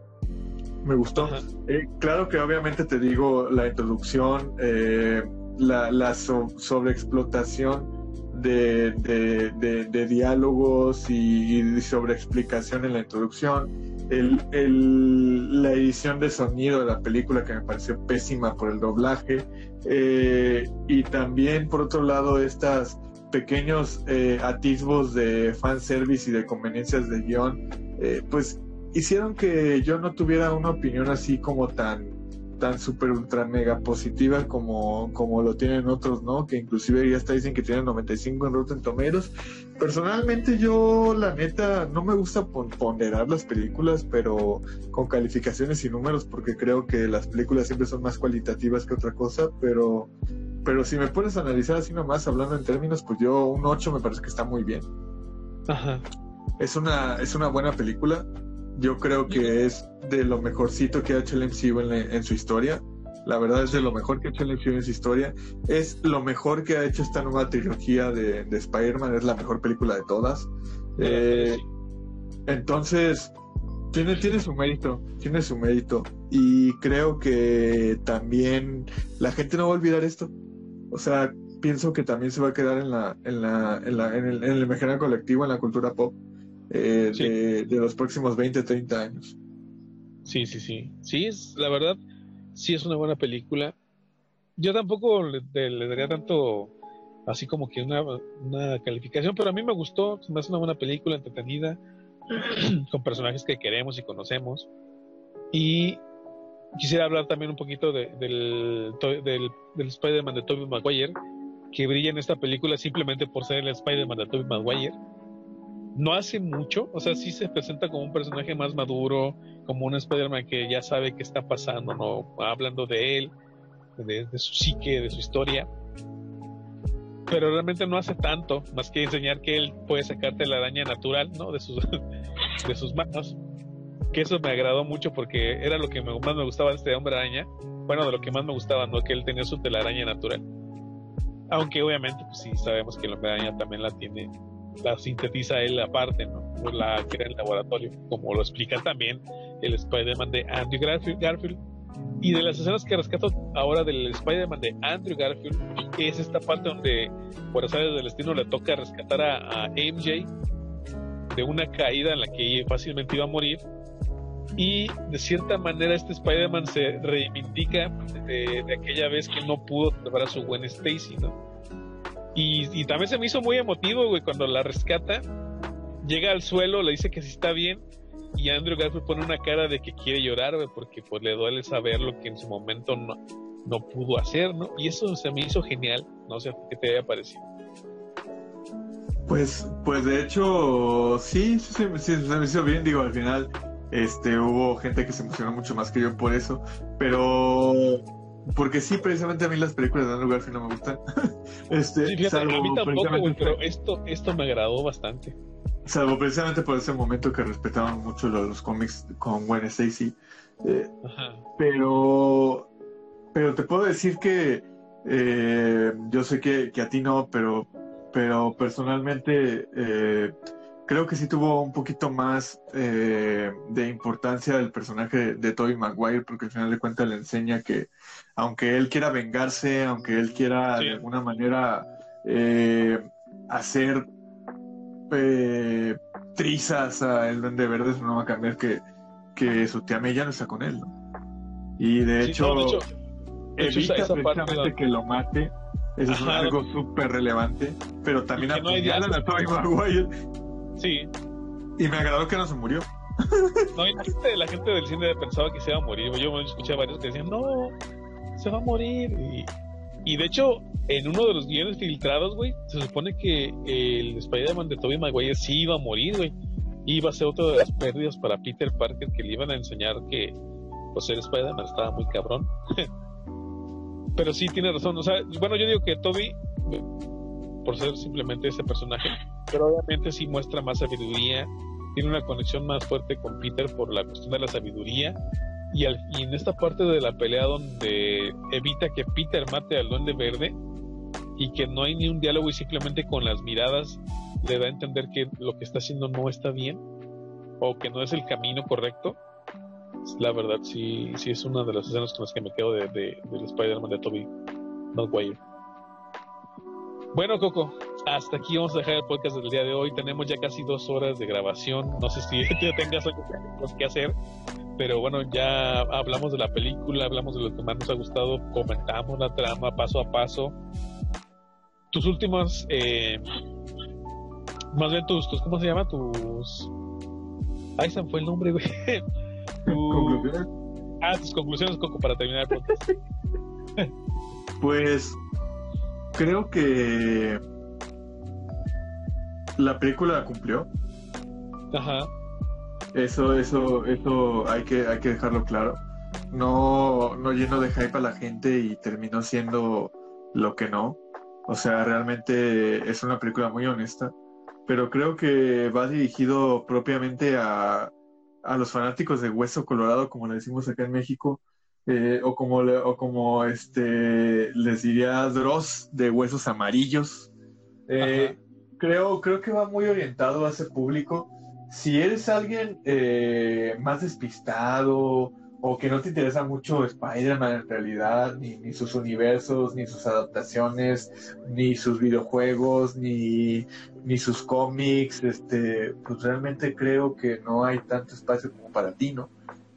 Me gustó. Eh, claro que obviamente te digo la introducción, eh, la, la sobreexplotación de, diálogos y, sobre explicación en la introducción. El, la edición de sonido de la película que me pareció pésima por el doblaje. Eh, y también, por otro lado, estas pequeños eh, atisbos de fanservice y de conveniencias de guion, eh, pues hicieron que yo no tuviera una opinión así como tan tan súper ultra mega positiva como, como lo tienen otros, ¿no? Que inclusive ya está dicen que tienen 95 en Rotten Tomatoes. Personalmente yo la neta no me gusta ponderar las películas, pero con calificaciones y números porque creo que las películas siempre son más cualitativas que otra cosa, pero pero si me pones a analizar así nomás hablando en términos, pues yo un 8 me parece que está muy bien. Ajá. Es una es una buena película yo creo que es de lo mejorcito que ha hecho el MCU en, su historia. La verdad es de lo mejor que ha hecho el MCU en su historia. Es lo mejor que ha hecho esta nueva trilogía de, de Spider-Man. Es la mejor película de todas. Eh, entonces, tiene, tiene su mérito. Tiene su mérito. Y creo que también la gente no va a olvidar esto. O sea, pienso que también se va a quedar en la, en la, en la, en el, en el imaginario colectivo, en la cultura pop eh, de, de, los próximos 20, 30 años. Sí, sí, sí. Sí, es, la verdad, sí es una buena película. Yo tampoco le, le daría tanto así como que una, una, calificación, pero a mí me gustó, me hace una buena película entretenida, con personajes que queremos y conocemos. Y quisiera hablar también un poquito de, del, del, del Spider-Man de Tobey Maguire, que brilla en esta película simplemente por ser el Spider-Man de Tobey Maguire. No hace mucho, o sea, sí se presenta como un personaje más maduro, como un Spider-Man que ya sabe qué está pasando, ¿no? Hablando de él, de, su psique, de su historia pero realmente no hace tanto, más que enseñar que él puede sacarte la araña natural, ¿no? De sus, de sus manos. Que eso me agradó mucho porque era lo que más me gustaba de este hombre araña. Bueno, de lo que más me gustaba, ¿no? Que él tenía su telaraña natural. Aunque obviamente, pues sí, sabemos que el hombre araña también la tiene, la sintetiza él aparte, ¿no? La crea en el laboratorio, como lo explica también el Spider-Man de Andrew Garfield y de las escenas que rescato ahora del Spider-Man de Andrew Garfield, es esta parte donde, por azares del destino, le toca rescatar a, MJ de una caída en la que fácilmente iba a morir. Y de cierta manera, este Spider-Man se reivindica de, aquella vez que no pudo salvar a su buen Stacy, ¿no? Y, y, también se me hizo muy emotivo, güey, cuando la rescata, llega al suelo, le dice que sí está bien y Andrew Garfield pone una cara de que quiere llorar, porque pues le duele saber lo que en su momento no, no pudo hacer, ¿no? Y eso se me hizo genial, no sé qué te haya parecido. Pues, pues de hecho, sí, sí, sí, se me hizo bien, digo, al final este, hubo gente que se emocionó mucho más que yo por eso, pero porque sí, precisamente a mí las películas de Andrew Garfield no me gustan. este, sí, fíjate, a mí tampoco, pero esto, esto me agradó bastante. Salvo precisamente por ese momento que respetaban mucho los, cómics con Gwen Stacy. Eh, pero, pero te puedo decir que eh, yo sé que, a ti no, pero, pero personalmente eh, creo que sí tuvo un poquito más de importancia el personaje de Tobey Maguire, porque al final de cuentas le enseña que aunque él quiera vengarse, aunque él quiera de alguna manera hacer eh, trizas a el Duende Verde, eso no va a cambiar que, que su tía May ya no está con él, ¿no? Y de hecho, evita precisamente que lo mate. Eso es algo súper relevante. Pero también apuñalan a Tobey Maguire. Sí. Y me agradó que no se murió. No, y la gente, la gente del cine pensaba que se iba a morir. Yo escuché a varios que decían, no, se va a morir. Y y de hecho, en uno de los guiones filtrados, güey, se supone que el Spider-Man de Tobey Maguire sí iba a morir, güey. Iba a ser otra de las pérdidas para Peter Parker que le iban a enseñar que, pues, el Spider-Man estaba muy cabrón. Pero sí tiene razón. O sea, bueno, yo digo que Toby, por ser simplemente ese personaje, pero obviamente sí muestra más sabiduría, tiene una conexión más fuerte con Peter por la cuestión de la sabiduría y, en esta parte de la pelea donde evita que Peter mate al duende verde y que no hay ni un diálogo y simplemente con las miradas le da a entender que lo que está haciendo no está bien o que no es el camino correcto. La verdad, sí, sí es una de las escenas con las que me quedo de, del Spider-Man de Toby Maguire. Bueno, Coco, hasta aquí vamos a dejar el podcast del día de hoy. Tenemos ya casi dos horas de grabación. No sé si tengas algo que hacer pero bueno, ya hablamos de la película, hablamos de lo que más nos ha gustado, comentamos la trama paso a paso. Tus últimas, eh, más bien tus, ¿cómo se llama? Tus... Ahí se fue el nombre, güey. ¿Conclusiones? Ah, tus conclusiones, Coco, para terminar el podcast. pues creo que la película cumplió. Ajá. Eso, eso, eso hay que, hay que dejarlo claro. No, no lleno de hype a la gente y terminó siendo lo que no. O sea, realmente es una película muy honesta, pero creo que va dirigido propiamente a, a los fanáticos de Hueso Colorado, como le decimos acá en México, eh, o como, o como este, les diría Dross de Huesos Amarillos. Eh, creo, creo que va muy orientado a ese público si eres alguien eh, más despistado o que no te interesa mucho Spider-Man en realidad, ni, ni, sus universos, ni sus adaptaciones, ni sus videojuegos, ni, ni sus cómics, este, pues realmente creo que no hay tanto espacio como para ti, ¿no?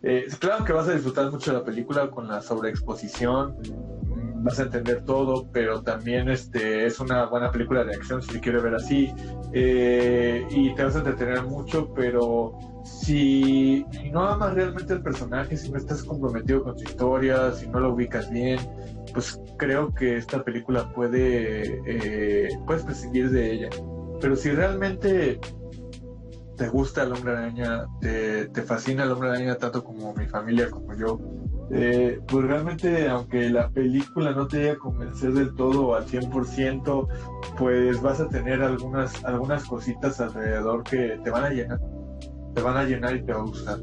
Eh, claro que vas a disfrutar mucho la película con la sobreexposición, mm, vas a entender todo, pero también este, es una buena película de acción si se quiere ver así, eh, y te vas a entretener mucho, pero si, no amas realmente el personaje, si no estás comprometido con su historia, si no lo ubicas bien, pues creo que esta película puede, eh, puedes prescindir de ella. Pero si realmente te gusta el hombre araña, te, fascina el hombre araña tanto como mi familia, como yo, eh, pues realmente aunque la película no te haya convencer del todo al 100%, pues vas a tener algunas, algunas cositas alrededor que te van a llenar te van a llenar y te va a gustar.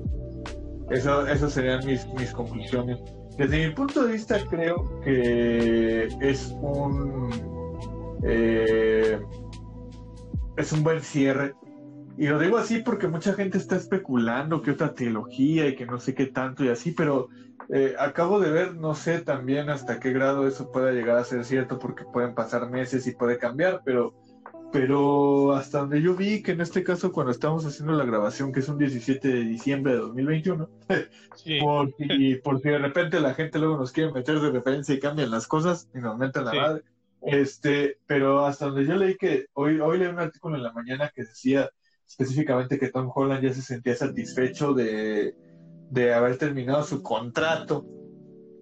Eso, eso serían mis, mis conclusiones. Desde mi punto de vista creo que es un eh, es un buen cierre. Y lo digo así porque mucha gente está especulando que otra trilogía y que no sé qué tanto y así, pero eh, acabo de ver, no sé también hasta qué grado eso pueda llegar a ser cierto porque pueden pasar meses y puede cambiar, pero pero hasta donde yo vi que en este caso cuando estamos haciendo la grabación, que es un 17 de diciembre de 2021, por, y por si de repente la gente luego nos quiere meter de referencia y cambian las cosas y nos meten la madre, este, pero hasta donde yo leí que hoy, hoy leí un artículo en la mañana que decía específicamente que Tom Holland ya se sentía satisfecho de, de haber terminado su contrato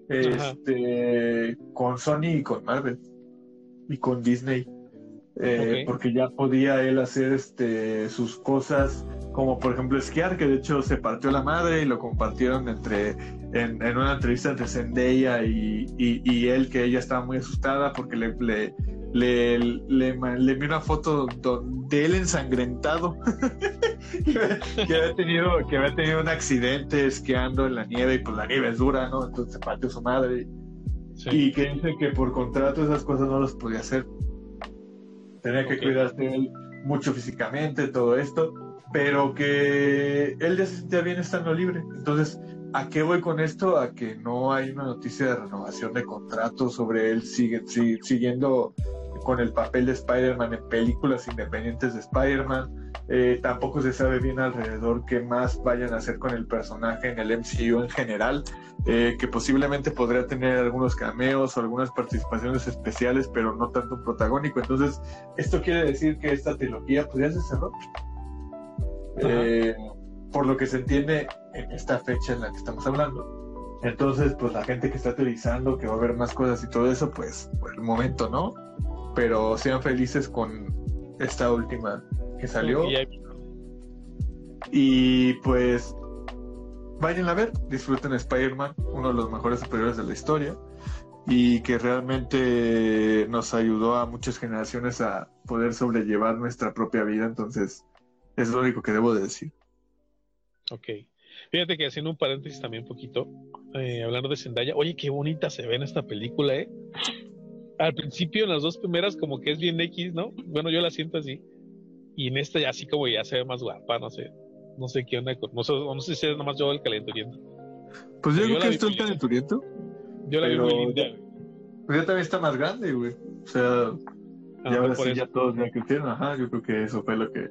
este, con Sony y con Marvel y con Disney. Eh, porque ya podía él hacer este sus cosas como por ejemplo esquiar que de hecho se partió la madre y lo compartieron entre en, una entrevista entre Zendaya y, y, él que ella estaba muy asustada porque le le, le, le, vi una foto de él ensangrentado. Que, había tenido que había tenido un accidente esquiando en la nieve y pues la nieve es dura no entonces se partió su madre. Y que dice que por contrato esas cosas no las podía hacer. Tenía que cuidarse él mucho físicamente, todo esto, pero que él ya se sentía bien estando libre. Entonces, ¿a qué voy con esto? A que no hay una noticia de renovación de contrato sobre él sigue, siguiendo con el papel de Spider-Man en películas independientes de Spider-Man. Eh, tampoco se sabe bien alrededor qué más vayan a hacer con el personaje en el MCU en general, eh, que posiblemente podría tener algunos cameos o algunas participaciones especiales, pero no tanto un protagónico. Entonces, esto quiere decir que esta trilogía pues ya se cerró. Eh, por lo que se entiende en esta fecha en la que estamos hablando. Entonces, pues la gente que está teorizando que va a haber más cosas y todo eso, pues por el momento no. Pero sean felices con esta última que salió. Y pues vayan a ver, disfruten Spider-Man, uno de los mejores superiores de la historia y que realmente nos ayudó a muchas generaciones a poder sobrellevar nuestra propia vida. Entonces, es lo único que debo de decir. Ok. Fíjate que haciendo un paréntesis también un poquito, eh, hablando de Zendaya, oye, qué bonita se ve en esta película, ¿eh? Al principio, en las dos primeras, como que es bien X, ¿no? Bueno, yo la siento así. Y en esta ya así como ya se ve más guapa, no sé. No sé qué onda. no, sé, no sé si es nomás yo el calenturiento. Pues yo creo que estoy el calenturiento. Yo la vi muy linda, Pues ya también está más grande, güey. O sea, ya ahora sí ya todos ya crecieron. Ajá, yo creo que eso fue lo que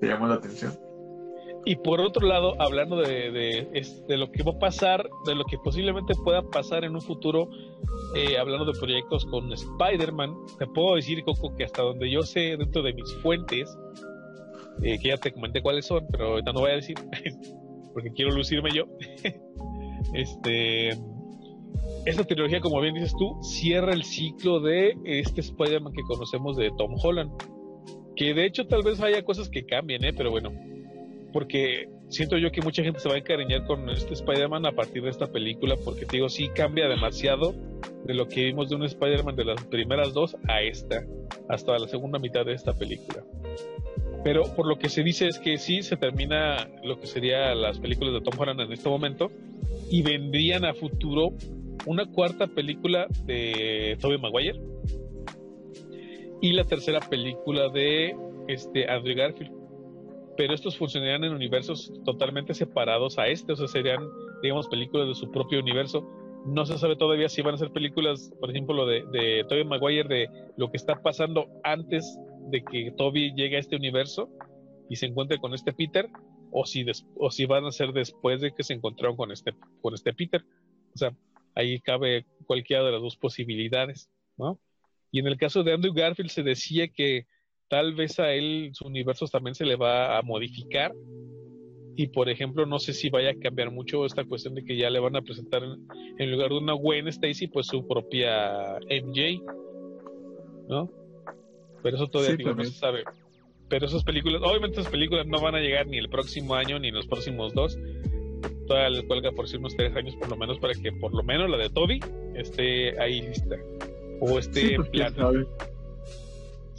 te llamó la atención. Y por otro lado, hablando de, de, lo que va a pasar, de lo que posiblemente pueda pasar en un futuro, eh, hablando de proyectos con Spider-Man, te puedo decir, Coco, que hasta donde yo sé, dentro de mis fuentes, eh, que ya te comenté cuáles son, pero ahorita no voy a decir, porque quiero lucirme yo. este, esta trilogía, como bien dices tú, cierra el ciclo de este Spider-Man que conocemos de Tom Holland. Que de hecho tal vez haya cosas que cambien, ¿eh? pero bueno, porque siento yo que mucha gente se va a encariñar con este Spider-Man a partir de esta película, porque te digo, sí cambia demasiado de lo que vimos de un Spider-Man de las primeras dos a esta, hasta la segunda mitad de esta película. Pero por lo que se dice es que sí se termina lo que serían las películas de Tom Holland en este momento y vendrían a futuro una cuarta película de Tobey Maguire y la tercera película de este Andrew Garfield. Pero estos funcionarían en universos totalmente separados a este, o sea, serían digamos, películas de su propio universo. No se sabe todavía si van a ser películas, por ejemplo, lo de, de Tobey Maguire, de lo que está pasando antes de que Toby llegue a este universo y se encuentre con este Peter, o si, o si van a ser después de que se encontraron con este, con este Peter. O sea, ahí cabe cualquiera de las dos posibilidades, ¿no? Y en el caso de Andrew Garfield se decía que tal vez a él su universo también se le va a modificar. Y por ejemplo no sé si vaya a cambiar mucho esta cuestión de que ya le van a presentar en, lugar de una Gwen Stacy pues su propia MJ ¿no? pero eso todavía no se sabe. Pero esas películas obviamente esas películas no van a llegar ni el próximo año ni en los próximos dos. Todavía les cuelga por si unos tres años por lo menos para que por lo menos la de Toby esté ahí lista. O esté sí, pues, plan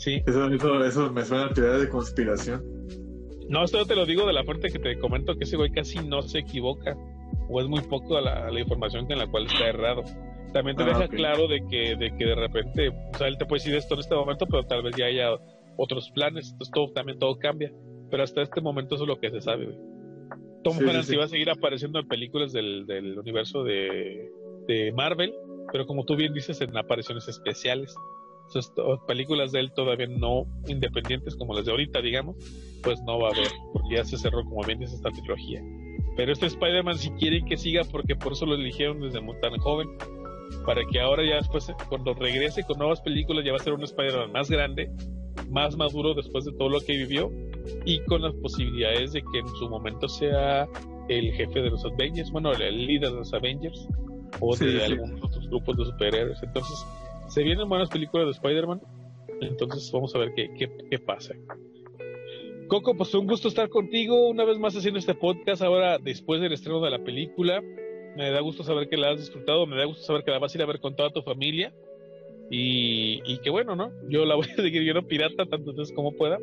Sí. Eso, eso, eso me suena a teoría de conspiración. No, esto te lo digo de la fuente que te comento que ese güey casi no se equivoca. O es muy poco la, la información en la cual está errado. También te ah, deja claro de que, de que de repente, o sea, él te puede decir esto en este momento, pero tal vez ya haya otros planes. Entonces todo, también todo cambia. Pero hasta este momento eso es lo que se sabe, güey. Tom sí, va a seguir apareciendo en películas del, del universo de, de Marvel, pero como tú bien dices, en apariciones especiales películas de él todavía no independientes como las de ahorita, digamos, pues no va a haber, porque ya se cerró, como bien dice, esta trilogía. Pero este Spider-Man, si quieren que siga, porque por eso lo eligieron desde muy tan joven, para que ahora ya después, cuando regrese con nuevas películas, ya va a ser un Spider-Man más grande, más maduro después de todo lo que vivió, y con las posibilidades de que en su momento sea el jefe de los Avengers, bueno, el líder de los Avengers, o de algunos otros grupos de superhéroes. Entonces, se vienen buenas películas de Spider-Man. Entonces vamos a ver qué, qué, pasa. Coco, pues un gusto estar contigo una vez más haciendo este podcast ahora después del estreno de la película. Me da gusto saber que la has disfrutado, me da gusto saber que la vas a ir a ver con toda tu familia. Y, y que bueno, ¿no? Yo la voy a seguir viendo pirata tanto veces como pueda.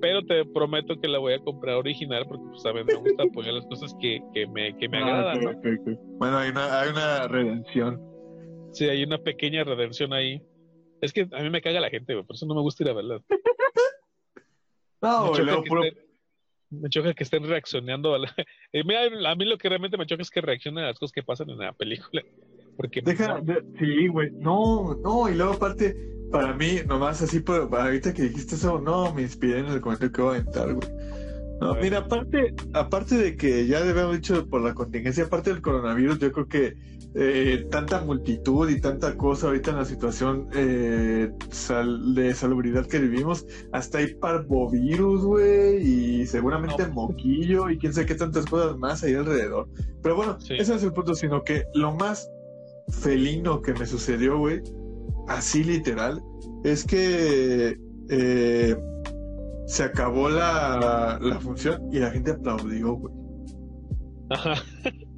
Pero te prometo que la voy a comprar original porque, pues, sabes, me gusta apoyar las cosas que, que me, que me ah, agradan. Bueno, hay una, hay una redención. Sí, hay una pequeña redención ahí. Es que a mí me caga la gente, por eso no me gusta ir a verla. no, me, choca que estén reaccionando a la... Eh, a mí lo que realmente me choca es que reaccionen a las cosas que pasan en la película. Porque Deja, sí, güey, no, no, y luego aparte, para mí, nomás así, pero ahorita que dijiste eso, no, me inspiré en el comentario que voy a aventar, güey. No, mira, aparte, aparte de que ya debemos dicho por la contingencia, aparte del coronavirus, yo creo que eh, tanta multitud y tanta cosa ahorita en la situación eh, de salubridad que vivimos, hasta hay parvovirus, güey, y seguramente moquillo y quién sabe qué tantas cosas más ahí alrededor. Pero bueno, ese es el punto, sino que lo más felino que me sucedió, güey, así literal, es que eh, se acabó la, la función y la gente aplaudió, güey. Ajá.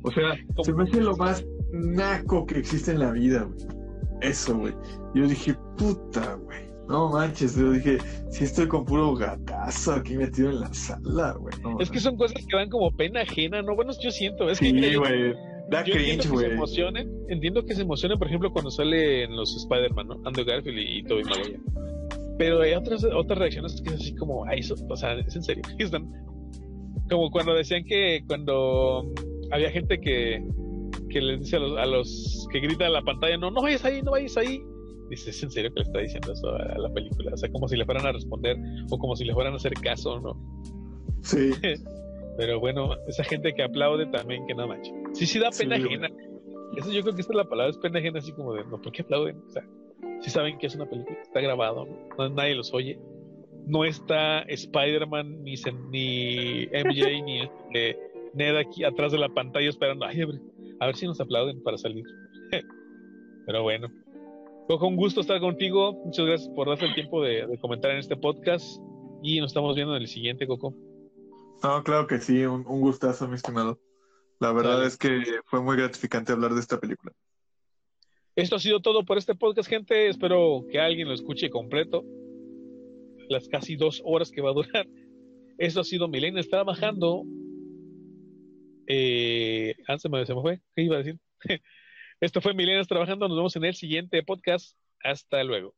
O sea, se me hace lo más naco que existe en la vida, güey. Eso, güey. Yo dije, puta, güey. No manches, yo dije, si estoy con puro gatazo aquí metido en la sala, güey. es que son cosas que dan como pena ajena, ¿no? Bueno, yo siento. Es sí, güey. Da cringe, güey. se emocionen, entiendo que se emocionen, por ejemplo, cuando salen los Spider-Man, ¿no? Andrew Garfield y, Tobey Maguire. Pero hay otras, otras reacciones que es así como, ay, eso, o sea, es en serio. Están como cuando decían que cuando había gente que que les dice a los, que gritan en la pantalla, no, no vayas ahí, no vayas ahí. Dice, ¿es en serio que le está diciendo eso a la película? O sea, como si le fueran a responder o como si le fueran a hacer caso, ¿no? Sí. Pero bueno, esa gente que aplaude también, que no mancha. Sí, sí da pena ajena. Eso yo creo que esta es la palabra, es pena ajena, así como de, no, ¿por qué aplauden? O sea, si saben que es una película, está grabado, ¿no? Nadie los oye. No está Spider-Man, ni, ni MJ, ni este, Ned aquí atrás de la pantalla esperando, ay, a ver si nos aplauden para salir. Pero bueno. Coco, un gusto estar contigo. Muchas gracias por darte el tiempo de, comentar en este podcast. Y nos estamos viendo en el siguiente, Coco. No, claro que sí, un, gustazo, mi estimado. La verdad es que fue muy gratificante hablar de esta película. Esto ha sido todo por este podcast, gente. Espero que alguien lo escuche completo. Las casi dos horas que va a durar. Esto ha sido Milena trabajando eh, ah, se me, fue. ¿Qué iba a decir? Esto fue Milenias Trabajando. Nos vemos en el siguiente podcast. Hasta luego.